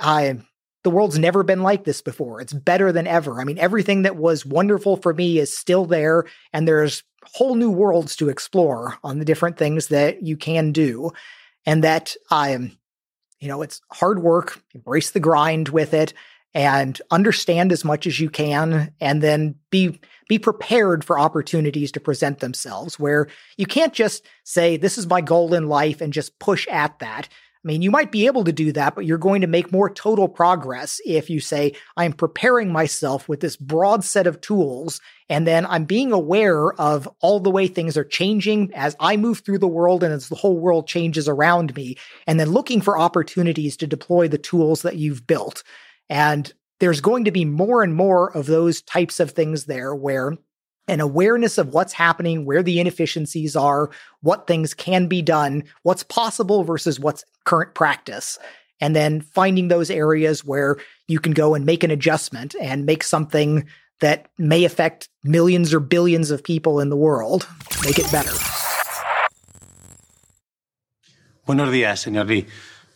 uh, the world's never been like this before. It's better than ever. I mean, everything that was wonderful for me is still there, and there's whole new worlds to explore on the different things that you can do, and that um, you know, it's hard work. Embrace the grind with it, and understand as much as you can, and then be be prepared for opportunities to present themselves where you can't just say, this is my goal in life and just push at that. I mean, you might be able to do that, but you're going to make more total progress if you say, I'm preparing myself with this broad set of tools, and then I'm being aware of all the way things are changing as I move through the world and as the whole world changes around me, and then looking for opportunities to deploy the tools that you've built. And there's going to be more and more of those types of things there where an awareness of what's happening, where the inefficiencies are, what things can be done, what's possible versus what's current practice. And then finding those areas where you can go and make an adjustment and make something that may affect millions or billions of people in the world, make it better. Buenos días, señor Lee.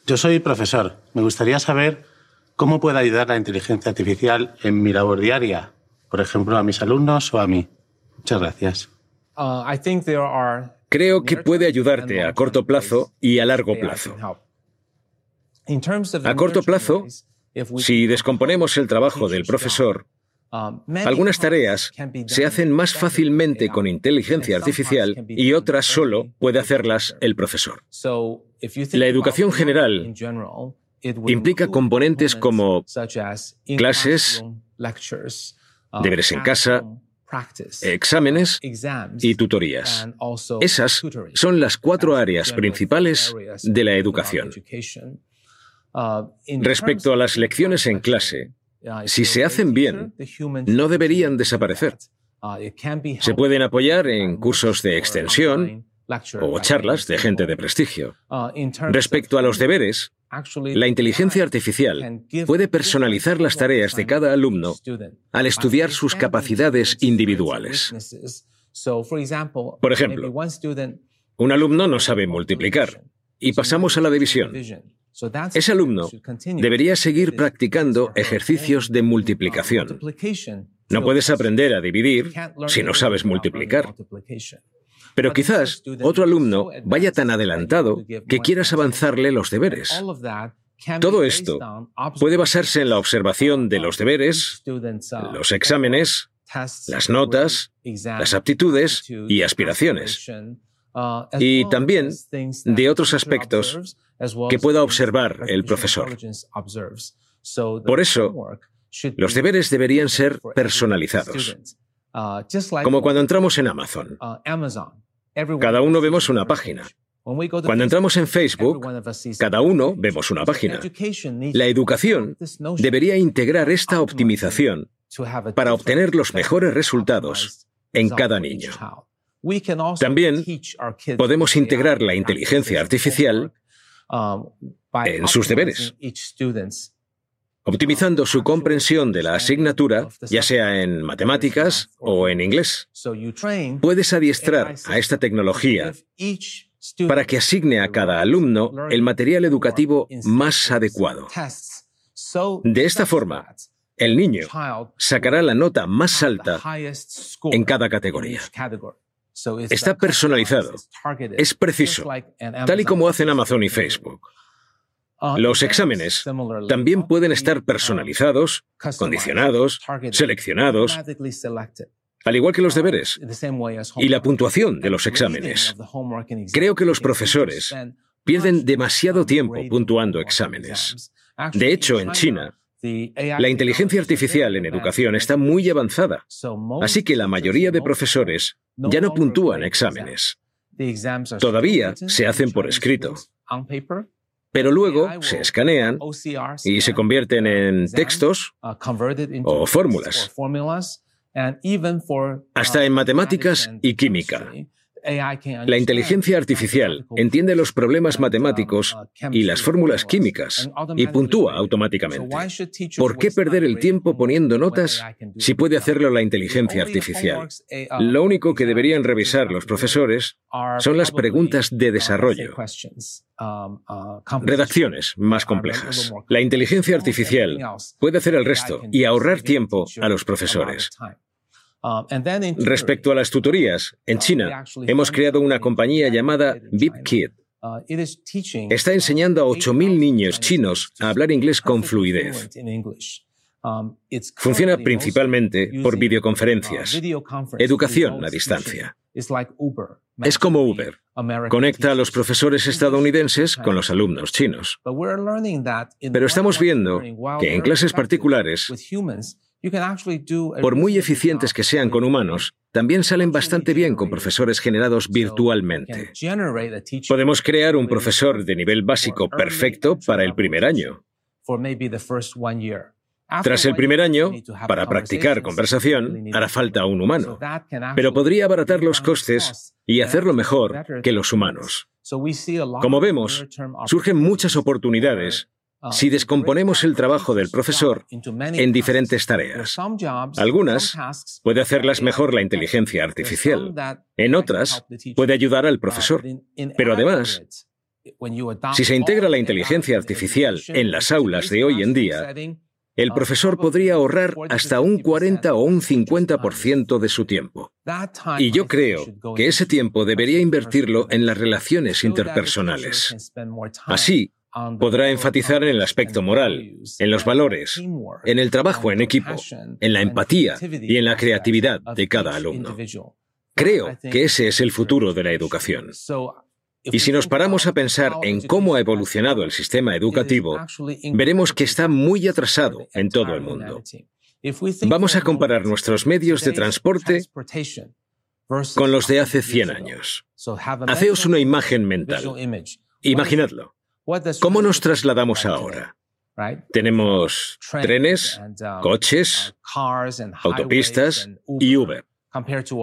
Yo soy profesor. Me gustaría saber ¿Cómo puede ayudar la inteligencia artificial en mi labor diaria? Por ejemplo, a mis alumnos o a mí. Muchas gracias. Uh, Creo que puede ayudarte a corto plazo y a largo plazo. A corto plazo, si descomponemos el trabajo del profesor, um, algunas tareas se hacen más fácilmente con inteligencia artificial y otras solo puede hacerlas el profesor. La educación general implica componentes como clases, deberes en casa, exámenes y tutorías. Esas son las cuatro áreas principales de la educación. Respecto a las lecciones en clase, si se hacen bien, no deberían desaparecer. Se pueden apoyar en cursos de extensión o charlas de gente de prestigio. Respecto a los deberes, la inteligencia artificial puede personalizar las tareas de cada alumno al estudiar sus capacidades individuales. Por ejemplo, un alumno no sabe multiplicar y pasamos a la división. Ese alumno debería seguir practicando ejercicios de multiplicación. No puedes aprender a dividir si no sabes multiplicar. Pero quizás otro alumno vaya tan adelantado que quieras avanzarle los deberes. Todo esto puede basarse en la observación de los deberes, los exámenes, las notas, las aptitudes y aspiraciones, y también de otros aspectos que pueda observar el profesor. Por eso, los deberes deberían ser personalizados, como cuando entramos en Amazon. Cada uno vemos una página. Cuando entramos en Facebook, cada uno vemos una página. La educación debería integrar esta optimización para obtener los mejores resultados en cada niño. También podemos integrar la inteligencia artificial en sus deberes, optimizando su comprensión de la asignatura, ya sea en matemáticas o en inglés. Puedes adiestrar a esta tecnología para que asigne a cada alumno el material educativo más adecuado. De esta forma, el niño sacará la nota más alta en cada categoría. Está personalizado, es preciso, tal y como hacen Amazon y Facebook. Los exámenes también pueden estar personalizados, condicionados, seleccionados, al igual que los deberes y la puntuación de los exámenes. Creo que los profesores pierden demasiado tiempo puntuando exámenes. De hecho, en China, la inteligencia artificial en educación está muy avanzada, así que la mayoría de profesores ya no puntúan exámenes. Todavía se hacen por escrito, pero luego se escanean y se convierten en textos o fórmulas, hasta en matemáticas y química. La inteligencia artificial entiende los problemas matemáticos y las fórmulas químicas y puntúa automáticamente. ¿Por qué perder el tiempo poniendo notas si puede hacerlo la inteligencia artificial? Lo único que deberían revisar los profesores son las preguntas de desarrollo. Redacciones más complejas. La inteligencia artificial puede hacer el resto y ahorrar tiempo a los profesores. Um, Respecto a las tutorías, en uh, China hemos creado una compañía llamada BibKid. Uh, Está enseñando a 8.000 niños chinos a hablar inglés con fluidez. Um, Funciona principalmente por uh, videoconferencias, educación a distancia. Es como Uber. Conecta a los profesores estadounidenses con los alumnos chinos. Pero estamos viendo que en clases particulares por muy eficientes que sean con humanos, también salen bastante bien con profesores generados virtualmente. Podemos crear un profesor de nivel básico perfecto para el primer año. Tras el primer año, para practicar conversación, hará falta un humano, pero podría abaratar los costes y hacerlo mejor que los humanos. Como vemos, surgen muchas oportunidades si descomponemos el trabajo del profesor en diferentes tareas. Algunas puede hacerlas mejor la inteligencia artificial, en otras puede ayudar al profesor, pero además, si se integra la inteligencia artificial en las aulas de hoy en día, el profesor podría ahorrar hasta un 40 o un 50% de su tiempo. Y yo creo que ese tiempo debería invertirlo en las relaciones interpersonales. Así, podrá enfatizar en el aspecto moral, en los valores, en el trabajo en equipo, en la empatía y en la creatividad de cada alumno. Creo que ese es el futuro de la educación. Y si nos paramos a pensar en cómo ha evolucionado el sistema educativo, veremos que está muy atrasado en todo el mundo. Vamos a comparar nuestros medios de transporte con los de hace 100 años. Haceos una imagen mental. Imaginadlo. ¿Cómo nos trasladamos ahora? Tenemos trenes, um, coches, autopistas y Uber.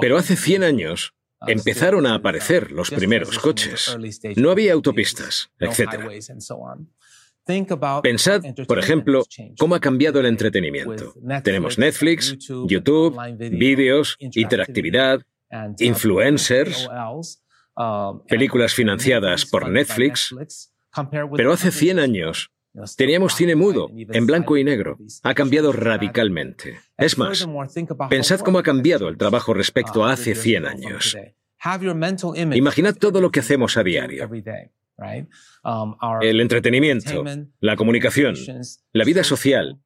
Pero hace 100 años uh, empezaron a aparecer los primeros coches. No había autopistas, etc. Pensad, por ejemplo, cómo ha cambiado el entretenimiento. Tenemos Netflix, YouTube, vídeos, interactividad, uh, influencers, um, películas financiadas por Netflix, pero hace 100 años teníamos cine mudo, en blanco y negro. Ha cambiado radicalmente. Es más, pensad cómo ha cambiado el trabajo respecto a hace 100 años. Imaginad todo lo que hacemos a diario. El entretenimiento, la comunicación, la vida social,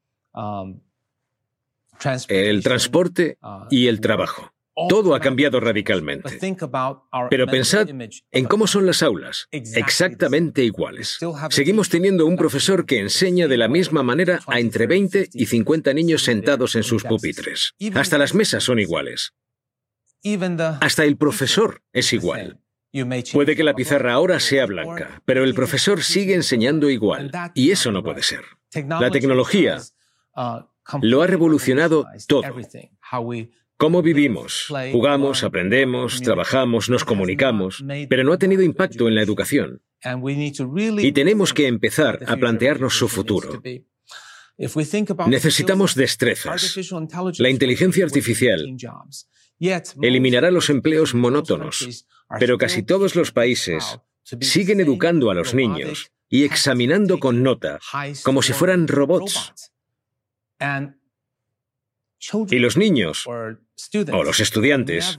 el transporte y el trabajo. Todo ha cambiado radicalmente. Pero pensad en cómo son las aulas, exactamente iguales. Seguimos teniendo un profesor que enseña de la misma manera a entre 20 y 50 niños sentados en sus pupitres. Hasta las mesas son iguales. Hasta el profesor es igual. Puede que la pizarra ahora sea blanca, pero el profesor sigue enseñando igual, y eso no puede ser. La tecnología lo ha revolucionado todo. Cómo vivimos, jugamos, aprendemos, trabajamos, nos comunicamos, pero no ha tenido impacto en la educación. Y tenemos que empezar a plantearnos su futuro. Necesitamos destrezas. La inteligencia artificial eliminará los empleos monótonos, pero casi todos los países siguen educando a los niños y examinando con nota como si fueran robots. Y los niños o los estudiantes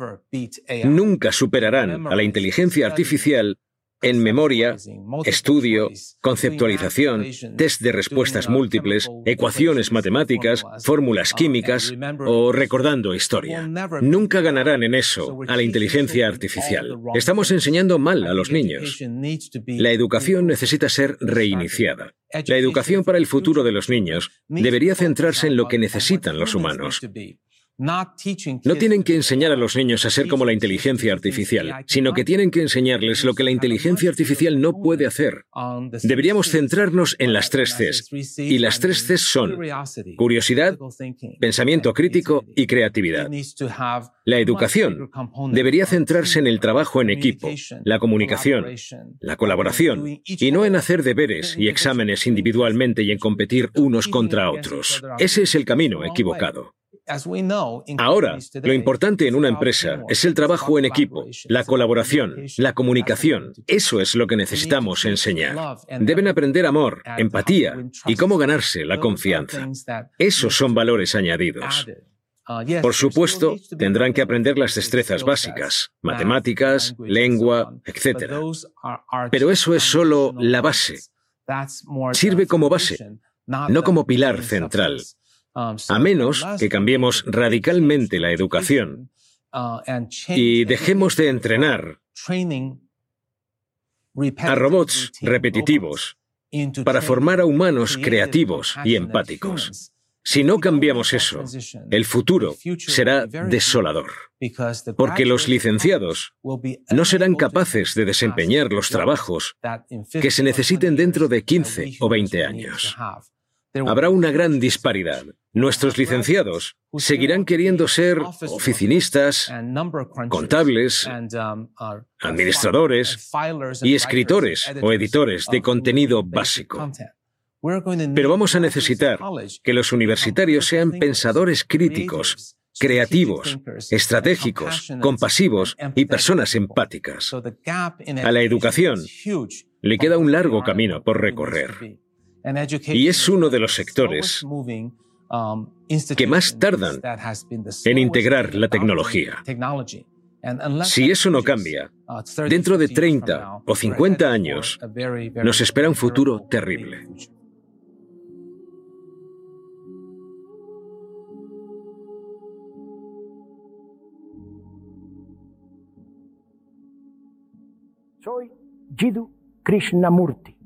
nunca superarán a la inteligencia artificial en memoria, estudio, conceptualización, test de respuestas múltiples, ecuaciones matemáticas, fórmulas químicas o recordando historia. Nunca ganarán en eso a la inteligencia artificial. Estamos enseñando mal a los niños. La educación necesita ser reiniciada. La educación para el futuro de los niños debería centrarse en lo que necesitan los humanos. No tienen que enseñar a los niños a ser como la inteligencia artificial, sino que tienen que enseñarles lo que la inteligencia artificial no puede hacer. Deberíamos centrarnos en las tres Cs. Y las tres Cs son curiosidad, pensamiento crítico y creatividad. La educación debería centrarse en el trabajo en equipo, la comunicación, la colaboración, y no en hacer deberes y exámenes individualmente y en competir unos contra otros. Ese es el camino equivocado. Ahora, lo importante en una empresa es el trabajo en equipo, la colaboración, la comunicación. Eso es lo que necesitamos enseñar. Deben aprender amor, empatía y cómo ganarse la confianza. Esos son valores añadidos. Por supuesto, tendrán que aprender las destrezas básicas, matemáticas, lengua, etc. Pero eso es solo la base. Sirve como base, no como pilar central. Um, a menos que cambiemos radicalmente la educación uh, y dejemos de entrenar a robots repetitivos para formar a humanos creativos y empáticos. Si no cambiamos eso, el futuro será desolador, porque los licenciados no serán capaces de desempeñar los trabajos que se necesiten dentro de 15 o 20 años. Habrá una gran disparidad. Nuestros licenciados seguirán queriendo ser oficinistas, contables, administradores y escritores o editores de contenido básico. Pero vamos a necesitar que los universitarios sean pensadores críticos, creativos, estratégicos, compasivos y personas empáticas. A la educación le queda un largo camino por recorrer. Y es uno de los sectores que más tardan en integrar la tecnología. Si eso no cambia, uh, dentro de 30 o 50 años nos espera un futuro terrible. Soy Jiddu Krishnamurti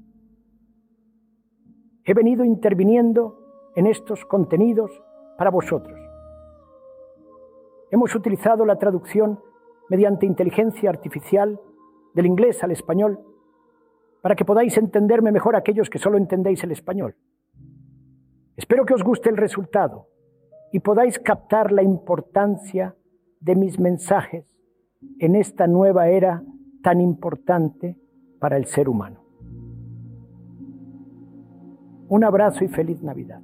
He venido interviniendo en estos contenidos para vosotros. Hemos utilizado la traducción mediante inteligencia artificial del inglés al español para que podáis entenderme mejor aquellos que solo entendéis el español. Espero que os guste el resultado y podáis captar la importancia de mis mensajes en esta nueva era tan importante para el ser humano. Un abrazo y feliz Navidad.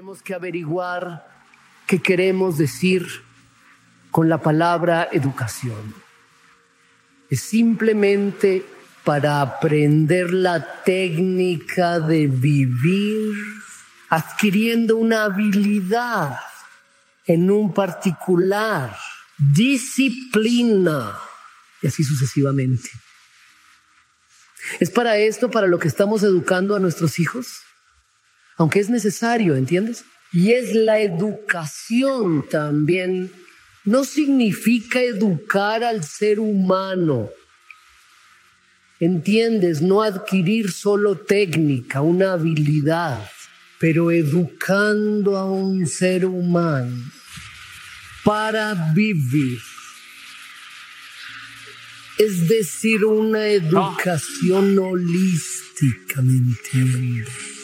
Tenemos que averiguar qué queremos decir con la palabra educación. es simplemente para aprender la técnica de vivir, adquiriendo una habilidad en un particular, disciplina, y así sucesivamente. ¿Es para esto para lo que estamos educando a nuestros hijos? Aunque es necesario, ¿entiendes? Y es la educación también. No significa educar al ser humano. ¿Entiendes? No adquirir solo técnica, una habilidad, pero educando a un ser humano para vivir. Es decir, una educación holística, ¿me entiendes?